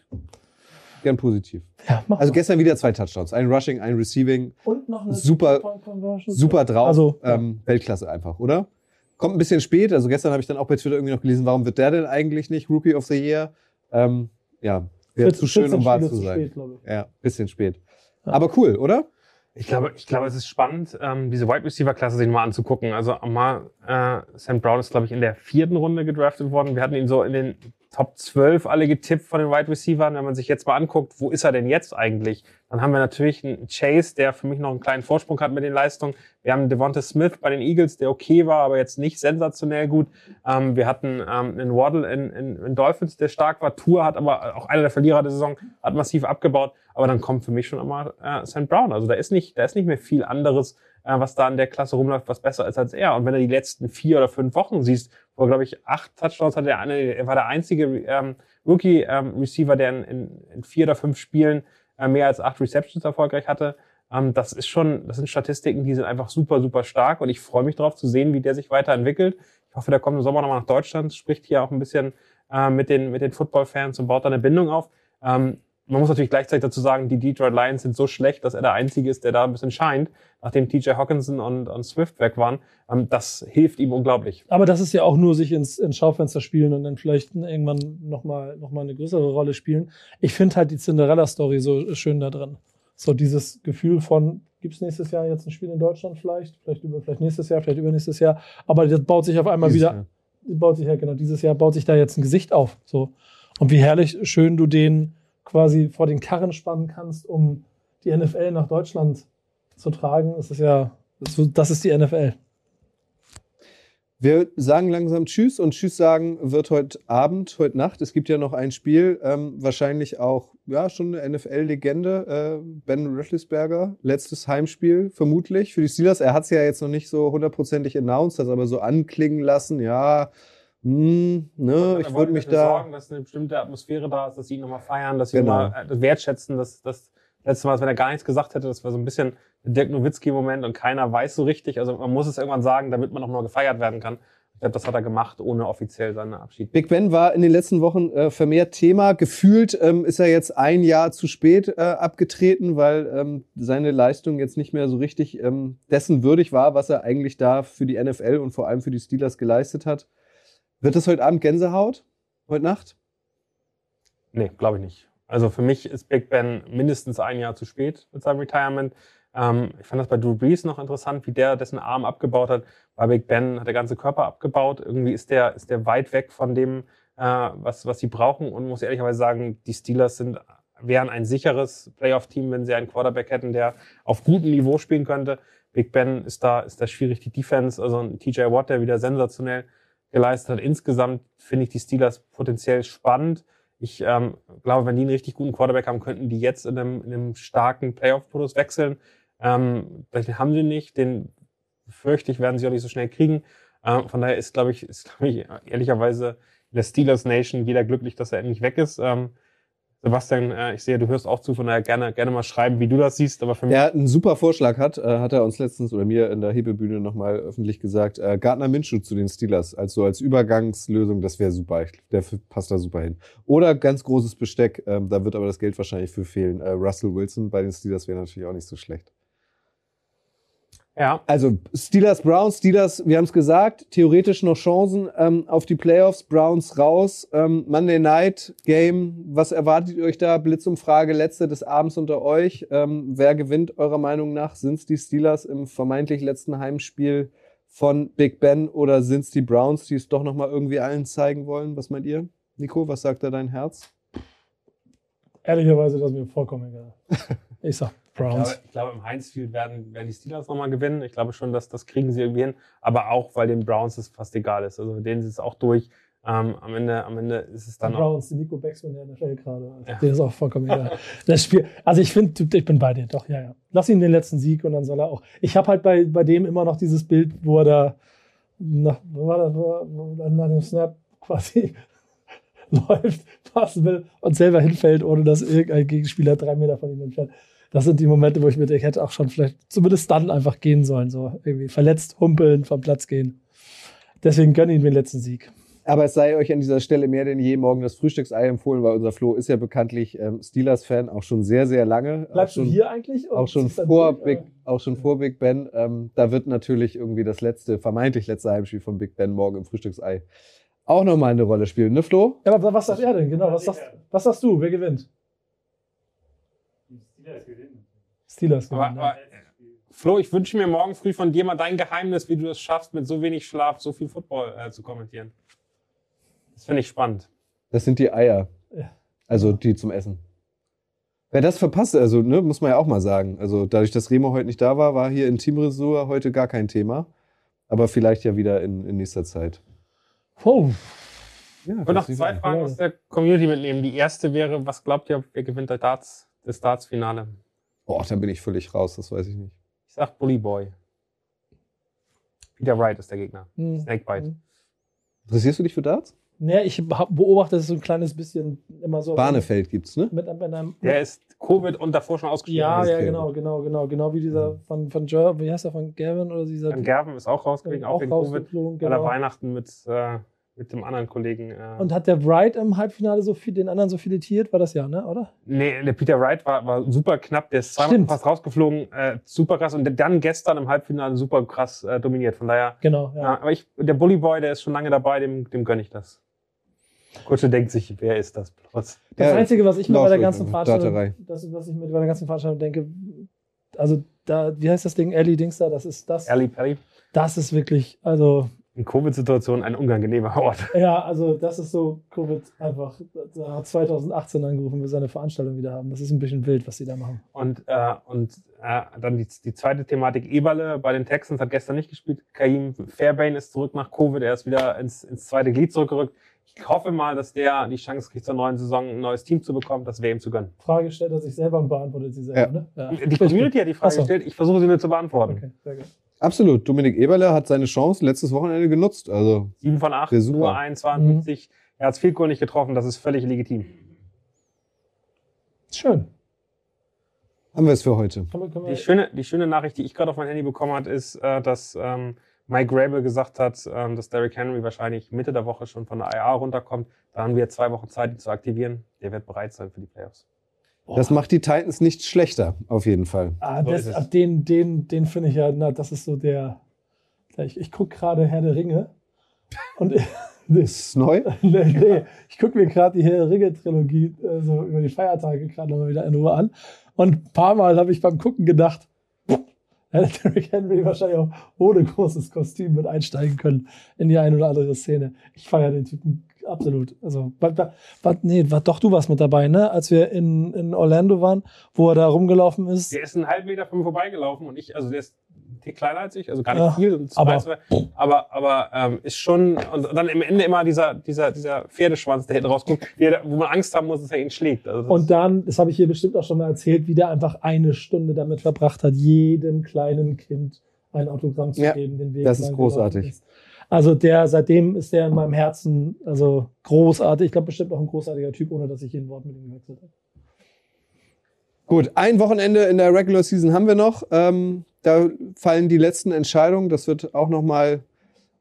gern positiv. Ja, mach Also mal. gestern wieder zwei Touchdowns. Ein Rushing, ein Receiving. Und noch eine super-. Super drauf. Also, ja. ähm, Weltklasse einfach, oder? Kommt ein bisschen spät. Also gestern habe ich dann auch bei Twitter irgendwie noch gelesen, warum wird der denn eigentlich nicht Rookie of the Year? Ähm, ja, wäre 14 zu schön, um wahr zu sein. spät. Ja, bisschen spät. Ja. Aber cool, oder? Ich glaube, ich glaube, es ist spannend, ähm, diese Wide Receiver Klasse sich mal anzugucken. Also mal, äh, Sam Brown ist, glaube ich, in der vierten Runde gedraftet worden. Wir hatten ihn so in den Top 12 alle getippt von den Wide Receivern. Wenn man sich jetzt mal anguckt, wo ist er denn jetzt eigentlich? Dann haben wir natürlich einen Chase, der für mich noch einen kleinen Vorsprung hat mit den Leistungen. Wir haben Devonta Smith bei den Eagles, der okay war, aber jetzt nicht sensationell gut. Ähm, wir hatten ähm, einen Waddle in, in, in Dolphins, der stark war. Tour hat aber auch einer der Verlierer der Saison, hat massiv abgebaut. Aber dann kommt für mich schon einmal äh, St. Brown. Also da ist nicht, da ist nicht mehr viel anderes, was da in der Klasse rumläuft, was besser ist als er. Und wenn du die letzten vier oder fünf Wochen siehst, wo er, glaube ich, acht Touchdowns hatte, er war der einzige ähm, Rookie-Receiver, der in, in, in vier oder fünf Spielen äh, mehr als acht Receptions erfolgreich hatte. Ähm, das ist schon, das sind Statistiken, die sind einfach super, super stark und ich freue mich darauf zu sehen, wie der sich weiterentwickelt. Ich hoffe, der kommt im Sommer nochmal nach Deutschland, spricht hier auch ein bisschen äh, mit den, mit den Football-Fans und baut da eine Bindung auf. Ähm, man muss natürlich gleichzeitig dazu sagen, die Detroit Lions sind so schlecht, dass er der Einzige ist, der da ein bisschen scheint, nachdem TJ Hawkinson und, und Swift weg waren. Ähm, das hilft ihm unglaublich. Aber das ist ja auch nur sich ins, ins Schaufenster spielen und dann vielleicht irgendwann nochmal noch mal eine größere Rolle spielen. Ich finde halt die Cinderella-Story so schön da drin. So dieses Gefühl von, gibt es nächstes Jahr jetzt ein Spiel in Deutschland vielleicht? Vielleicht, über, vielleicht nächstes Jahr, vielleicht übernächstes Jahr. Aber das baut sich auf einmal Dieses wieder, Jahr. baut sich ja genau, dieses Jahr baut sich da jetzt ein Gesicht auf. So. Und wie herrlich schön du den quasi vor den Karren spannen kannst, um die NFL nach Deutschland zu tragen. Das ist ja, das ist die NFL. Wir sagen langsam Tschüss und Tschüss sagen wird heute Abend, heute Nacht. Es gibt ja noch ein Spiel, ähm, wahrscheinlich auch ja schon eine NFL-Legende, äh, Ben Roethlisberger, letztes Heimspiel vermutlich für die Steelers. Er hat es ja jetzt noch nicht so hundertprozentig announced, hat aber so anklingen lassen. Ja, hm, ne, ich würde mich dafür da. sorgen, dass eine bestimmte Atmosphäre da ist, dass sie ihn nochmal feiern, dass sie Genau. nochmal äh, wertschätzen, dass das letzte Mal, wenn er gar nichts gesagt hätte, das war so ein bisschen der Dirk Nowitzki-Moment und keiner weiß so richtig. Also man muss es irgendwann sagen, damit man auch mal gefeiert werden kann. Ich glaube, das hat er gemacht, ohne offiziell seinen Abschied. Big Ben war in den letzten Wochen äh, vermehrt Thema. Gefühlt ähm, ist er jetzt ein Jahr zu spät äh, abgetreten, weil ähm, seine Leistung jetzt nicht mehr so richtig ähm, dessen würdig war, was er eigentlich da für die NFL und vor allem für die Steelers geleistet hat. Wird das heute Abend Gänsehaut? Heute Nacht? Nee, glaube ich nicht. Also für mich ist Big Ben mindestens ein Jahr zu spät mit seinem Retirement. Ähm, ich fand das bei Drew Brees noch interessant, wie der dessen Arm abgebaut hat. Bei Big Ben hat der ganze Körper abgebaut. Irgendwie ist der, ist der weit weg von dem, äh, was, was sie brauchen. Und muss ehrlicherweise sagen, die Steelers sind, wären ein sicheres Playoff-Team, wenn sie einen Quarterback hätten, der auf gutem Niveau spielen könnte. Big Ben ist da, ist da schwierig, die Defense. Also ein TJ Watt, der wieder sensationell geleistet hat. Insgesamt finde ich die Steelers potenziell spannend. Ich ähm, glaube, wenn die einen richtig guten Quarterback haben, könnten die jetzt in einem, in einem starken Playoff-Modus wechseln. Ähm, den haben sie nicht, den fürchte ich, werden sie auch nicht so schnell kriegen. Ähm, von daher ist, glaube ich, ist, glaube ich, ehrlicherweise in der Steelers Nation jeder glücklich, dass er endlich weg ist. Ähm, Sebastian, äh, ich sehe, du hörst auch zu, von daher gerne, gerne mal schreiben, wie du das siehst. Aber für mich Der einen super Vorschlag hat, äh, hat er uns letztens oder mir in der Hebebühne nochmal öffentlich gesagt, äh, Gardner Minshew zu den Steelers, also als Übergangslösung, das wäre super. Der passt da super hin. Oder ganz großes Besteck, ähm, da wird aber das Geld wahrscheinlich für fehlen. Russell Wilson bei den Steelers wäre natürlich auch nicht so schlecht. Ja, Also Steelers, Browns, Steelers, wir haben es gesagt, theoretisch noch Chancen ähm, auf die Playoffs, Browns raus. Ähm, Monday Night Game, was erwartet ihr euch da? Blitzumfrage, letzte des Abends unter euch. Ähm, wer gewinnt eurer Meinung nach? Sind es die Steelers im vermeintlich letzten Heimspiel von Big Ben oder sind es die Browns, die es doch nochmal irgendwie allen zeigen wollen? Was meint ihr? Nico, was sagt da dein Herz? Ehrlicherweise, das ist mir vollkommen egal. [LAUGHS] Ich sag Ich glaube, Browns. ich glaube, im Heinz Field werden, werden die Steelers nochmal gewinnen. Ich glaube schon, dass das kriegen sie irgendwie hin. Aber auch, weil den Browns es fast egal ist. Also denen ist es auch durch. Ähm, am, Ende, am Ende ist es Die dann auch. Browns, die Nico Beckson der NFL gerade. Also Ja. Der ist auch vollkommen egal. Das Spiel, also ich finde, ich bin bei dir, doch, ja, ja. Lass ihn den letzten Sieg und dann soll er auch. Ich habe halt bei, bei dem immer noch dieses Bild, wo er da, nach, wo war das, wo er nach dem Snap quasi [LAUGHS] läuft, passen will und selber hinfällt, ohne dass irgendein Gegenspieler drei Meter von ihm entfernt. Das sind die Momente, wo ich mir denke, ich hätte auch schon vielleicht zumindest dann einfach gehen sollen, so irgendwie verletzt, humpeln, vom Platz gehen. Deswegen gönne ich ihm den letzten Sieg. Aber es sei euch an dieser Stelle mehr denn je morgen das Frühstücksei empfohlen, weil unser Flo ist ja bekanntlich ähm, Steelers-Fan, auch schon sehr, sehr lange. Bleibst auch du schon, hier eigentlich? Auch schon vor durch, Big, auch schon vor Big Ben. Ähm, da wird natürlich irgendwie das letzte, vermeintlich letzte Heimspiel von Big Ben morgen im Frühstücksei auch nochmal eine Rolle spielen, ne Flo? Ja, aber was sagt er denn? Genau, was sagst, was sagst du? Wer gewinnt? Steelers Aber, gewinnen. aber, Flo, ich wünsche mir morgen früh von dir mal dein Geheimnis, wie du es schaffst, mit so wenig Schlaf so viel Football äh, zu kommentieren. Das finde ich spannend. Das sind die Eier. Ja. Also die zum Essen. Wer das verpasst, also ne, muss man ja auch mal sagen. Also dadurch, dass Remo heute nicht da war, war hier in Teamresur heute gar kein Thema. Aber vielleicht ja wieder in, in nächster Zeit. Oh, Ja, Und noch zwei Fragen aus der Community mitnehmen. Die erste wäre, was glaubt ihr, wer gewinnt das Darts, das Darts-Finale? Boah, da bin ich völlig raus, das weiß ich nicht. Ich sag Bully Boy. Peter Wright ist der Gegner. hm. Snakebite. Hm. Interessierst du dich für Darts? Nee, ich beobachte es so ein kleines bisschen immer so. Barnefeld gibt's, ne? Mit, mit einem, Der ist Covid und davor schon ausgeschieden. ja, ja, okay. genau, genau, genau. Genau wie dieser von, von Jer, wie heißt er, von Gavin oder dieser. Dann Gerben ist auch rausgegangen, auch, auch wegen Covid. Weil er genau. Weihnachten mit, äh, mit dem anderen Kollegen. Äh, Und hat der Wright im Halbfinale so viel, den anderen so filetiert? War das ja, ne, oder? nee, der Peter Wright war, war super knapp. Der ist zweimal fast rausgeflogen. Äh, super krass. Und dann gestern im Halbfinale super krass äh, dominiert. Von daher, Genau, ja. ja. aber ich, der Bully Boy, der ist schon lange dabei, dem, dem gönne ich das. Kutsche denkt sich, wer ist das bloß? Das Ja, Einzige, was ich mir bei der ganzen. Veranstaltung, das, was ich mir bei der ganzen Veranstaltung denke, also da, wie heißt das Ding, Ellie Dings da, das ist das, Early Pelly. das ist wirklich, also In Covid-Situationen ein unangenehmer Ort. [LAUGHS] Ja, also das ist so Covid einfach. Da hat 2018 angerufen, wir seine Veranstaltung wieder haben. Das ist ein bisschen wild, was sie da machen. Und, äh, und äh, dann die, die zweite Thematik, Eberle bei den Texans hat gestern nicht gespielt. Kaim Fairbairn ist zurück nach Covid, er ist wieder ins, ins zweite Glied zurückgerückt. Ich hoffe mal, dass der die Chance kriegt, zur neuen Saison ein neues Team zu bekommen. Das wäre ihm zu gönnen. Frage stellt er sich selber und beantwortet sie selber, ne? Ja. Die Community hat die Frage so. gestellt, ich versuche sie mir zu beantworten. Okay, sehr gut. Absolut. Dominik Eberle hat seine Chance letztes Wochenende genutzt. Also 7 von 8, Sehr super. nur 1, 52. Er hat viel Goal nicht getroffen, das ist völlig legitim. Schön. haben wir es für heute. Die schöne, die schöne Nachricht, die ich gerade auf mein Handy bekommen habe, ist, äh, dass ähm, Mike Grable gesagt hat, ähm, dass Derrick Henry wahrscheinlich Mitte der Woche schon von der IA runterkommt. Da haben wir zwei Wochen Zeit, ihn zu aktivieren. Der wird bereit sein für die Playoffs. Das macht die Titans nicht schlechter, auf jeden Fall. ah, das, ah, den, den, den finde ich ja, na, das ist so der. Ich, ich gucke gerade Herr der Ringe und [LAUGHS] Ist es neu? [LAUGHS] nee, nee. Ich gucke mir gerade die Herr der Ringe-Trilogie äh, so über die Feiertage gerade nochmal wieder in Ruhe an. Und ein paar Mal habe ich beim Gucken gedacht, hätte Derrick Henry wahrscheinlich auch ohne großes Kostüm mit einsteigen können in die eine oder andere Szene. Ich feiere den Typen absolut. Also, war, war, war, nee, war doch du warst mit dabei, ne? Als wir in, in Orlando waren, wo er da rumgelaufen ist. Der ist einen halben Meter von mir vorbeigelaufen und ich, also der ist ein Tick kleiner als ich, also gar nicht Ja, viel, und aber- zwei, aber, aber ähm, ist schon, und dann am Ende immer dieser, dieser, dieser Pferdeschwanz, der hinten rausguckt, der, wo man Angst haben muss, dass er ihn schlägt. Also Und dann, das habe ich hier bestimmt auch schon mal erzählt, wie der einfach eine Stunde damit verbracht hat, jedem kleinen Kind ein Autogramm zu Ja, geben, den Weg das ist großartig. ist. Also der, seitdem ist der in meinem Herzen, also großartig. Ich glaube, bestimmt auch ein großartiger Typ, ohne dass ich jeden Wort mit ihm gewechselt habe. Gut, ein Wochenende in der Regular Season haben wir noch. Ähm, da fallen die letzten Entscheidungen. Das wird auch nochmal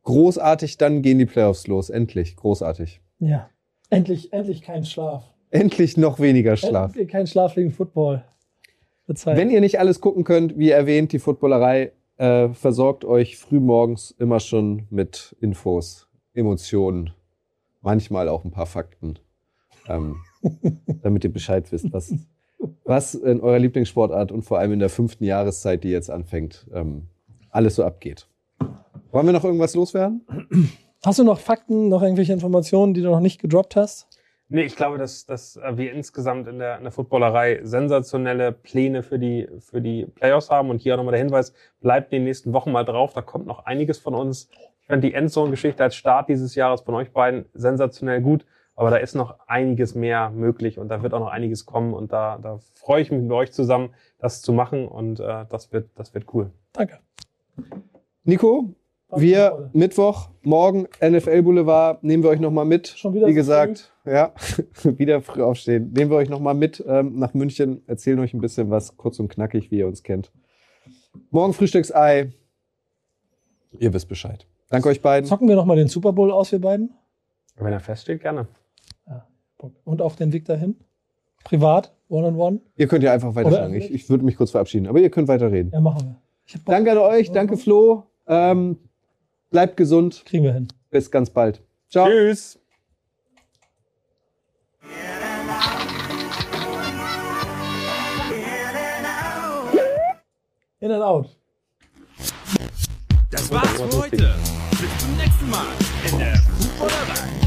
großartig. Dann gehen die Playoffs los. Endlich. Großartig. Ja. Endlich, endlich kein Schlaf. Endlich noch weniger Schlaf. Endlich kein Schlaf wegen Football. Wenn ihr nicht alles gucken könnt, wie erwähnt, die Footballerei äh, versorgt euch frühmorgens immer schon mit Infos, Emotionen, manchmal auch ein paar Fakten, ähm, [LAUGHS] damit ihr Bescheid wisst, was, was in eurer Lieblingssportart und vor allem in der fünften Jahreszeit, die jetzt anfängt, ähm, alles so abgeht. Wollen wir noch irgendwas loswerden? Hast du noch Fakten, noch irgendwelche Informationen, die du noch nicht gedroppt hast? Nee, ich glaube, dass, dass äh, wir insgesamt in der, in der Footballerei sensationelle Pläne für die, für die Playoffs haben. Und hier auch nochmal der Hinweis, bleibt in den nächsten Wochen mal drauf. Da kommt noch einiges von uns. Ich fand die Endzone-Geschichte als Start dieses Jahres von euch beiden sensationell gut. Aber da ist noch einiges mehr möglich und da wird auch noch einiges kommen. Und da, da freue ich mich mit euch zusammen, das zu machen. Und äh, das, wird, das wird cool. Danke. Nico, wir Mittwoch, morgen NFL Boulevard, nehmen wir euch nochmal mit. Schon wieder Wie so gesagt, ja, [LAUGHS] wieder früh aufstehen. Nehmen wir euch nochmal mit ähm, nach München, erzählen euch ein bisschen was, kurz und knackig, wie ihr uns kennt. Morgen Frühstücksei. Ihr wisst Bescheid. Danke euch beiden. Zocken wir nochmal den Super Bowl aus, wir beiden. Wenn er feststeht, gerne. Und auf den Weg dahin? Privat, one-on-one? Ihr könnt ja einfach weiterschlagen. Ich, ich würde mich kurz verabschieden, aber ihr könnt weiterreden. Ja, machen wir. Danke an euch, danke Flo. Ähm, bleibt gesund. Kriegen wir hin. Bis ganz bald. Ciao. Tschüss. In and out. Das war's für heute. Bis zum nächsten Mal.